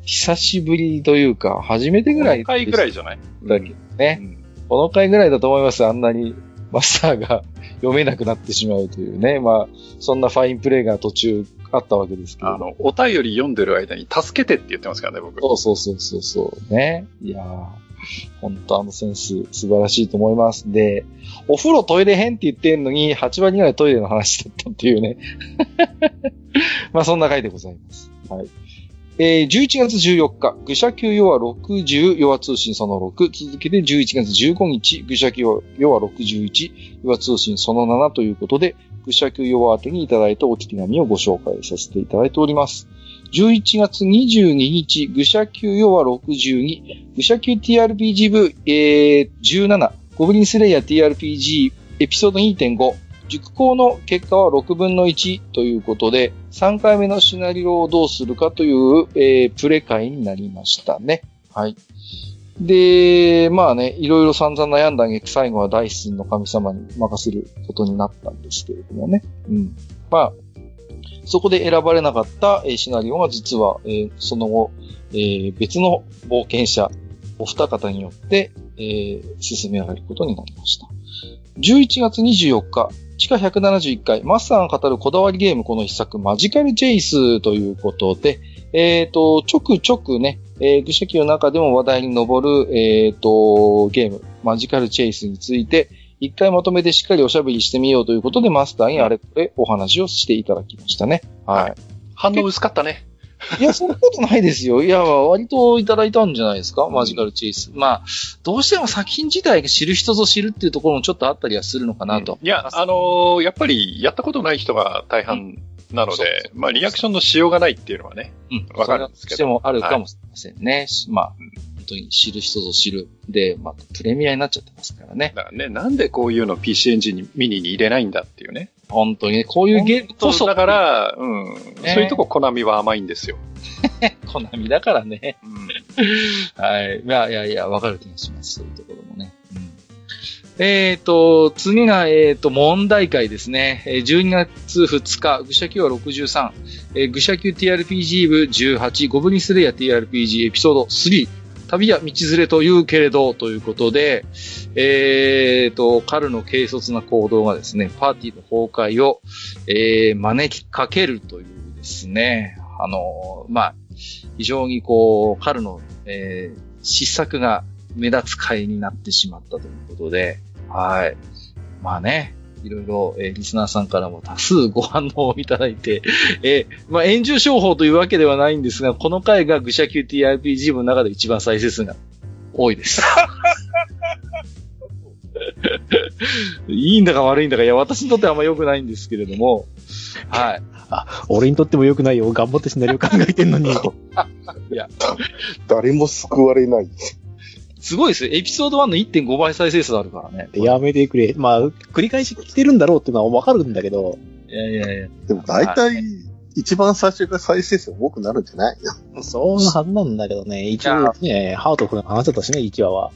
久しぶりというか、初めてぐらいこの回ぐらいじゃない？だけどね。うんこの回ぐらいだと思います。あんなにマスターが読めなくなってしまうというね。まあ、そんなファインプレーが途中あったわけですけど。あの、お便り読んでる間に助けてって言ってますからね、僕。そうそうそうそうそう。ね。いやー、本当あのセンス素晴らしいと思います。で、お風呂トイレ編って言ってんのに、8割ぐらいトイレの話だったっていうね。まあそんな回でございます。はい。えー、11月14日、愚者級ヨア60、ヨア通信その6、続けて11月15日、愚者級ヨア61、ヨア通信その7ということで、愚者級ヨア宛てにいただいたお手紙をご紹介させていただいております。11月22日、愚者級ヨア62、愚者級 TRPG 部、えー、17、ゴブリンスレイヤー TRPG エピソード2.5、熟考の結果は6分の1ということで、3回目のシナリオをどうするかという、えープレ会になりましたね。はい。で、まあね、いろいろ散々悩んだげ最後は大神の神様に任せることになったんですけれどもね。うん。まあ、そこで選ばれなかったシナリオが実は、えー、その後、えー、別の冒険者、お二方によって、えー、進められることになりました。11月24日、地下171回、マスターが語るこだわりゲームこの一作、マジカルチェイスということで、えっ、ー、と、ちょくちょくね、えー、愚者記の中でも話題に上る、えっ、ー、と、ゲーム、マジカルチェイスについて、一回まとめてしっかりおしゃべりしてみようということで、マスターにあれこれお話をしていただきましたね。はい。反応薄かったね。いや、そんなことないですよ。いや、割といただいたんじゃないですか、マジカルチェイス。まあ、どうしても作品自体が知る人ぞ知るっていうところもちょっとあったりはするのかなと。うん、いや、あのー、やっぱりやったことない人が大半なので、うん、まあ、リアクションのしようがないっていうのはね、うん、わかるんですけど。してもあるかもしれませんね。はい、まあ、本当に知る人ぞ知る。で、まあ、プレミアになっちゃってますからね。だからね、なんでこういうの PC エンジンにミニに入れないんだっていうね。本当にね、こういうゲームこそ。だから、うん、ね、そういうとこコナミは甘いんですよ。コナミだからね。うん、はい。いやいやいや、わかる気がします。そういうところもね。えっ、ー、と、次が、えっ、ー、と、問題会ですね。12月2日、愚者級は63、えー、愚者級 TRPG 部18、ゴブリスレイヤー TRPG エピソード3、旅や道連れと言うけれど、ということで、えっ、ー、と、彼の軽率な行動がですね、パーティーの崩壊を、えー、招きかけるというですね、あの、まあ、非常にこう、彼の、えー、失策が目立つ回になってしまったということで、はい。まあね、いろいろ、えー、リスナーさんからも多数ご反応をいただいて、えー、まあ、炎上商法というわけではないんですが、この回が愚者級 TRPG 部の中で一番再生数が多いです。いいんだか悪いんだか、いや、私にとってはあんま良くないんですけれども、はい。あ、俺にとっても良くないよ。頑張ってシナリオ考えてんのに。いや、誰も救われない。すごいですよ。エピソード1の1.5倍再生数あるからね。やめてくれ。まあ、繰り返し来てるんだろうっていうのはわかるんだけど。いやいやいや。でも大体、一番最初から再生数多くなるんじゃない？よ。そうなはずなんだけどね。一応ね、ハートフルな話だったしね、1話は。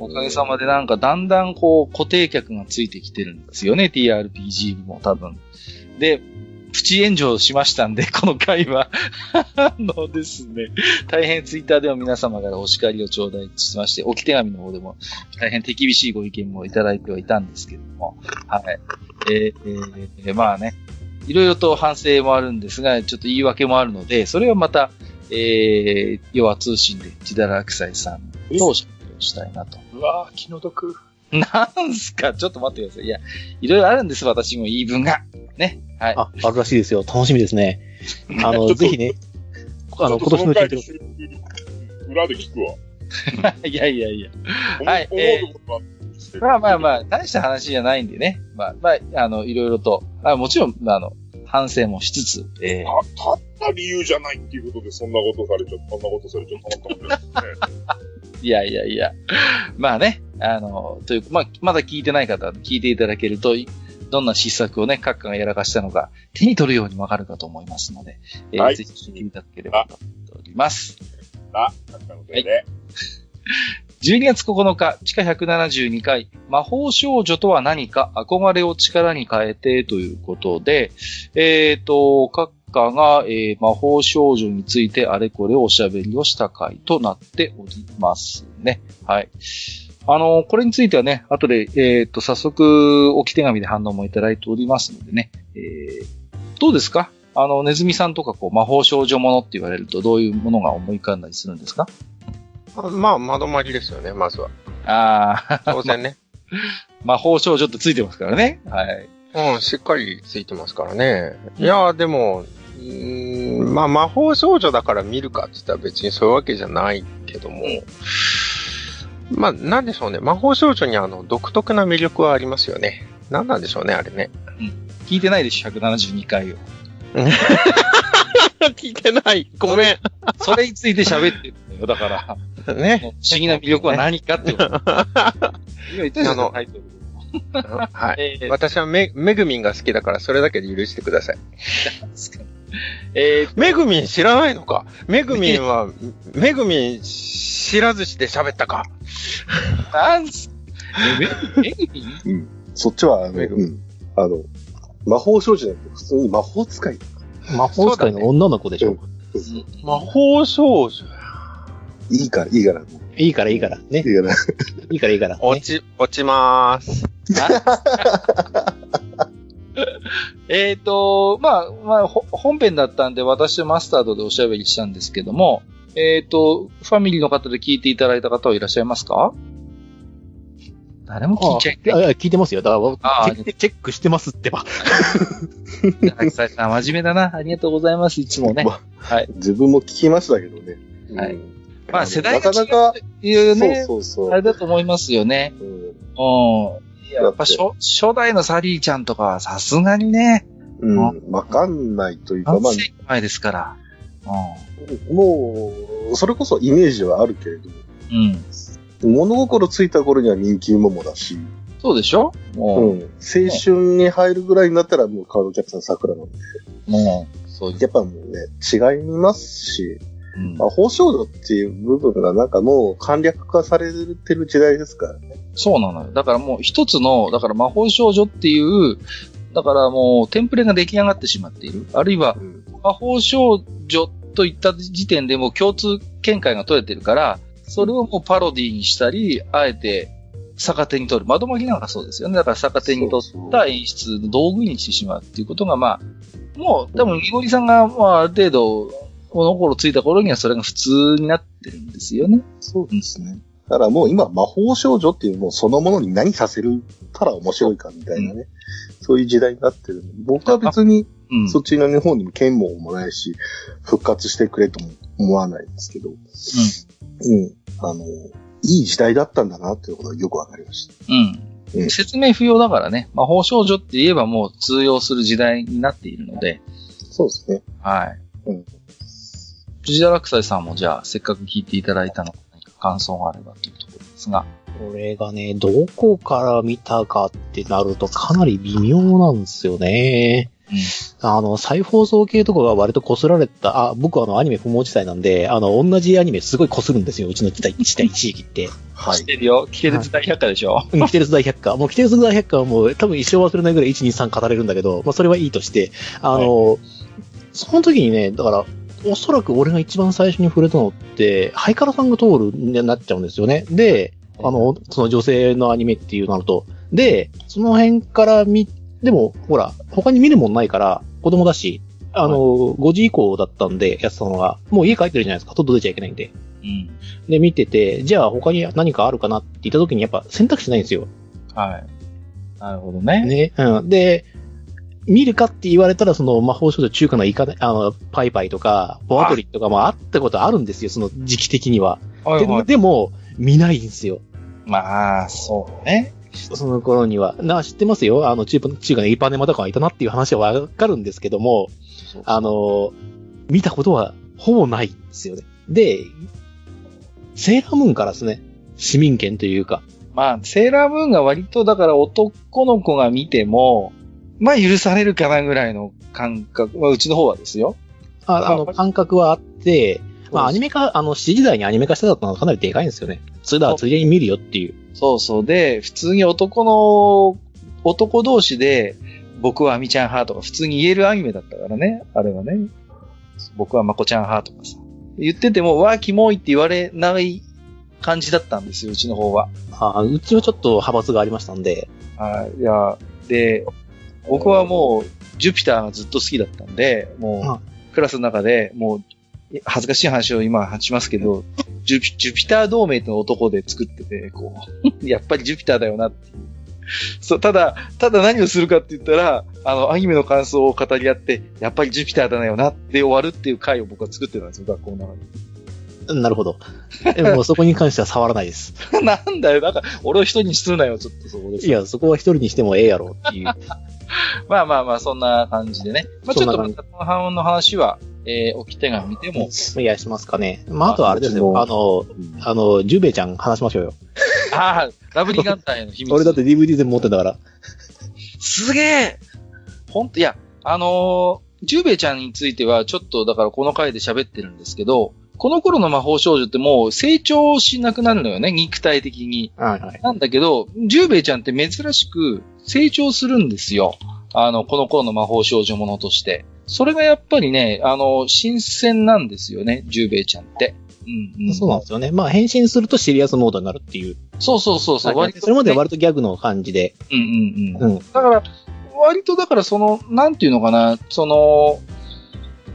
おかげさまでなんかだんだんこう固定客がついてきてるんですよね、TRPG も多分。で、プチ炎上しましたんで、この回は あのですね、大変ツイッターでも皆様からお叱りを頂戴しまして、置き手紙の方でも大変手厳しいご意見もいただいてはいたんですけども、はい。えー、えー、まあね、いろいろと反省もあるんですが、ちょっと言い訳もあるので、それはまた、えー、要は通信で、千田落斎さんとおしゃべりをしたいなと。うわぁ、気の毒。なんすか？ちょっと待ってください。いや、いろいろあるんです、私も言い分が。ね。はい。あ、あるらしいですよ。楽しみですね。あの、ぜひね、あの、今年のタイトル。裏で聞くわ。いやいやいや。はい。えー、まあまあまあ、大した話じゃないんでね。まあ、まあ、あの、いろいろと、あもちろん、あの、反省もしつつ、えー、た、たった理由じゃないっていうことで、そんなことされちゃった、そんなことされちゃったかったですね。いやいやいや。まあね、あの、という、まあ、まだ聞いてない方は聞いていただけると、どんな失策をね、閣下がやらかしたのか、手に取るようにわかるかと思いますので、えー、はい、ぜひ聞いていただければと思っております。あ、の手で。はい 12月9日、地下172回、魔法少女とは何か、憧れを力に変えてということで、えっ、ー、と、閣下が、えー、魔法少女についてあれこれおしゃべりをした回となっておりますね。はい。あの、これについてはね、後で、えっ、ー、と、早速、置き手紙で反応もいただいておりますのでね、えー、どうですか？あの、ネズミさんとか、こう、魔法少女ものって言われると、どういうものが思い浮かんだりするんですか？まあ、窓まりですよね、まずは。ああ。当然ね。魔法少女ってついてますからね。はい。うん、しっかりついてますからね。いやでも、うんまあ、魔法少女だから見るかって言ったら別にそういうわけじゃないけども、まあ、なんでしょうね。魔法少女にあの、独特な魅力はありますよね。なんなんでしょうね、あれね。うん。聞いてないでしょ、172回を。聞いてない。ごめん。それについて喋ってるんだよ、だから。ね。不思議な魅力は何かってこと。今言ったじゃん、タイトル。はい。えー、私はめ、めぐみんが好きだから、それだけで許してください。えー、めぐみん知らないのか？めぐみんは、めぐみん知らずして喋ったか？なんす、め、めぐみ？んうん。そっちは、あの、うん。あの、魔法少女じゃなくて、普通に魔法使い。魔法使いの女の子でしょ？う魔法少女。いいから、いいから。いいから、いいから。ね。いいから。いいから、いいから。落ち、落ちまーす。えっと、まあ、まあ、本編だったんで私はマスタードでおしゃべりしたんですけども、えっ、ー、と、ファミリーの方で聞いていただいた方はいらっしゃいますか？誰も聞いちゃいない。聞いてますよ。だからチェ、チェックしてますってば。白菜さん、真面目だな。ありがとうございます、いつもね。まはい。自分も聞きましたけどね。はい。まあ、世代が違うっていうね、そうそうそうあれだと思いますよね。うん。うん。やっぱ初、初代のサリーちゃんとかはさすがにね。うん。わかんないというか、まあ。前ですから。うん。もう、それこそイメージはあるけれど。うん。物心ついた頃には人気桃だし。そうでしょ？もう。うん。青春に入るぐらいになったらもうカードキャプター桜なんで。もう、そうやっぱもうね、違いますし、うん、まあ、宝少女っていう部分がなんかもう簡略化されてる時代ですからね。そうなのよ。だからもう一つの、だから魔法少女っていう、だからもうテンプレが出来上がってしまっている。あるいは、魔法少女といった時点でも共通見解が取れてるから、それをもうパロディにしたり、あえて逆手に取る。窓巻きなんかそうですよね。だから逆手に取った演出の道具にしてしまうっていうことが、まあ、もう多分、みごりさんが、まあ、ある程度、この頃ついた頃にはそれが普通になってるんですよね。そうですね。だからもう今、魔法少女っていうもうそのものに何させるたら面白いかみたいなね。そういう時代になってる僕は別に、そっちの日本にも剣網もないし、復活してくれとも思わないんですけど。うん。うん。あの、いい時代だったんだなっていうことがよくわかりました。うん。うん、説明不要だからね。魔法少女って言えばもう通用する時代になっているので。そうですね。はい。うん。藤田落斎さんもじゃあ、せっかく聞いていただいたの感想があればというところですが。これがね、どこから見たかってなるとかなり微妙なんですよね。うん、あの、再放送系とかが割と擦られた、あ、僕はあの、アニメ不毛地帯なんで、あの、同じアニメすごい擦るんですよ、うちの時代、時代地域って。はい。来てるよ。キテレツ大百科でしょ。うん、キテレツ大百科。もうキテレツ大百科はもう多分一生忘れないぐらい1、2、3語れるんだけど、まあそれはいいとして、あの、はい、その時にね、だから、おそらく俺が一番最初に触れたのって、ハイカラさんが通るになっちゃうんですよね。で、あの、その女性のアニメっていうなると。で、その辺から見、でも、ほら、他に見るもんないから、子供だし、あの、はい、5時以降だったんで、やってたのが、もう家帰ってるじゃないですか。外出ちゃいけないんで。うん。で、見てて、じゃあ他に何かあるかなって言った時にやっぱ選択肢ないんですよ。はい。なるほどね。ね。うん。で、見るかって言われたら、その魔法少女中華のイカ、あの、パイパイとか、ボアトリとかもあったことあるんですよ、その時期的には。はいはい、ででも、見ないんですよ。まあ、そうね。その頃には。な、知ってますよ？あの、中中華のイパネマとかいたなっていう話はわかるんですけども、あの、見たことはほぼないんですよね。で、セーラームーンからですね、市民権というか。まあ、セーラームーンが割とだから男の子が見ても、まあ許されるかなぐらいの感覚、まあうちの方はですよ。ああの、感覚はあって、まあアニメ化、あの、7時代にアニメ化してたのはかなりでかいんですよね。それだ、ついでに見るよっていう。そうそうで、普通に男の、男同士で、僕はアミちゃん派とか普通に言えるアニメだったからね、あれはね。僕はまこちゃん派とかさ。言ってても、わあ、キモいって言われない感じだったんですよ、うちの方は。あうちはちょっと派閥がありましたんで。はい、いや、で、僕はもう、ジュピターがずっと好きだったんで、もう、クラスの中で、もう、恥ずかしい話を今話しますけど、ジュピジュピター同盟の男で作ってて、こう、やっぱりジュピターだよなっていう。そう、ただ、ただ何をするかって言ったら、あの、アニメの感想を語り合って、やっぱりジュピターだよなって終わるっていう回を僕は作ってたんですよ、学校の中に。なるほど。でもそこに関しては触らないです。なんだよ、なんか、俺を一人にするなよ、ちょっとそこで。いや、そこは一人にしてもええやろっていう。まあまあまあ、そんな感じでね。まあちょっとまたこの半音の話は、えー、置き手紙見ても。いや、しますかね。まあ、あとはあれですよ。あの、あの、ジュベちゃん話しましょうよ。ああ、ラブリガンタイの秘密。俺だって DVD 全部持ってたから。すげえほんと、いや、あのー、ジューベイちゃんについては、ちょっとだからこの回で喋ってるんですけど、この頃の魔法少女ってもう成長しなくなるのよね、肉体的に。はいはい。なんだけど、ジューベイちゃんって珍しく成長するんですよ。あの、この頃の魔法少女ものとして。それがやっぱりね、あの、新鮮なんですよね、ジューベイちゃんって。うん、うん、そうなんですよね。まあ、変身するとシリアスモードになるっていう。そうそうそうそう、割と、ね、それまでは割とギャグの感じで。うんうんうん。うん、だから、割とだからその、なんていうのかな、その、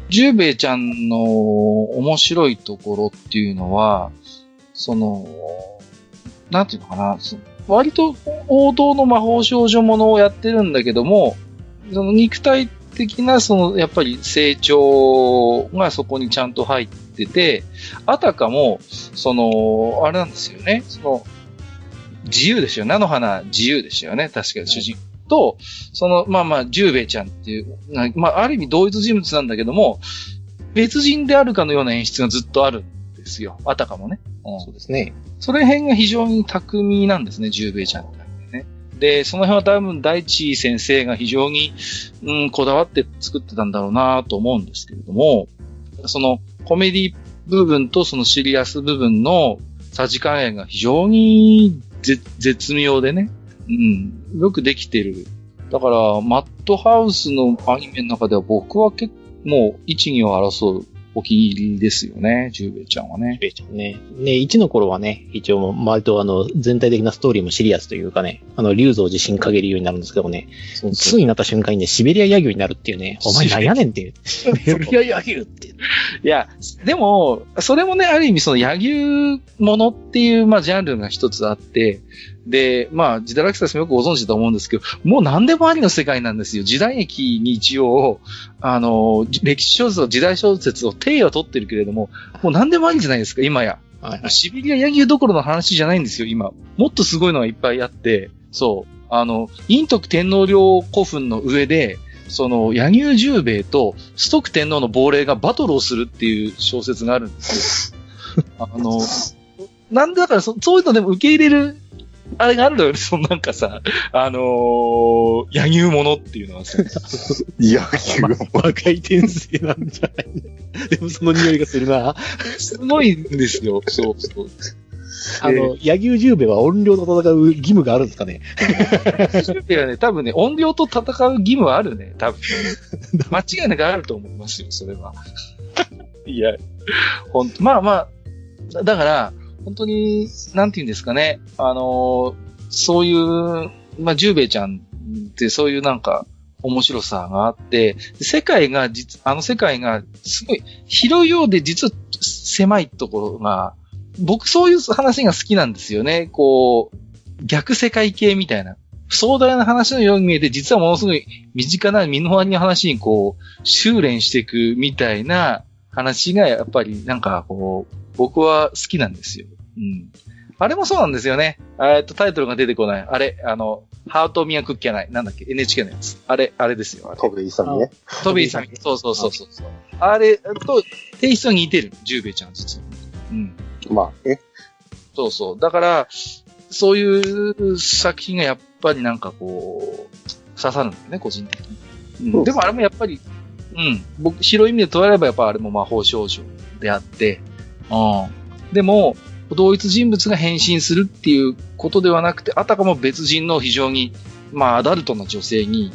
ジューベイちゃんの面白いところっていうのは、その、なんていうのかな、割と王道の魔法少女ものをやってるんだけども、その肉体的なその、やっぱり成長がそこにちゃんと入ってて、あたかも、その、あれなんですよね、その、自由ですよ。菜の花自由ですよね。確かに主人と、その、まあまあ、ジューベイちゃんっていう、まあ、ある意味同一人物なんだけども、別人であるかのような演出がずっとあるんですよ。あたかもね。うん、そうですね。それ辺が非常に巧みなんですね、ジューベイちゃんって。ね。で、その辺は多分大地先生が非常に、うん、こだわって作ってたんだろうなと思うんですけれども、そのコメディ部分とそのシリアス部分のさじ加減が非常に絶妙でね、うん、よくできてる。だから、マットハウスのアニメの中では僕は結構、もう一二を争うお気に入りですよね、ジューベイちゃんはね。ジューベイちゃんね。ね、1の頃はね、一応、割とあの、全体的なストーリーもシリアスというかね、あの、竜像自身陰るようになるんですけどね、そうそう2になった瞬間にね、シベリア野球になるっていうね、お前何やねんっていう。シベリア野球っていや、でも、それもね、ある意味その野球ものっていう、まあ、ジャンルが一つあって、で、まあ、ジダラキサスもよくご存知だと思うんですけど、もう何でもありの世界なんですよ。時代劇に一応、あの、歴史小説、時代小説を定位は取ってるけれども、もう何でもありじゃないですか、今や。はいはい、シビリア野球どころの話じゃないんですよ、今。もっとすごいのがいっぱいあって、そう。あの、陰徳天皇陵古墳の上で、その、柳生十兵衛とストック天皇の亡霊がバトルをするっていう小説があるんですよ。あの、なんでだからそ、そういうのでも受け入れるあれがあるのよね、そのなんかさ、あのー、野牛ものっていうのはさ。野牛若い転生なんじゃないでもその匂いがするな。すごいんですよ、そうそう。あの、野牛十兵衛は音量と戦う義務があるんですかね十兵衛はね、多分ね、音量と戦う義務はあるね、多分。間違いなくあると思いますよ、それは。いや、ほんと、まあまあ、だから、本当に、なんて言うんですかね、あの、そういう、まあ、ジューベイちゃんってそういうなんか、面白さがあって、世界が実、あの世界がすごい広いようで実は狭いところが、僕そういう話が好きなんですよね。こう、逆世界系みたいな。壮大な話のように見えて、実はものすごい身近な身の回りの話にこう、修練していくみたいな話がやっぱりなんかこう、僕は好きなんですよ。うん。あれもそうなんですよね。えっと、タイトルが出てこない。あれ、あの、ハートミヤクッキャない。なんだっけ ?NHK のやつ。あれ、あれですよ。トビイサミね。トビイサミ。そうそうそうそう。あれと、テイストに似てる。ジューベちゃん、実は。うん。まあ、え？そうそう。だから、そういう作品がやっぱりなんかこう、刺さるんだよね、個人的に。うん、でもあれもやっぱり、うん。僕、広い意味で捉えればやっぱあれも魔法少女であって、うん。でも、同一人物が変身するっていうことではなくて、あたかも別人の非常に、まあ、アダルトな女性に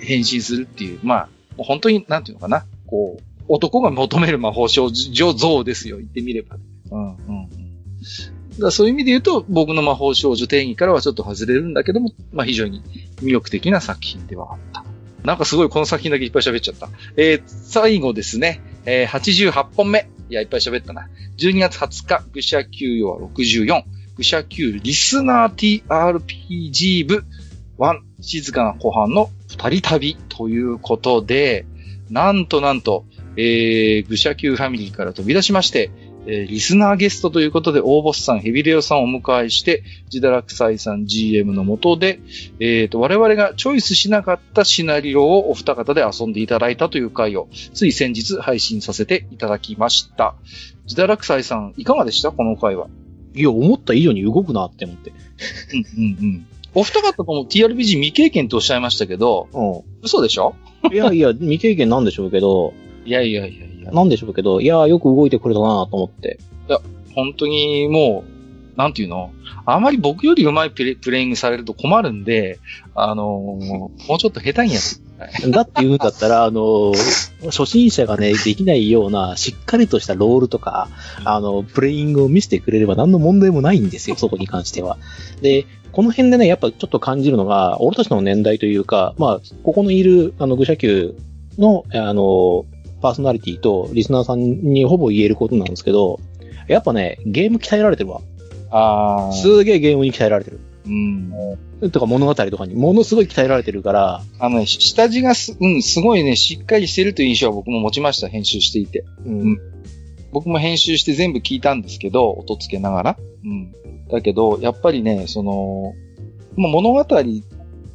変身するっていう、まあ、本当に、なんていうのかな、こう、男が求める魔法少女像ですよ、言ってみれば。うん、うん、うん。だそういう意味で言うと、僕の魔法少女定義からはちょっと外れるんだけども、まあ非常に魅力的な作品ではあった。なんかすごいこの作品だけいっぱい喋っちゃった。えー、最後ですね、えー、88本目。いや、いっぱい喋ったな。12月20日、愚者級よは64。愚者級リスナー TRPG 部1静かな後半の二人旅ということで、なんとなんと、えー、愚者級ファミリーから飛び出しまして、えー、リスナーゲストということで、大ボスさん、ヘビレオさんをお迎えして、ジダラクサイさん GM のもとで、えっ、ー、と、我々がチョイスしなかったシナリオをお二方で遊んでいただいたという回を、つい先日配信させていただきました。ジダラクサイさん、いかがでした？この回は。いや、思った以上に動くなって思って。うんうんうん。お二方とも TRPG 未経験とおっしゃいましたけど、うん。嘘でしょ？いやいや、未経験なんでしょうけど、いやいやいやいや。なんでしょうけど、いや、よく動いてくれたなと思って。いや、本当にもう、なんていうの？あまり僕より上手いプレプレイングされると困るんで、あのー、もうちょっと下手にやる。だって言うんだったら、あのー、初心者がね、できないような、しっかりとしたロールとか、あの、プレイングを見せてくれれば何の問題もないんですよ、そこに関しては。で、この辺でね、やっぱちょっと感じるのが、俺たちの年代というか、まあ、ここのいる、あの、愚者級の、あの、パーソナリティとリスナーさんにほぼ言えることなんですけど、やっぱね、ゲーム鍛えられてるわ。ああ。すげえゲームに鍛えられてる。うん。とか物語とかにものすごい鍛えられてるから。あのね、下地がす、うん、すごいね、しっかりしてるという印象は僕も持ちました、編集していて。うん。うん、僕も編集して全部聞いたんですけど、音つけながら。うん。だけど、やっぱりね、その、まあ、物語、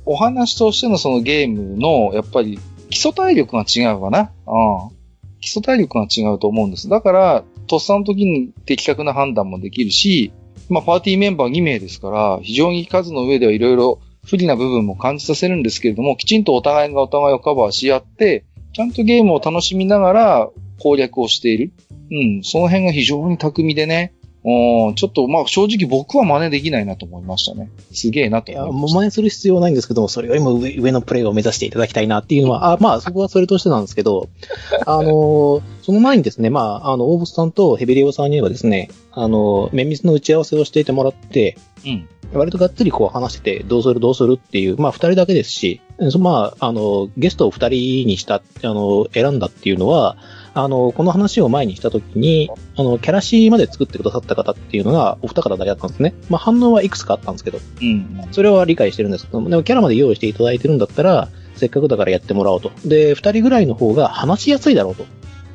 お話としてのそのゲームの、やっぱり基礎体力が違うかな。うん。基礎体力が違うと思うんです。だから、とっさの時に的確な判断もできるし、まあ、パーティーメンバー2名ですから、非常に数の上ではいろいろ不利な部分も感じさせるんですけれども、きちんとお互いがお互いをカバーし合って、ちゃんとゲームを楽しみながら攻略をしている。うん、その辺が非常に巧みでね、うん、ちょっと、まあ正直僕は真似できないなと思いましたね。すげえなと思いました。いや、真似する必要はないんですけども、それよりも上上のプレイを目指していただきたいなっていうのは、あまあそこはそれとしてなんですけど、あのその前にですね、まあ、あの、大ボスさんとヘビレオさんにはですね、あの、綿密の打ち合わせをしていてもらって、うん。割とがっつりこう話してて、どうするどうするっていう、まあ二人だけですし、まあ、あの、ゲストを二人にした、あの、選んだっていうのは、あの、この話を前にしたときに、あの、キャラシーまで作ってくださった方っていうのがお二方だけだったんですね。まあ、反応はいくつかあったんですけど。うん。それは理解してるんですけども、でもキャラまで用意していただいてるんだったら、せっかくだからやってもらおうと。で、二人ぐらいの方が話しやすいだろうと。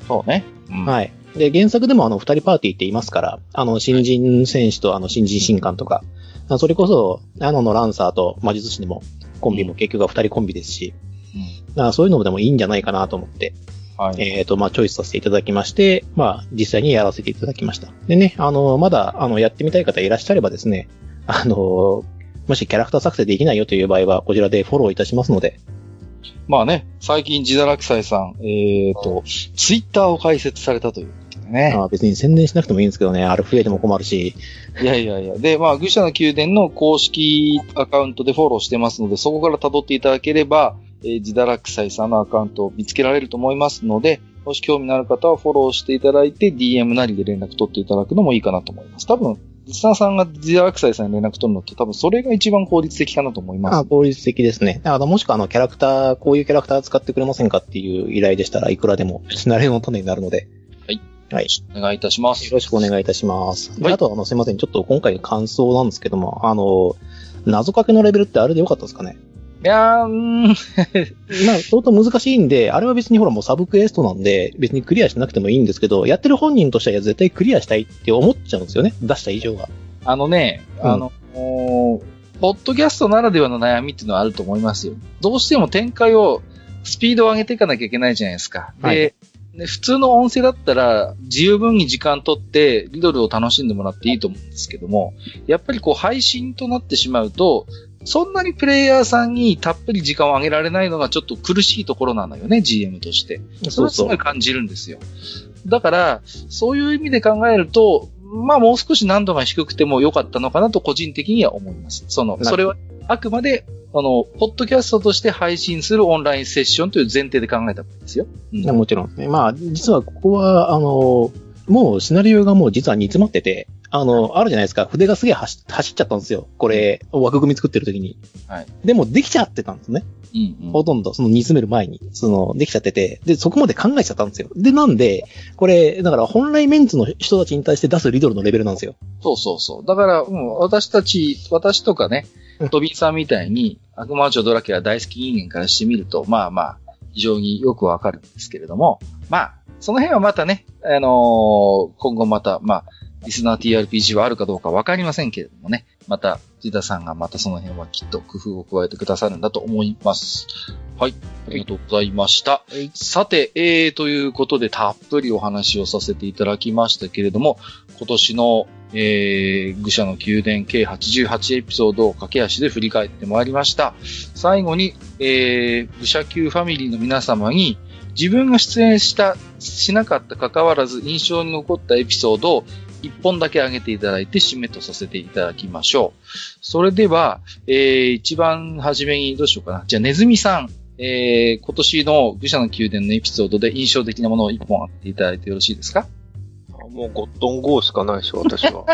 そうね。うん、はい。で、原作でもあの、二人パーティーって言いますから、あの、新人選手とあの、新人新官とか、それこそ、あののランサーと魔術師でも、コンビも結局は二人コンビですし、うん、そういうのでもいいんじゃないかなと思って、はい、えっ、ー、と、まあ、チョイスさせていただきまして、まあ、実際にやらせていただきました。でね、あの、まだ、あの、やってみたい方いらっしゃればですね、あの、もしキャラクター作成できないよという場合は、こちらでフォローいたしますので。まあね、最近、ジダラクサイさん、えっ、ー、と、ツイッターを開設されたというね。あ別に宣伝しなくてもいいんですけどね、あれ増えても困るし。いやいやいや。で、まあ、愚者の宮殿の公式アカウントでフォローしてますので、そこから辿っていただければ、えー、自堕落斎さんのアカウントを見つけられると思いますので、もし興味のある方はフォローしていただいて、DM なりで連絡取っていただくのもいいかなと思います。多分、リスナーさんが自堕落斎さんに連絡取るのって多分それが一番効率的かなと思います。あ効率的ですね。あの、もしくはあの、キャラクター、こういうキャラクター使ってくれませんかっていう依頼でしたらいくらでもシナリオの種になるので。はい。はい。お願いいたします。よろしくお願いいたします。はい、あとあの、すいません。ちょっと今回の感想なんですけども、あの、謎かけのレベルってあれでよかったですかね？いやー、うん。まあ、相当難しいんで、あれは別にほらもうサブクエストなんで、別にクリアしなくてもいいんですけど、やってる本人としては絶対クリアしたいって思っちゃうんですよね。出した以上は。あのね、うん、あの、ポッドキャストならではの悩みっていうのはあると思いますよ。どうしても展開を、スピードを上げていかなきゃいけないじゃないですか。で、はいで普通の音声だったら、十分に時間取って、リドルを楽しんでもらっていいと思うんですけども、やっぱりこう配信となってしまうと、そんなにプレイヤーさんにたっぷり時間をあげられないのがちょっと苦しいところなのよね、GM として。それはすごい感じるんですよ。だから、そういう意味で考えると、まあもう少し難度が低くても良かったのかなと個人的には思います。その、それはあくまで、あの、ポッドキャストとして配信するオンラインセッションという前提で考えたわけですよ。うん、もちろんね。まあ、実はここは、あの、もうシナリオがもう実は煮詰まってて、あの、あるじゃないですか。筆がすげえ走走っちゃったんですよ。これ、枠組み作ってる時に。はい。でも、できちゃってたんですね。うんうん、ほとんど、その煮詰める前に、その、できちゃってて、で、そこまで考えちゃったんですよ。で、なんで、これ、だから本来メンツの人たちに対して出すリドルのレベルなんですよ。そうそうそう。だから、うん、私たち、私とかね、トビーさんみたいに、悪魔女ドラキュラ大好き人間からしてみると、まあまあ、非常によくわかるんですけれども、まあ、その辺はまたね、あのー、今後また、まあ、リスナー TRPG はあるかどうかわかりませんけれどもね。また、ジダさんがまたその辺はきっと工夫を加えてくださるんだと思います。はい。ありがとうございました。はい、さて、えー、ということでたっぷりお話をさせていただきましたけれども、今年のえー、愚者の宮殿計88エピソードを駆け足で振り返ってまいりました。最後に、えー、愚者級ファミリーの皆様に、自分が出演した、しなかった関わらず印象に残ったエピソードを一本だけ上げていただいて締めとさせていただきましょう。それでは、えー、一番初めにどうしようかな。じゃあ、ネズミさん、えー、今年の愚者の宮殿のエピソードで印象的なものを一本あっていただいてよろしいですか？もうゴットンゴーしかないでしょ、私は。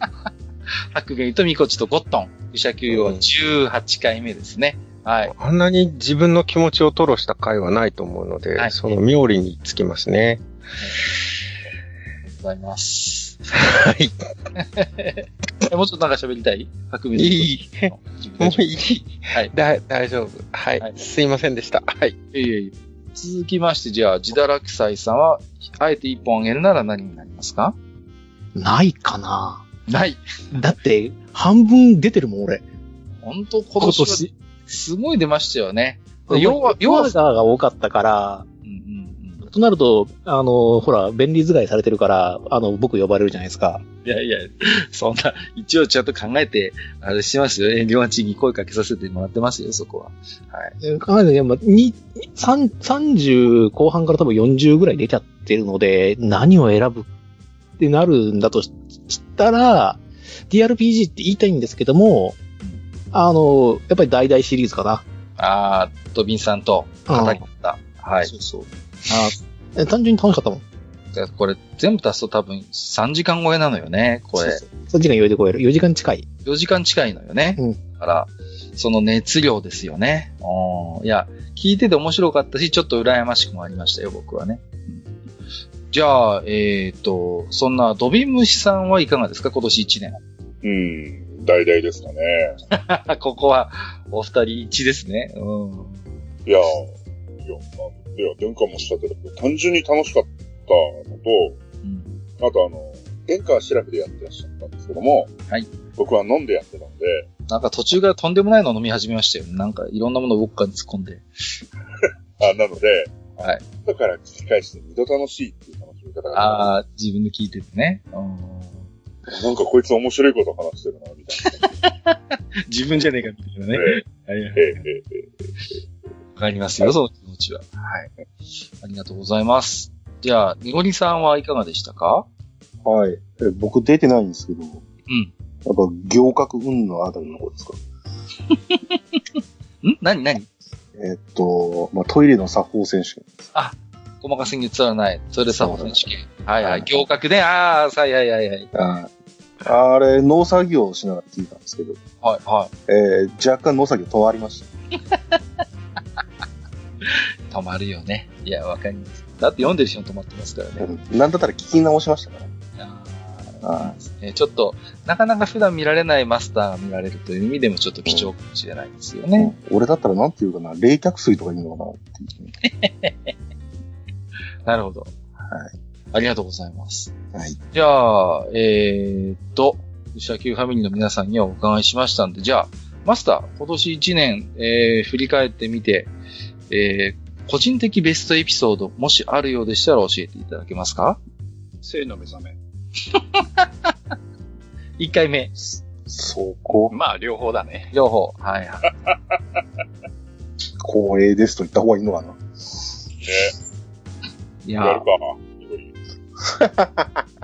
白芸とミコチとゴットン。愚者級は18回目ですね。はい。あんなに自分の気持ちを吐露した回はないと思うので、はい、その妙理につきますね。はい、ありがとうございます。はい。もうちょっとなんか喋りたい？白身いい。もういい。はい。だ、大丈夫。はい。はい、すいませんでした。はい。いえいえ続きまして、じゃあ、自堕落斎さんは、あえて一本あげるなら何になりますか？ないかなない。だって、半分出てるもん、俺。本当？今年は、すごい出ましたよね。要は、要は、が多かったから、となると、あの、ほら、便利使いされてるから、あの、僕呼ばれるじゃないですか。いやいや、そんな、一応ちゃんと考えて、あれしてますよ。遠慮がちに声かけさせてもらってますよ、そこは。はい。考えて、まあ、に、30後半から多分40ぐらい出ちゃってるので、何を選ぶってなるんだとしたら、TRPG って言いたいんですけども、あの、やっぱり大々シリーズかな。ああ、ドビンさんと語りた。はい。そうそう。あえ、単純に楽しかったもん。これ全部足すと多分3時間超えなのよね、これ。そうそう3時間余裕で超える。4時間近い。4時間近いのよね。うん。だから、その熱量ですよね。いや、聞いてて面白かったし、ちょっと羨ましくもありましたよ、僕はね。じゃあ、えっ、ー、と、そんなドビンムシさんはいかがですか、今年1年。うん、大々ですかね。ここは、お二人一ですね。うん。いや、いや、いや、殿下もおっしゃってたけど、単純に楽しかったのと、うん、あとあの、殿下はシラフでやってらっしゃったんですけども、はい。僕は飲んでやってたんで、なんか途中からとんでもないの飲み始めましたよね。なんかいろんなものを僕から突っ込んで。あ、なので、はい。だから聞き返して二度楽しいっていう楽しみ方がああ、自分で聞いててね。なんかこいつ面白いこと話してるな、みたいな。自分じゃねえか、みたいなね。はいはい。わかりますよ、その気持ちは。はい。ありがとうございます。じゃあ、ニゴリさんはいかがでしたか？はい。え僕出てないんですけど。うん。やっぱ、行革運のあたりの方ですか？ん？何何？えっと、まあ、トイレの作法選手権あ、細かすぎつはない。トイレ作法選手権。はいはい。行革ね。ああ、はいはいはいはい。ああれ、農作業をしながら聞いたんですけど。はいはい。えー、若干農作業止まりました。止まるよね。いや、わかります。だって読んでる人も止まってますからね。うん、なんだったら聞き直しましたから。ああちょっと、なかなか普段見られないマスターが見られるという意味でもちょっと貴重かもしれないですよね。うん、俺だったらなんていうかな、冷却水とか言うのかなっていう。なるほど。はい。ありがとうございます。はい。じゃあ、えー、っと、牛社級ファミリーの皆さんにはお伺いしましたんで、じゃあ、マスター、今年1年、えー、振り返ってみて、えー、個人的ベストエピソード、もしあるようでしたら教えていただけますか？性の目覚め。一回目。そこ？まあ、両方だね。両方。はいはい。光栄ですと言った方がいいのかな？ね。いや。やるか。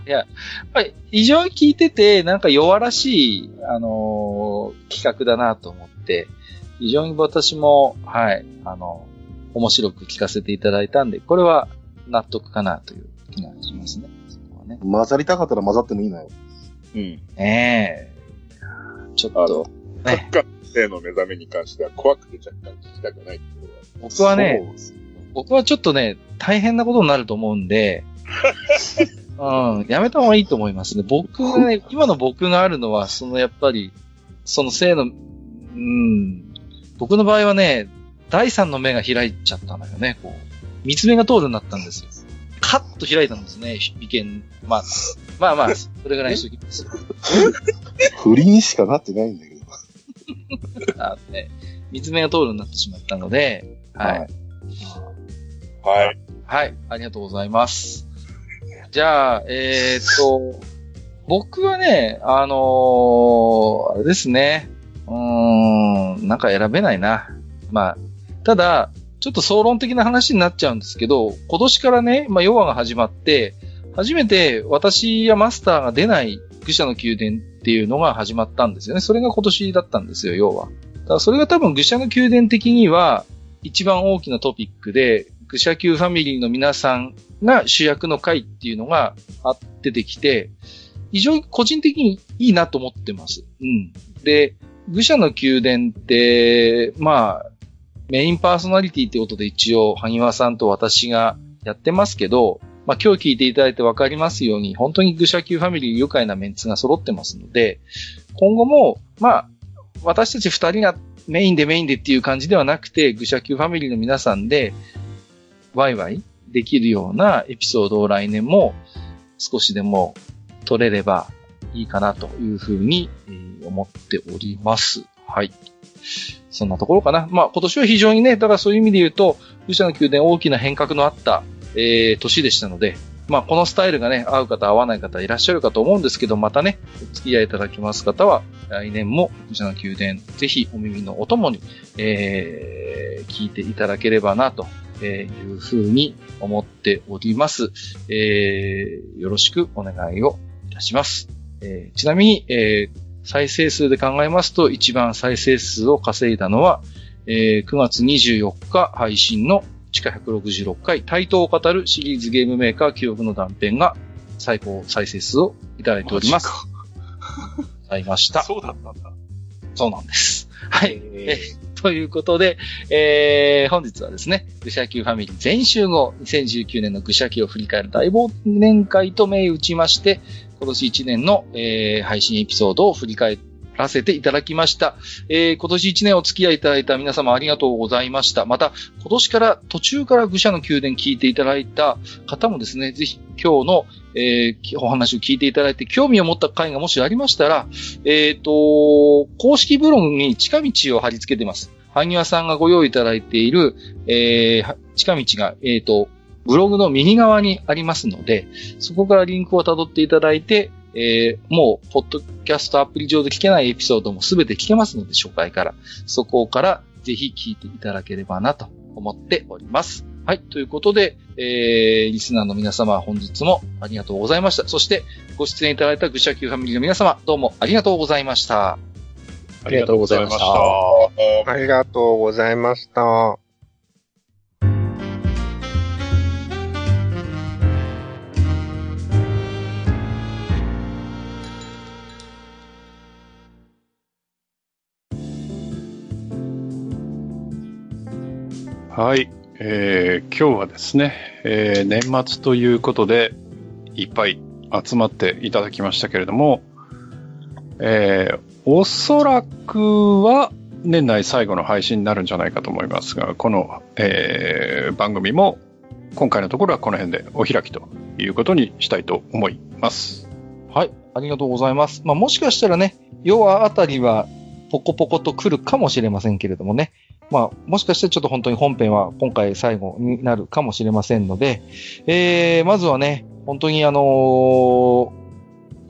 いや、やっぱり異常に聞いてて、なんか弱らしい、あのー、企画だなと思って、非常に私も、はい、あの、面白く聞かせていただいたんで、これは納得かなという気がしますね。そこはね。混ざりたかったら混ざってもいいのよ。うん。ええー、ちょっと、ね。サッカー性の目覚めに関しては怖くて若干聞きたくない僕はね、僕はちょっとね、大変なことになると思うんで、うん、やめた方がいいと思いますね。僕がね、今の僕があるのは、そのやっぱり、その性の、うん、僕の場合はね、第三の目が開いちゃったのよね、こう。三つ目が通るようになったんですよ。カッと開いたんですね、意見。まあ、まあまあ、それぐらいにしときます。不倫しかなってないんだけど。あね、三つ目が通るようになってしまったので、はい。はい。はい。はい、ありがとうございます。じゃあ、えー、っと、僕はね、あのー、あれですね。うーん、なんか選べないな。まあ、ただ、ちょっと総論的な話になっちゃうんですけど、今年からね、まあ、ヨガが始まって、初めて私やマスターが出ない愚者の宮殿っていうのが始まったんですよね。それが今年だったんですよ、要は。だからそれが多分愚者の宮殿的には一番大きなトピックで、愚者級ファミリーの皆さんが主役の回っていうのがあ出てできて、非常に個人的にいいなと思ってます。うん。で、愚者の宮殿って、まあ、メインパーソナリティってことで一応、萩和さんと私がやってますけど、まあ今日聞いていただいてわかりますように、本当に愚者級ファミリー愉快なメンツが揃ってますので、今後も、まあ、私たち二人がメインでメインでっていう感じではなくて、愚者級ファミリーの皆さんで、ワイワイできるようなエピソードを来年も少しでも取れればいいかなというふうに思っております。はい。そんなところかな。まあ今年は非常にね、だからそういう意味で言うと、武者の宮殿大きな変革のあった、えー、年でしたので、まあこのスタイルがね、合う方合わない方いらっしゃるかと思うんですけど、またね、お付き合いいただきます方は、来年も武者の宮殿、ぜひお耳のお供に、えー、聞いていただければなというふうに思っております。えー、よろしくお願いをいたします。えー、ちなみに、えー、再生数で考えますと、一番再生数を稼いだのは、えー、9月24日配信の地下166回、対等を語るシリーズゲームメーカー記憶の断片が最高再生数をいただいております。ありました。そうだったんだ。そうなんです。はい。えー、ということで、えー、本日はですね、愚者級ファミリー全集合2019年の愚者級を振り返る大忘年会と銘打ちまして、今年1年の、えー、配信エピソードを振り返ってらせていただきました。えー、今年1年お付き合いいただいた皆様ありがとうございました。また、今年から途中から愚者の宮殿聞いていただいた方もですね、ぜひ今日の、えー、お話を聞いていただいて興味を持った回がもしありましたら、えっ、ー、と、公式ブログに近道を貼り付けてます。萩和さんがご用意いただいている、えー、近道が、えっ、ー、と、ブログの右側にありますので、そこからリンクを辿っていただいて、えー、もう、ポッドキャストアプリ上で聞けないエピソードもすべて聞けますので、初回から。そこからぜひ聞いていただければなと思っております。はい。ということで、えー、リスナーの皆様、本日もありがとうございました。そして、ご出演いただいた愚者級ファミリーの皆様、どうもありがとうございました。ありがとうございました。ありがとうございました。はい、えー、今日はですね、えー、年末ということで、いっぱい集まっていただきましたけれども、えー、おそらくは年内最後の配信になるんじゃないかと思いますが、この、えー、番組も今回のところはこの辺でお開きということにしたいと思います。はい、ありがとうございます。まあ、もしかしたらね、夜あたりはポコポコと来るかもしれませんけれどもね、まあ、もしかしてちょっと本当に本編は今回最後になるかもしれませんので、えー、まずはね、本当にあのー、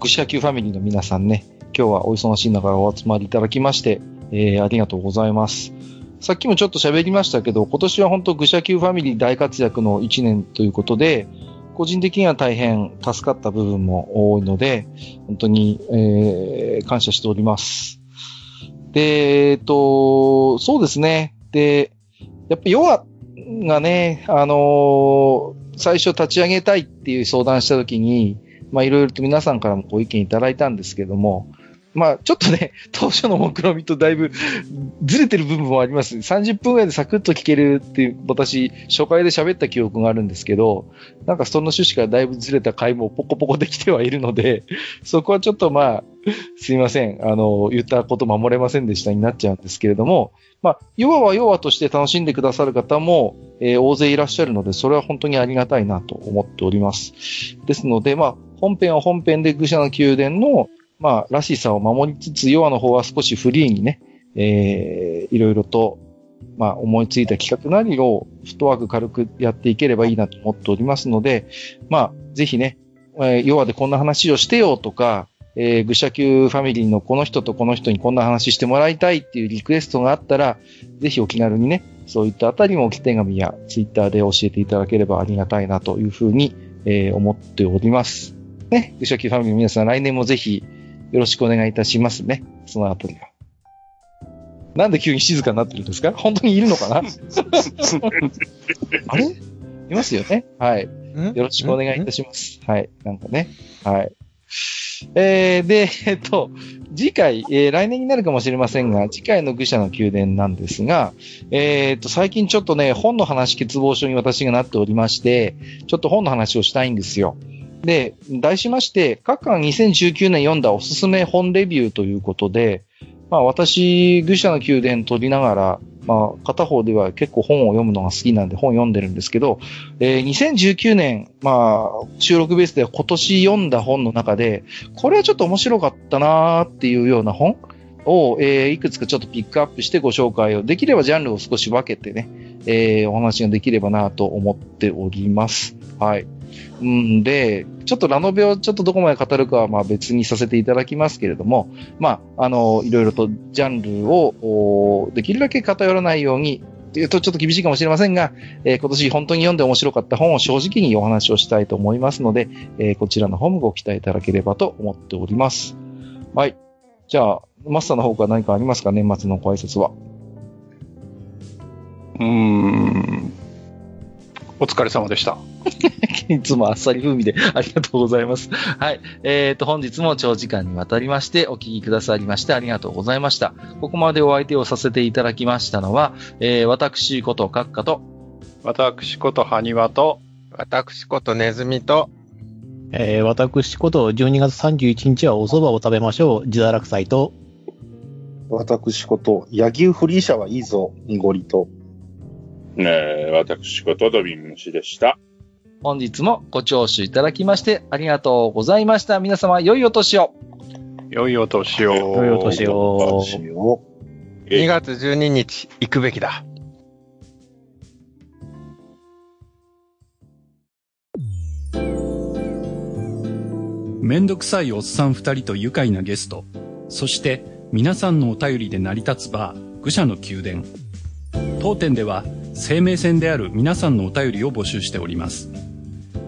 愚者級ファミリーの皆さんね、今日はお忙しい中お集まりいただきまして、えー、ありがとうございます。さっきもちょっと喋りましたけど、今年は本当愚者級ファミリー大活躍の1年ということで、個人的には大変助かった部分も多いので、本当に、えー、感謝しております。で、えっと、そうですね。で、やっぱヨアがね、あのー、最初立ち上げたいっていう相談したときに、まあいろいろと皆さんからもご意見いただいたんですけども、まあ、ちょっとね、当初の目論見みとだいぶずれてる部分もあります。30分ぐらいでサクッと聞けるっていう、私、初回で喋った記憶があるんですけど、なんかその趣旨からだいぶずれた回もポコポコできてはいるので、そこはちょっとまあ、すいません。あの、言ったこと守れませんでしたになっちゃうんですけれども、まあ、弱は弱として楽しんでくださる方も、えー、大勢いらっしゃるので、それは本当にありがたいなと思っております。ですので、まあ、本編は本編で愚者の宮殿のまあ、らしさを守りつつ、弱の方は少しフリーにね、えー、いろいろと、まあ、思いついた企画なりを、フットワーク軽くやっていければいいなと思っておりますので、まあ、ぜひね、えー、要でこんな話をしてよとか、えー、愚者級ファミリーのこの人とこの人にこんな話してもらいたいっていうリクエストがあったら、ぜひお気軽にね、そういったあたりも置き手紙やツイッターで教えていただければありがたいなというふうに、えー、思っております。ね、愚者級ファミリーの皆さん来年もぜひよろしくお願いいたしますね。そのあたりは。なんで急に静かになってるんですか？本当にいるのかな？あれ？いますよね？はい。よろしくお願いいたします。はい。なんかね。はい。えー、で、えっと、次回、えー、来年になるかもしれませんが、次回の愚者の宮殿なんですが、えー、っと、最近ちょっとね、本の話欠乏書に私がなっておりまして、ちょっと本の話をしたいんですよ。で、題しまして、各館2019年読んだおすすめ本レビューということで、まあ私、愚者の宮殿取りながら、まあ片方では結構本を読むのが好きなんで本読んでるんですけど、えー、2019年、まあ収録ベースでは今年読んだ本の中で、これはちょっと面白かったなーっていうような本を、えー、いくつかちょっとピックアップしてご紹介を、できればジャンルを少し分けてね、えー、お話ができればなと思っております。はい。うんで、ちょっとラノベをちょっとどこまで語るかはまあ別にさせていただきますけれども、まあ、あの、いろいろとジャンルをできるだけ偏らないように、というとちょっと厳しいかもしれませんが、えー、今年本当に読んで面白かった本を正直にお話をしたいと思いますので、えー、こちらの方もご期待いただければと思っております。はい。じゃあ、マスターの方から何かありますか？年末のご挨拶は。うーん。お疲れ様でした。いつもあっさり風味でありがとうございます。はい。えっ、ー、と、本日も長時間にわたりましてお聞きくださりましてありがとうございました。ここまでお相手をさせていただきましたのは、えー、私こと閣下と、私こと埴輪と、私ことネズミと、えー、私こと12月31日はお蕎麦を食べましょう。自堕落祭と、私こと、柳生フリーシャはいいぞ、濁りと、えー、私ことドビン虫でした。本日もご聴取いただきましてありがとうございました。皆様、良いお年を。良いお年を。良いお年を。2月12日、行くべきだ。めんどくさいおっさん二人と愉快なゲスト、そして皆さんのお便りで成り立つバー、愚者の宮殿。当店では生命線である皆さんのお便りを募集しております。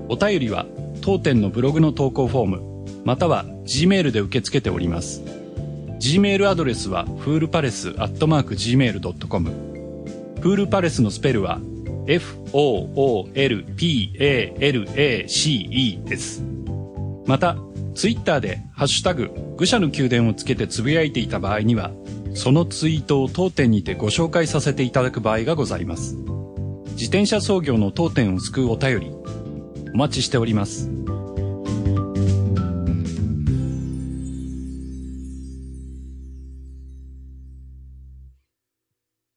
お便りは当店のブログの投稿フォーム、または Gmail で受け付けております。Gmail アドレスはフールパレスアットマーク Gmail.com。フールパレスのスペルは f-o-o-l-p-a-l-a-c-e です。また、ツイッターでハッシュタグ、愚者の宮殿をつけてつぶやいていた場合には、そのツイートを当店にてご紹介させていただく場合がございます。自転車操業の当店を救うお便り、お待ちしております。